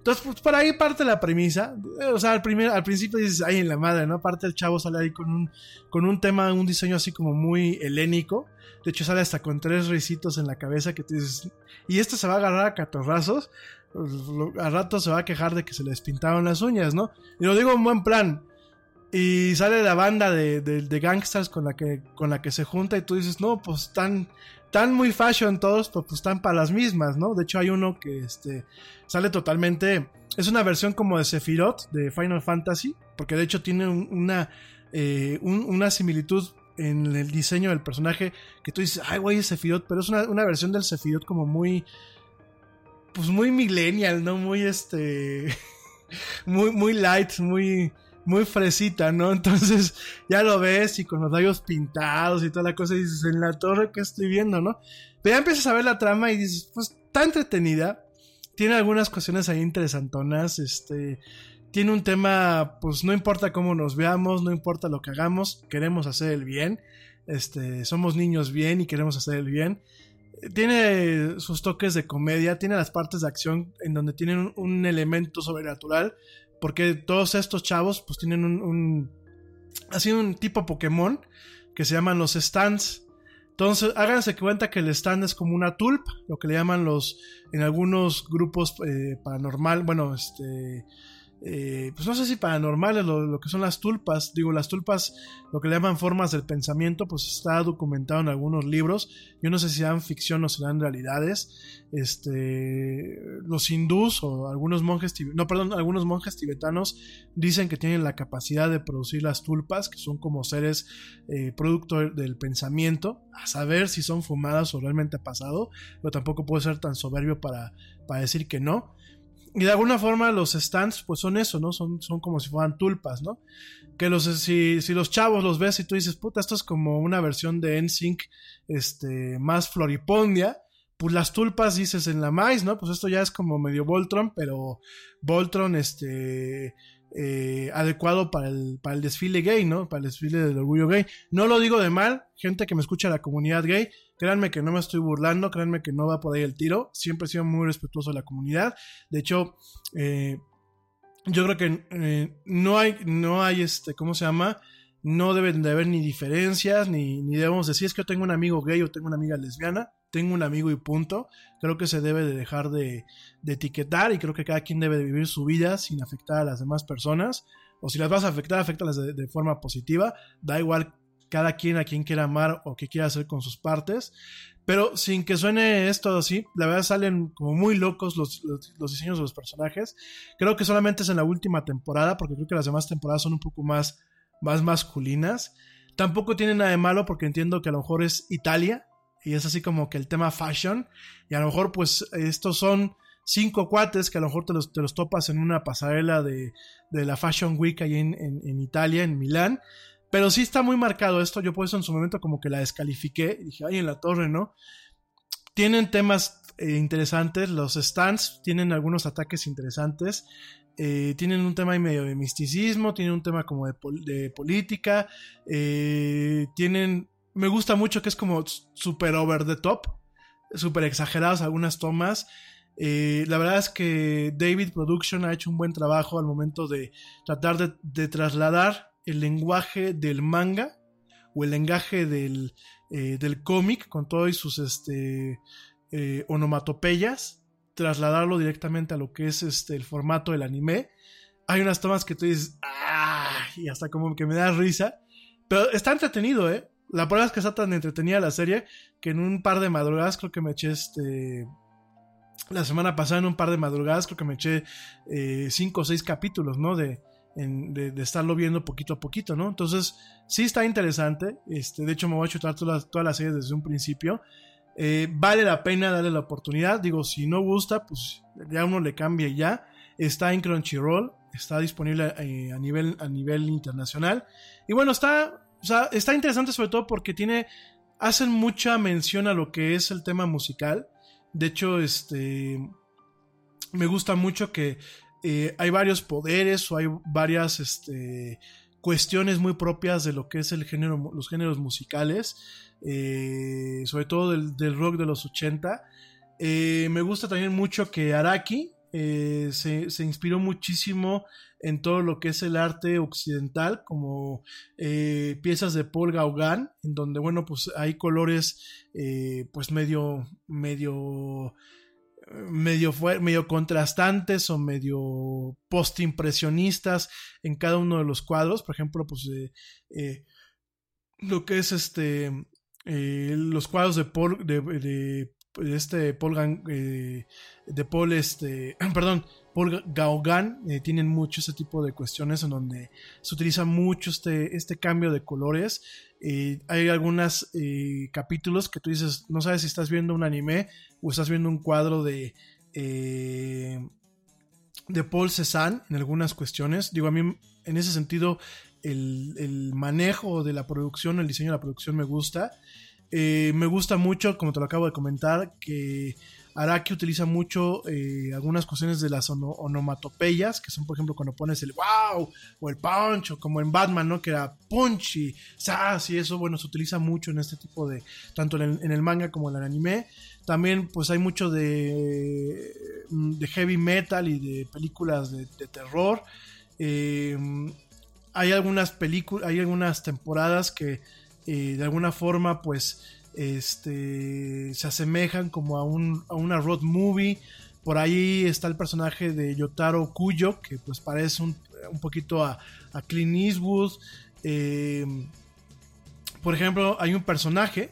Entonces, pues por ahí parte la premisa. O sea, al, primer, al principio dices, ay, en la madre, ¿no? Aparte el chavo sale ahí con un, con un tema, un diseño así como muy helénico. De hecho, sale hasta con tres risitos en la cabeza que tú dices, y este se va a agarrar a catorrazos. A rato se va a quejar de que se les pintaron las uñas, ¿no? Y lo digo en buen plan. Y sale la banda de, de, gangsters con la, que, con la que se junta y tú dices, no, pues están, tan muy fashion todos, pues, pues están para las mismas, ¿no? De hecho hay uno que este, sale totalmente... Es una versión como de Sephiroth de Final Fantasy, porque de hecho tiene un- una, eh, un- una similitud en el diseño del personaje que tú dices, ay, güey, es Sephiroth, pero es una, una versión del Sephiroth como muy... Pues muy millennial, ¿no? Muy este... muy, muy light, muy muy fresita, ¿no? Entonces ya lo ves y con los labios pintados y toda la cosa y dices, en la torre que estoy viendo, ¿no? Pero ya empiezas a ver la trama y dices, pues está entretenida, tiene algunas cuestiones ahí interesantonas, este, tiene un tema, pues no importa cómo nos veamos, no importa lo que hagamos, queremos hacer el bien, este, somos niños bien y queremos hacer el bien. Tiene sus toques de comedia, tiene las partes de acción en donde tienen un, elemento sobrenatural, porque todos estos chavos pues tienen un, un así un tipo Pokémon que se llaman los stands. Entonces, háganse cuenta que el stand es como una tulpa, lo que le llaman los, en algunos grupos eh, paranormal, bueno, este, eh, pues no sé si paranormales, lo, lo que son las tulpas, digo, las tulpas, lo que le llaman formas del pensamiento, pues está documentado en algunos libros, yo no sé si sean ficción o serán realidades, este, los hindús o algunos monjes, no, perdón, algunos monjes tibetanos dicen que tienen la capacidad de producir las tulpas, que son como seres eh, producto del- del pensamiento, a saber si son fumadas o realmente ha pasado, pero tampoco puedo ser tan soberbio para, para decir que no. Y de alguna forma los stands pues son eso, ¿no? Son, son como si fueran tulpas, ¿no? Que los, si, si los chavos los ves y tú dices, puta, esto es como una versión de NSYNC este, más floripondia, pues las tulpas dices en la maíz, ¿no? Pues esto ya es como medio Voltron, pero Voltron, este, eh, adecuado para el, para el desfile gay, ¿no? Para el desfile del orgullo gay. No lo digo de mal, gente que me escucha la comunidad gay, créanme que no me estoy burlando, créanme que no va por ahí el tiro, siempre he sido muy respetuoso de la comunidad. De hecho, eh, yo creo que eh, no hay, no hay este, ¿cómo se llama? No deben de haber ni diferencias, ni, ni debemos decir es que yo tengo un amigo gay o tengo una amiga lesbiana, tengo un amigo y punto. Creo que se debe de dejar de, etiquetar y creo que cada quien debe de vivir su vida sin afectar a las demás personas. O si las vas a afectar, afectalas de, de forma positiva. Da igual cada quien a quien quiera amar o qué quiera hacer con sus partes. Pero sin que suene esto así, la verdad salen como muy locos los, los, diseños de los personajes. Creo que solamente es en la última temporada, porque creo que las demás temporadas son un poco más, más masculinas. Tampoco tiene nada de malo porque entiendo que a lo mejor es Italia y es así como que el tema fashion y a lo mejor pues estos son cinco cuates que a lo mejor te los, te los topas en una pasarela de, de la Fashion Week ahí en, en Italia, en Milán. Pero sí está muy marcado esto. Yo por eso en su momento como que la descalifiqué. Y dije, ay, en la torre, ¿no? Tienen temas eh, interesantes. Los stands tienen algunos ataques interesantes. Eh, tienen un tema medio de misticismo. Tienen un tema como de, pol- de política. Eh, tienen... Me gusta mucho que es como super over the top. Super exagerados algunas tomas. La verdad es que David Production ha hecho un buen trabajo al momento de tratar de trasladar el lenguaje del manga o el lenguaje del, eh, del cómic con todos sus este, eh, onomatopeyas, trasladarlo directamente a lo que es este, el formato del anime. Hay unas tomas que tú dices, ¡ah! Y hasta como que me da risa. Pero está entretenido, ¿eh? La prueba es que está tan entretenida la serie que en un par de madrugadas creo que me eché este la semana pasada en un par de madrugadas creo que me eché eh, cinco o seis capítulos, ¿no? De, en- de, estarlo viendo poquito a poquito, ¿no? Entonces, sí está interesante. Este, de hecho, me voy a chutar toda la, toda la serie desde un principio. Eh, vale la pena darle la oportunidad. Digo, si no gusta, pues ya uno le cambia ya. Está en Crunchyroll, está disponible eh, a, nivel, a nivel internacional. Y bueno, está o sea, está interesante sobre todo porque tiene, hacen mucha mención a lo que es el tema musical. De hecho, este, me gusta mucho que eh, hay varios poderes o hay varias, este, cuestiones muy propias de lo que es el género, los géneros musicales, eh, sobre todo del, del, rock de los 80. Eh, me gusta también mucho que Araki se, se, inspiró muchísimo en todo lo que es el arte occidental, como piezas de Paul Gauguin, en donde, bueno, pues hay colores, pues medio, medio, medio, medio contrastantes o medio postimpresionistas en cada uno de los cuadros. Por ejemplo, pues lo que es este, los cuadros de Paul, de, este Paul eh, de Paul este perdón Paul Gauguin eh, tienen mucho ese tipo de cuestiones en donde se utiliza mucho este, este cambio de colores. Eh, hay algunos eh, capítulos que tú dices no sabes si estás viendo un anime o estás viendo un cuadro de eh, de Paul Cézanne en algunas cuestiones. Digo a mí en ese sentido el, el manejo de la producción el diseño de la producción me gusta. Me gusta mucho, como te lo acabo de comentar, que Araki utiliza mucho eh, algunas cuestiones de las ono onomatopeyas, que son, por ejemplo, cuando pones el wow o el punch, o como en Batman, ¿no? Que era punch y sas y eso, bueno, se utiliza mucho en este tipo de, tanto en el, manga como en el anime. También, pues hay mucho de, de heavy metal y de películas de, terror. Eh, hay algunas películas, hay algunas temporadas que eh, de alguna forma pues este, se asemejan como a, un, a una road movie. Por ahí está el personaje de Yotaro Kuyo, que pues parece un, un poquito a, a, Clint Eastwood. Eh, por ejemplo, hay un personaje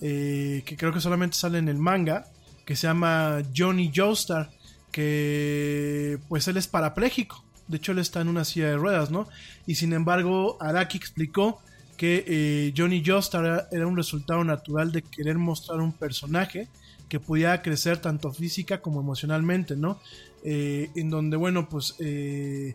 eh, que creo que solamente sale en el manga, que se llama Johnny Joestar, que pues él es parapléjico. De hecho, él está en una silla de ruedas, ¿no? Y sin embargo, Araki explicó que eh, Johnny Joestar era un resultado natural de querer mostrar un personaje que pudiera crecer tanto física como emocionalmente, ¿no? Eh, en donde, bueno, pues eh,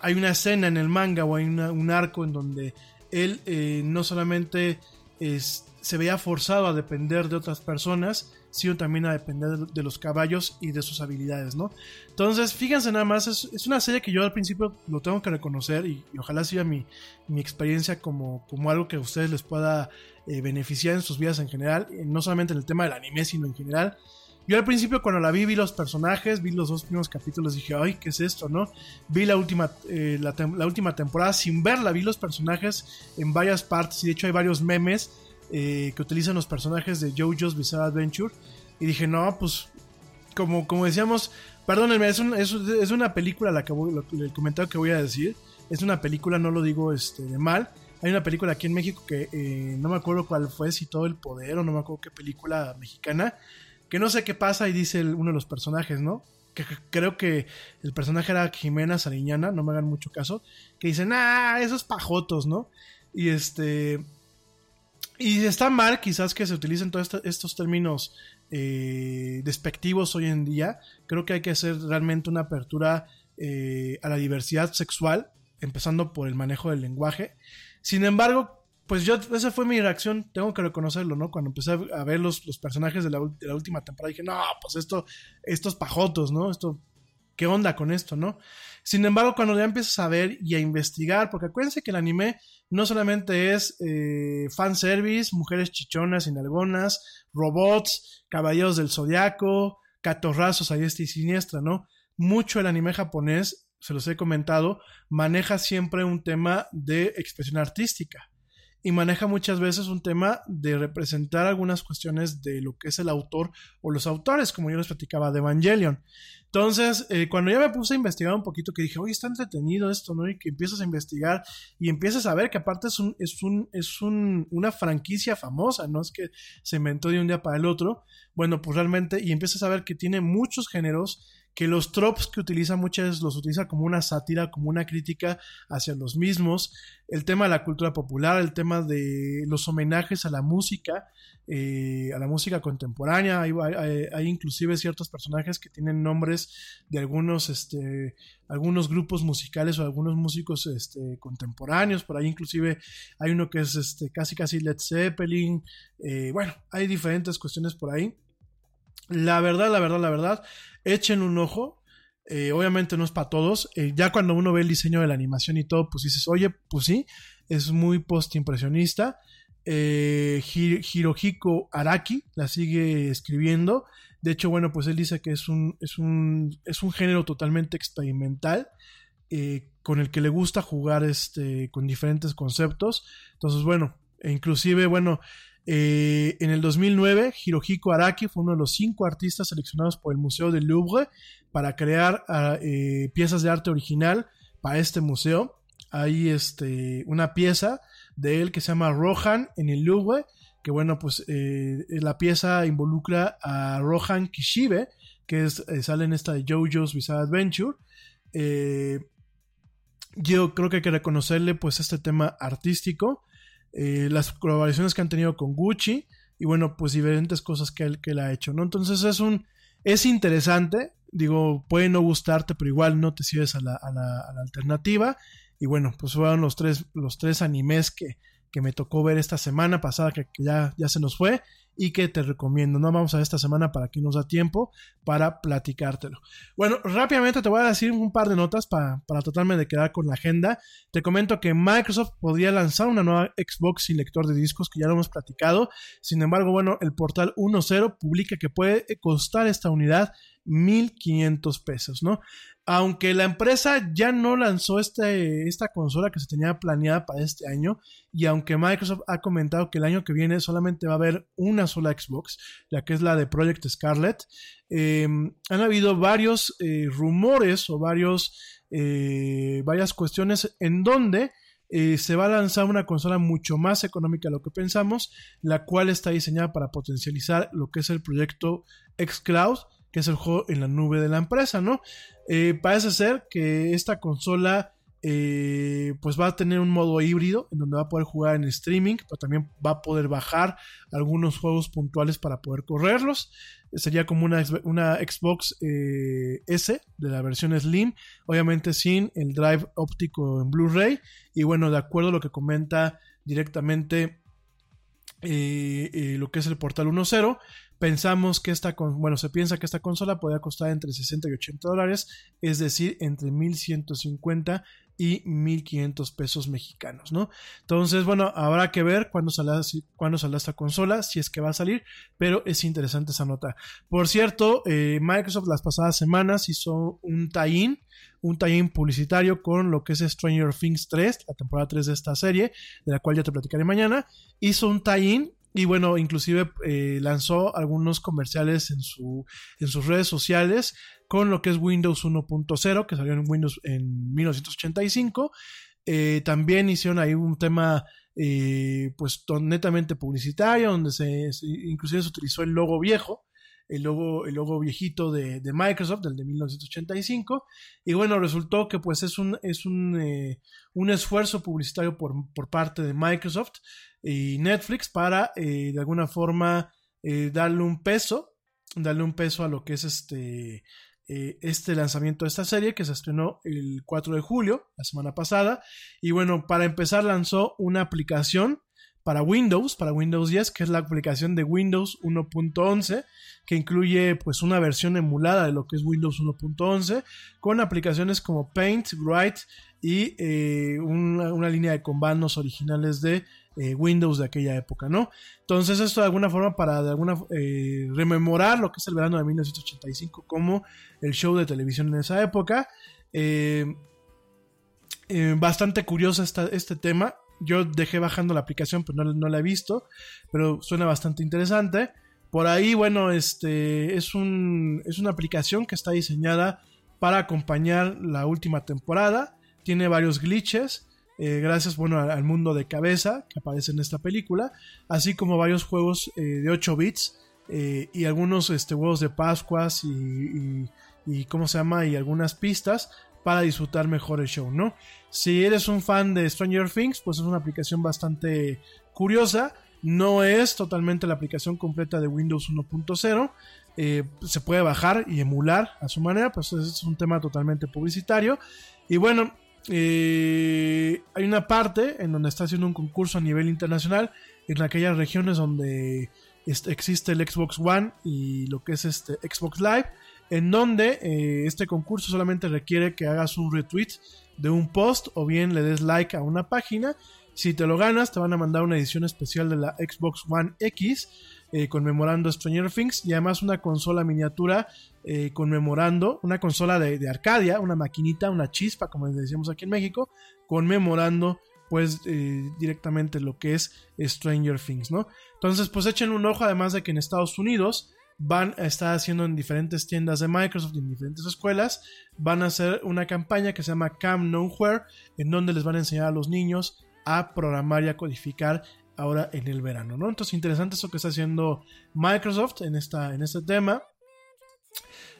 hay una escena en el manga o hay un arco en donde él no solamente es, se veía forzado a depender de otras personas, sino también a depender de los caballos y de sus habilidades, ¿no? Entonces, fíjense nada más, es, una serie que yo al principio lo tengo que reconocer y, y ojalá sea mi, mi experiencia como, como, algo que a ustedes les pueda eh, beneficiar en sus vidas en general, eh, no solamente en el tema del anime, sino en general. Yo al principio cuando la vi, vi los personajes, vi los dos primeros capítulos, dije, ay, ¿qué es esto, no? Vi la última, eh, la última temporada sin verla, vi los personajes en varias partes y de hecho hay varios memes eh, que utilizan los personajes de JoJo's Bizarre Adventure. Y dije, no, pues, como, como decíamos, perdónenme, es, es, una película, la que el comentario que voy a decir. Es una película, no lo digo este, de mal. Hay una película aquí en México que eh, no me acuerdo cuál fue, si todo el poder o no me acuerdo qué película mexicana, que no sé qué pasa y dice uno de los personajes, ¿no? Que, que, creo que el personaje era Jimena Sariñana, no me hagan mucho caso, que dicen, ah, esos pajotos, ¿no? Y este, y está mal quizás que se utilicen todos este, estos términos eh, despectivos hoy en día. Creo que hay que hacer realmente una apertura eh, a la diversidad sexual, empezando por el manejo del lenguaje. Sin embargo, pues yo, esa fue mi reacción, tengo que reconocerlo, ¿no? Cuando empecé a ver los, los personajes de la, de la, última temporada, dije, no, pues esto, estos pajotos, ¿no? Esto, ¿qué onda con esto, no? Sin embargo, cuando ya empiezas a ver y a investigar, porque acuérdense que el anime no solamente es eh, fanservice, mujeres chichonas y nalgonas, robots, caballeros del zodiaco, catorrazos a diestra y siniestra, ¿no? Mucho el anime japonés, se los he comentado, maneja siempre un tema de expresión artística y maneja muchas veces un tema de representar algunas cuestiones de lo que es el autor o los autores, como yo les platicaba de Evangelion. Entonces, eh, cuando ya me puse a investigar un poquito, que dije, oye, está entretenido esto, ¿no? Y que empiezas a investigar y empiezas a ver que aparte es, un, es, un, es un, una franquicia famosa, no es que se inventó de un día para el otro. Bueno, pues realmente, y empiezas a ver que tiene muchos géneros, que los tropes que utiliza muchas veces los utiliza como una sátira, como una crítica hacia los mismos, el tema de la cultura popular, el tema de los homenajes a la música, eh, a la música contemporánea, hay, hay- inclusive ciertos personajes que tienen nombres de algunos, este, algunos grupos musicales o algunos músicos este, contemporáneos, por ahí inclusive hay uno que es este, casi casi Led Zeppelin, eh, bueno, hay diferentes cuestiones por ahí. La verdad, la verdad, la verdad, echen un ojo. eh, obviamente no es para todos. eh, ya cuando uno ve el diseño de la animación y todo, pues dices, oye, pues sí, es muy post-impresionista. Eh, Hi- Hirohiko Araki la sigue escribiendo. De hecho, bueno, pues él dice que es un, es un, es un género totalmente experimental. eh, con el que le gusta jugar este, con diferentes conceptos. Entonces, bueno, e inclusive, bueno, eh, en el 2009, Hirohiko Araki fue uno de los cinco artistas seleccionados por el Museo del Louvre para crear ah, eh, piezas de arte original para este museo. Hay este, una pieza de él que se llama Rohan en el Louvre, que bueno, pues eh, la pieza involucra a Rohan Kishibe, que es, sale en esta de JoJo's Bizarre Adventure. Yo creo que hay que reconocerle pues este tema artístico, eh, las colaboraciones que han tenido con Gucci y bueno, pues diferentes cosas que él, que él ha hecho, ¿no? Entonces es un, es interesante, digo, puede no gustarte, pero igual no te la, a la- a la alternativa. Y bueno, pues fueron los tres, los tres animes que, que me tocó ver esta semana pasada, que, que ya, ya se nos fue, y que te recomiendo. No vamos a esta semana para que nos da tiempo para platicártelo. Bueno, rápidamente te voy a decir un par de notas para, para tratarme de quedar con la agenda. Te comento que Microsoft podría lanzar una nueva Xbox sin lector de discos, que ya lo hemos platicado. Sin embargo, bueno, el portal 1.0 publica que puede costar esta unidad 1500 pesos, ¿no? Aunque la empresa ya no lanzó este, esta consola que se tenía planeada para este año, y aunque Microsoft ha comentado que el año que viene solamente va a haber una sola Xbox, la que es la de Project Scarlet, eh, han habido varios eh, rumores o eh, varias cuestiones en donde eh, se va a lanzar una consola mucho más económica de lo que pensamos, la cual está diseñada para potencializar lo que es el proyecto xCloud, que es el juego en la nube de la empresa, ¿no? Eh, parece ser que esta consola eh, pues va a tener un modo híbrido en donde va a poder jugar en streaming, pero también va a poder bajar algunos juegos puntuales para poder correrlos. Sería como una, Xbox eh, S de la versión Slim, obviamente sin el drive óptico en Blu-ray. Y bueno, de acuerdo a lo que comenta directamente eh, eh, lo que es el portal 1.0, pensamos que esta, bueno, se piensa que esta consola podría costar entre 60 y 80 dólares, es decir, entre 1150 y 1500 pesos mexicanos, ¿no? Entonces, bueno, habrá que ver cuándo saldrá, cuándo esta consola, si es que va a salir, pero es interesante esa nota. Por cierto, eh, Microsoft las pasadas semanas hizo un tie-in, un tie-in publicitario con lo que es Stranger Things 3, la temporada 3 de esta serie, de la cual ya te platicaré mañana. Hizo un tie-in y bueno, inclusive eh, lanzó algunos comerciales en, su, en sus redes sociales con lo que es Windows 1.0, que salió en Windows en 1985. Eh, también hicieron ahí un tema eh, pues netamente publicitario, donde se, inclusive se utilizó el logo viejo, el logo, el logo viejito de, de Microsoft, del de 1985. Y bueno, resultó que pues es un, es un, eh, un esfuerzo publicitario por, por, parte de Microsoft y Netflix para eh, de alguna forma eh, darle un peso, darle un peso a lo que es este, este lanzamiento de esta serie que se estrenó el 4 de julio, la semana pasada. Y bueno, para empezar lanzó una aplicación para Windows, para Windows 10, que es la aplicación de Windows 1.11, que incluye pues una versión emulada de lo que es Windows 1.11, con aplicaciones como Paint, Write y eh, una, línea de comandos originales de eh, Windows de aquella época, ¿no? Entonces esto de alguna forma para de alguna eh, rememorar lo que es el verano de 1985 como el show de televisión en esa época. bastante curioso esta, este tema. Yo dejé bajando la aplicación, pero no, no, la he visto, pero suena bastante interesante. Por ahí, bueno, este es, un, es una aplicación que está diseñada para acompañar la última temporada. Tiene varios glitches, eh, gracias bueno, al mundo de cabeza que aparece en esta película, así como varios juegos eh, de 8 bits eh, y algunos este, huevos de Pascuas y, y, y cómo se llama y algunas pistas para disfrutar mejor el show, ¿no? Si eres un fan de Stranger Things, pues es una aplicación bastante curiosa. No es totalmente la aplicación completa de Windows 1.0. Eh, se puede bajar y emular a su manera, pues es un tema totalmente publicitario. Y bueno, eh, hay una parte en donde está haciendo un concurso a nivel internacional en aquellas regiones donde existe el Xbox One y lo que es este Xbox Live, en donde eh, este concurso solamente requiere que hagas un retweet de un post o bien le des like a una página. Si te lo ganas, te van a mandar una edición especial de la Xbox One X eh, conmemorando Stranger Things y además una consola miniatura eh, conmemorando, una consola de, Arcadia, una maquinita, una chispa, como decíamos aquí en México, conmemorando pues directamente lo que es Stranger Things, ¿no? Entonces pues echen un ojo además de que en Estados Unidos van a estar haciendo en diferentes tiendas de Microsoft, en diferentes escuelas, van a hacer una campaña que se llama Cam Nowhere, en donde les van a enseñar a los niños a programar y a codificar ahora en el verano, ¿no? Entonces, interesante eso que está haciendo Microsoft en, esta, en este tema.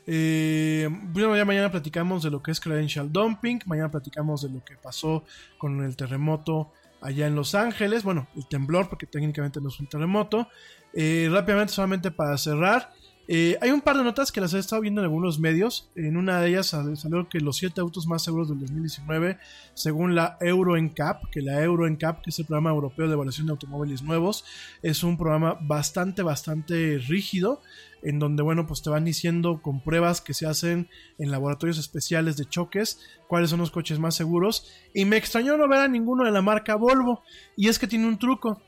Eh, bueno, ya mañana platicamos de lo que es credential dumping, mañana platicamos de lo que pasó con el terremoto allá en Los Ángeles, bueno, el temblor, porque técnicamente no es un terremoto. Eh, rápidamente, solamente para cerrar, eh, hay un par de notas que las he estado viendo en algunos medios. En una de ellas salió que los siete autos más seguros del 2019, según la Euro NCAP, que la Euro que es el programa europeo de evaluación de automóviles nuevos, es un programa bastante, bastante rígido, en donde, bueno, pues te van diciendo con pruebas que se hacen en laboratorios especiales de choques, cuáles son los coches más seguros. Y me extrañó no ver a ninguno de la marca Volvo. Y es que tiene un truco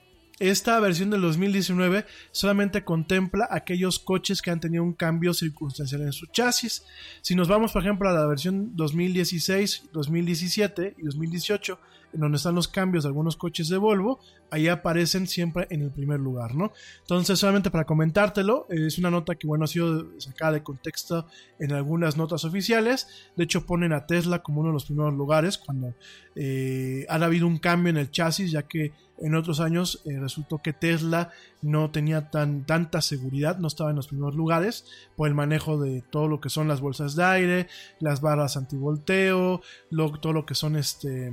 esta versión del 2019 solamente contempla aquellos coches que han tenido un cambio circunstancial en su chasis. Si nos vamos, por ejemplo, a la versión 2016, 2017 y 2018, en donde están los cambios de algunos coches de Volvo, ahí aparecen siempre en el primer lugar, ¿no? Entonces, solamente para comentártelo, es una nota que, bueno, ha sido sacada de contexto en algunas notas oficiales. De hecho, ponen a Tesla como uno de los primeros lugares cuando eh, ha habido un cambio en el chasis, ya que en otros años eh, resultó que Tesla no tenía tan, tanta seguridad, no estaba en los primeros lugares por el manejo de todo lo que son las bolsas de aire, las barras antivolteo, todo lo que son este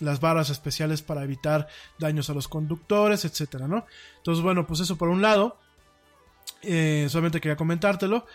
las barras especiales para evitar daños a los conductores, etcétera, ¿no? Entonces, bueno, pues eso por un lado, eh, solamente quería comentártelo.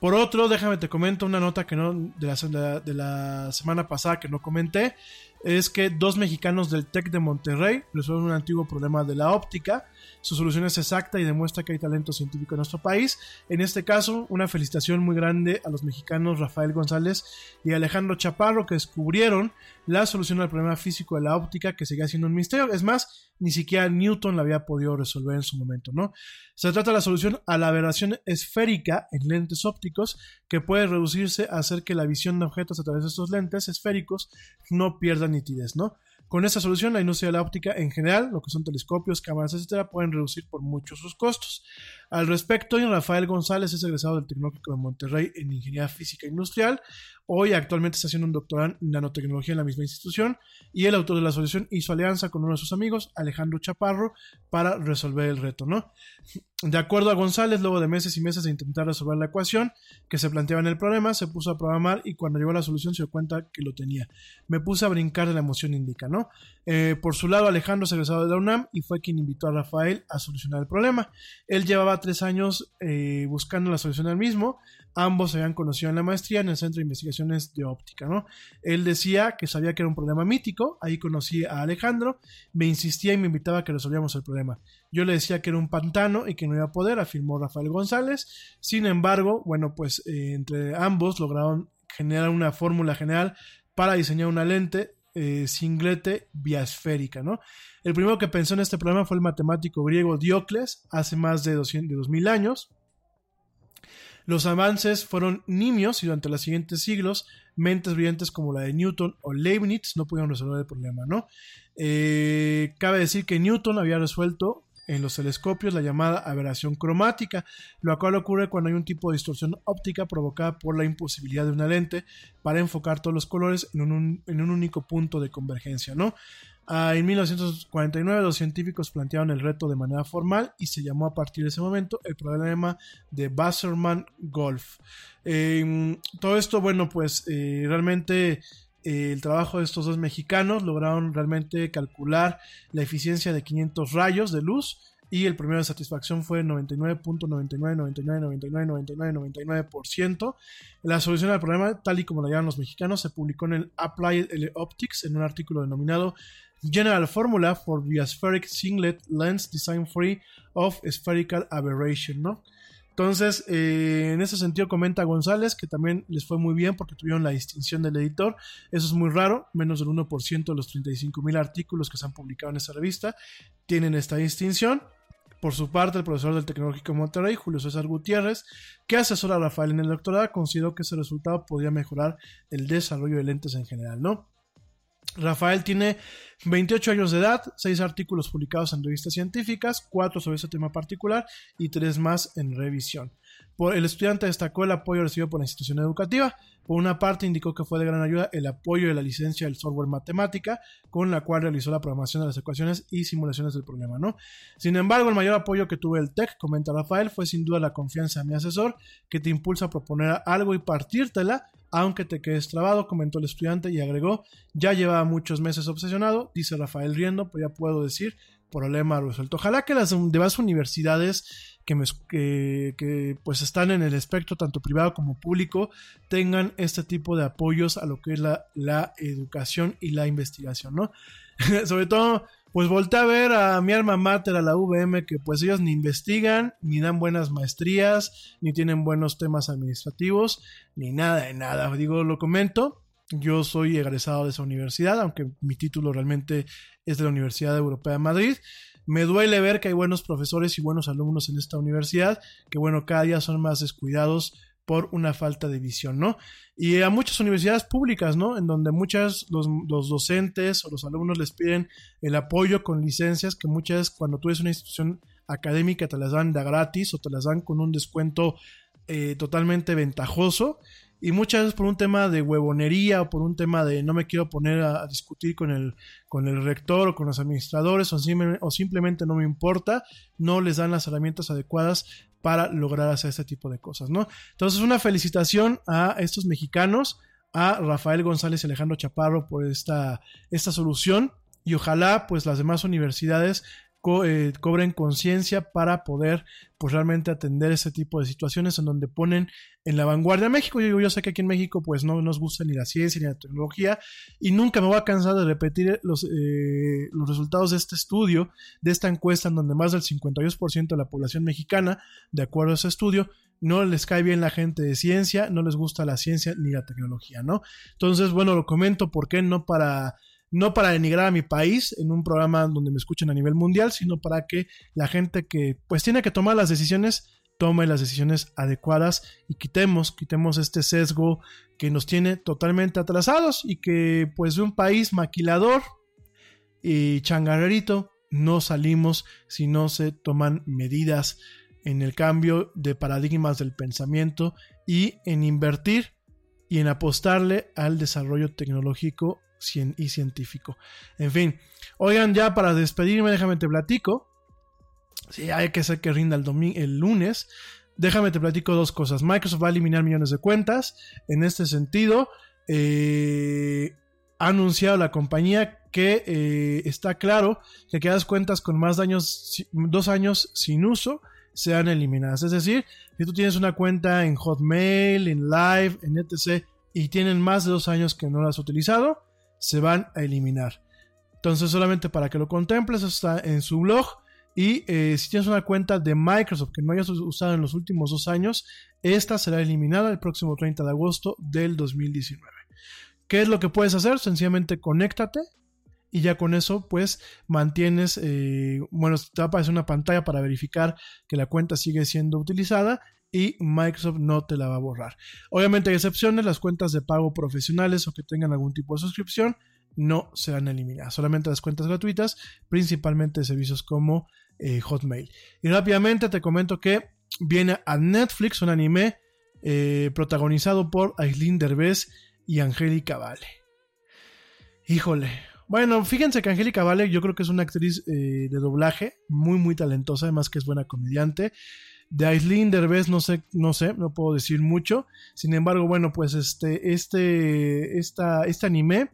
Por otro, déjame te comento una nota que no de la, de la semana pasada que no comenté, es que dos mexicanos del TEC de Monterrey resuelven un antiguo problema de la óptica su solución es exacta y demuestra que hay talento científico en nuestro país. En este caso, una felicitación muy grande a los mexicanos Rafael González y Alejandro Chaparro que descubrieron la solución al problema físico de la óptica que seguía siendo un misterio. Es más, ni siquiera Newton la había podido resolver en su momento, ¿no? Se trata de la solución a la aberración esférica en lentes ópticos que puede reducirse a hacer que la visión de objetos a través de estos lentes esféricos no pierda nitidez, ¿no? Con esta solución, la industria de la óptica en general, lo que son telescopios, cámaras, etcétera, pueden reducir por mucho sus costos. Al respecto, Rafael González es egresado del Tecnológico de Monterrey en Ingeniería Física Industrial. Hoy actualmente está haciendo un doctorado en nanotecnología en la misma institución y el autor de la solución hizo alianza con uno de sus amigos, Alejandro Chaparro, para resolver el reto, ¿no? De acuerdo a González, luego de meses y meses de intentar resolver la ecuación que se planteaba en el problema, se puso a programar y cuando llegó a la solución se dio cuenta que lo tenía. Me puse a brincar de la emoción indica, ¿no? Eh, por su lado, Alejandro es egresado de la UNAM y fue quien invitó a Rafael a solucionar el problema. Él llevaba tres años eh, buscando la solución al mismo. Ambos se habían conocido en la maestría en el Centro de Investigaciones de Óptica, ¿no? Él decía que sabía que era un problema mítico, ahí conocí a Alejandro, me insistía y me invitaba a que resolviéramos el problema. Yo le decía que era un pantano y que no iba a poder, afirmó Rafael González. Sin embargo, bueno, pues eh, entre ambos lograron generar una fórmula general para diseñar una lente eh, singlete biasférica, ¿no? El primero que pensó en este problema fue el matemático griego Diocles hace más de, 200, de 2000 años. Los avances fueron nimios y durante los siguientes siglos, mentes brillantes como la de Newton o Leibniz no pudieron resolver el problema, ¿no? Eh, cabe decir que Newton había resuelto en los telescopios la llamada aberración cromática, lo cual ocurre cuando hay un tipo de distorsión óptica provocada por la imposibilidad de una lente para enfocar todos los colores en un, en un único punto de convergencia, ¿no? Ah, en 1949 los científicos plantearon el reto de manera formal y se llamó a partir de ese momento el problema de Wasserman Golf. Eh, todo esto, bueno, pues eh, realmente el trabajo de estos dos mexicanos lograron realmente calcular la eficiencia de 500 rayos de luz y el premio de satisfacción fue 99.99999999%. La solución al problema, tal y como la llaman los mexicanos, se publicó en el Applied Optics en un artículo denominado General Formula for Biospheric Singlet Lens Design Free of Spherical Aberration, ¿no? Entonces, eh, en ese sentido comenta González que también les fue muy bien porque tuvieron la distinción del editor. Eso es muy raro, menos del 1% de los 35 mil artículos que se han publicado en esta revista tienen esta distinción. Por su parte, el profesor del Tecnológico Monterrey, Julio César Gutiérrez, que asesora a Rafael en el doctorado, consideró que ese resultado podría mejorar el desarrollo de lentes en general, ¿no? Rafael tiene 28 años de edad, 6 artículos publicados en revistas científicas, 4 sobre ese tema particular y 3 más en revisión. El estudiante destacó el apoyo recibido por la institución educativa. Por una parte, indicó que fue de gran ayuda el apoyo de la licencia del software matemática, con la cual realizó la programación de las ecuaciones y simulaciones del problema. ¿no? Sin embargo, el mayor apoyo que tuve el TEC, comenta Rafael, fue sin duda la confianza en mi asesor, que te impulsa a proponer algo y partírtela aunque te quedes trabado, comentó el estudiante y agregó, ya llevaba muchos meses obsesionado, dice Rafael riendo, pero ya puedo decir, problema resuelto. Ojalá que las demás universidades que, pues están en el espectro tanto privado como público tengan este tipo de apoyos a lo que es la, la educación y la investigación, ¿no? Sobre todo pues volteé a ver a mi alma mater, a la VM, que pues ellos ni investigan, ni dan buenas maestrías, ni tienen buenos temas administrativos, ni nada de nada. Digo, lo comento, yo soy egresado de esa universidad, aunque mi título realmente es de la Universidad Europea de Madrid. Me duele ver que hay buenos profesores y buenos alumnos en esta universidad, que bueno, cada día son más descuidados por una falta de visión, ¿no? Y a muchas universidades públicas, ¿no? En donde muchas, los, docentes o los alumnos les piden el apoyo con licencias que muchas, cuando tú eres una institución académica, te las dan de gratis o te las dan con un descuento eh, totalmente ventajoso. Y muchas veces por un tema de huevonería o por un tema de no me quiero poner a, discutir con el, con el rector o con los administradores o, simplemente no me importa, no les dan las herramientas adecuadas para lograr hacer este tipo de cosas, ¿no? Entonces, una felicitación a estos mexicanos, a Rafael González y Alejandro Chaparro por esta, esta solución y ojalá pues las demás universidades eh, cobren conciencia para poder pues realmente atender ese tipo de situaciones en donde ponen en la vanguardia México. Yo, yo sé que aquí en México pues no nos gusta ni la ciencia ni la tecnología y nunca me voy a cansar de repetir los, eh, los resultados de este estudio, de esta encuesta en donde más del 52% de la población mexicana, de acuerdo a ese estudio, no les cae bien la gente de ciencia, no les gusta la ciencia ni la tecnología, ¿no? Entonces, bueno, lo comento, ¿por qué no para no para denigrar a mi país en un programa donde me escuchen a nivel mundial, sino para que la gente que pues tiene que tomar las decisiones tome las decisiones adecuadas y quitemos, quitemos este sesgo que nos tiene totalmente atrasados y que pues de un país maquilador y changarrerito no salimos si no se toman medidas en el cambio de paradigmas del pensamiento y en invertir y en apostarle al desarrollo tecnológico y científico. En fin, oigan, ya para despedirme, déjame te platico. Sí, hay que hacer que rinda el, el lunes. Déjame te platico dos cosas. Microsoft va a eliminar millones de cuentas. En este sentido, eh, ha anunciado la compañía que eh, está claro que aquellas cuentas con más de dos años sin uso sean eliminadas. Es decir, si tú tienes una cuenta en Hotmail, en Live, en etc. y tienen más de dos años que no la has utilizado, se van a eliminar. Entonces, solamente para que lo contemples, está en su blog. Y eh, si tienes una cuenta de Microsoft que no hayas usado en los últimos dos años, esta será eliminada el próximo 30 de agosto del 2019. ¿Qué es lo que puedes hacer? Sencillamente conéctate y ya con eso pues mantienes, eh, bueno, te va a aparecer una pantalla para verificar que la cuenta sigue siendo utilizada y Microsoft no te la va a borrar. Obviamente hay excepciones, las cuentas de pago profesionales o que tengan algún tipo de suscripción no serán eliminadas, solamente las cuentas gratuitas, principalmente de servicios como eh, Hotmail. Y rápidamente te comento que viene a Netflix un anime eh, protagonizado por Aislinn Derbez y Angélica Vale. Híjole, Bueno, fíjense que Angélica Vale yo creo que es una actriz eh, de doblaje muy, muy talentosa, además que es buena comediante. De Aislinn Derbez no sé, no sé, no puedo decir mucho. Sin embargo, bueno, pues este, este, esta, este anime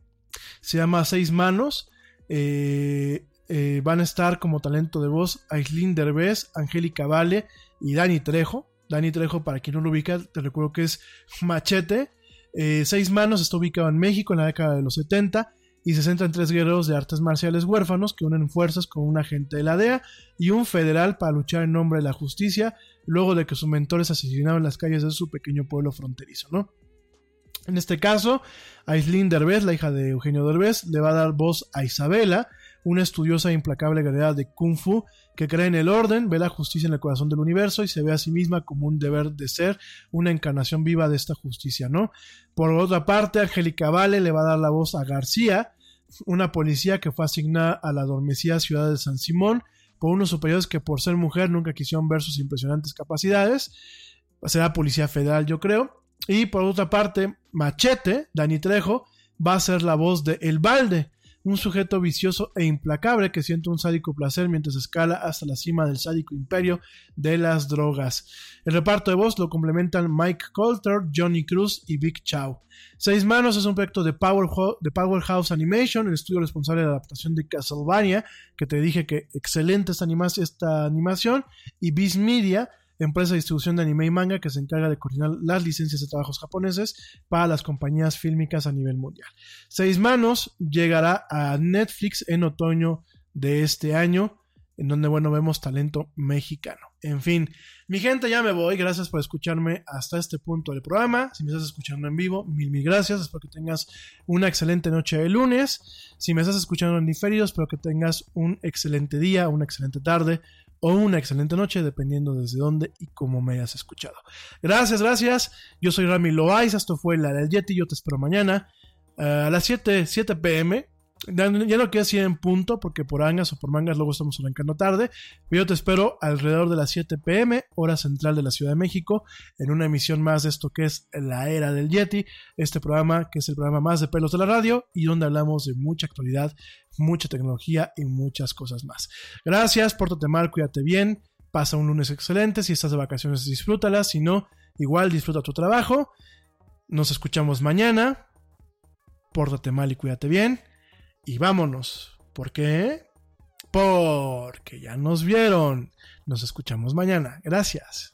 se llama Seis Manos. Eh, eh, van a estar como talento de voz Aislinn Derbez, Angélica Vale y Dani Trejo. Dani Trejo, para quien no lo ubica, te recuerdo que es Machete. Eh, Seis Manos está ubicado en México en la década de los 70 y se centra en tres guerreros de artes marciales huérfanos que unen fuerzas con un agente de la DEA y un federal para luchar en nombre de la justicia luego de que sus mentores asesinaron en las calles de su pequeño pueblo fronterizo, ¿no? En este caso, Aislinn Derbez, la hija de Eugenio Derbez, le va a dar voz a Isabela, una estudiosa e implacable guerrera de Kung Fu que cree en el orden, ve la justicia en el corazón del universo y se ve a sí misma como un deber de ser una encarnación viva de esta justicia, ¿no? Por otra parte, Angélica Vale le va a dar la voz a García, una policía que fue asignada a la adormecida ciudad de San Simón por unos superiores que por ser mujer nunca quisieron ver sus impresionantes capacidades. Será policía federal, yo creo. Y por otra parte, Machete, Dani Trejo, va a ser la voz de El Balde, un sujeto vicioso e implacable que siente un sádico placer mientras escala hasta la cima del sádico imperio de las drogas. El reparto de voz lo complementan Mike Coulter, Johnny Cruz y Big Chow. Seis Manos es un proyecto de, de Powerhouse Animation, el estudio responsable de la adaptación de Castlevania, que te dije que excelente esta animación, y Beast Media, empresa de distribución de anime y manga que se encarga de coordinar las licencias de trabajos japoneses para las compañías fílmicas a nivel mundial. Seis Manos llegará a Netflix en otoño de este año, en donde, bueno, vemos talento mexicano. En fin, mi gente, ya me voy. Gracias por escucharme hasta este punto del programa. Si me estás escuchando en vivo, mil, mil gracias. Espero que tengas una excelente noche de lunes. Si me estás escuchando en diferido, espero que tengas un excelente día, una excelente tarde o una excelente noche, dependiendo desde dónde y cómo me hayas escuchado. Gracias, gracias. Yo soy Rami Loaiza, esto fue la del Yeti, yo te espero mañana eh, a las 7, 7 pm. Ya, no quiero decir en punto, porque por angas o por mangas luego estamos arrancando tarde. Pero yo te espero alrededor de las 7 pm, hora central de la Ciudad de México, en una emisión más de esto que es La Era del Yeti. Este programa que es el programa más de pelos de la radio y donde hablamos de mucha actualidad, mucha tecnología y muchas cosas más. Gracias, pórtate mal, cuídate bien. Pasa un lunes excelente. Si estás de vacaciones, disfrútalas. Si no, igual disfruta tu trabajo. Nos escuchamos mañana. Pórtate mal y cuídate bien y vámonos. ¿Por qué? Porque ya nos vieron. Nos escuchamos mañana. Gracias.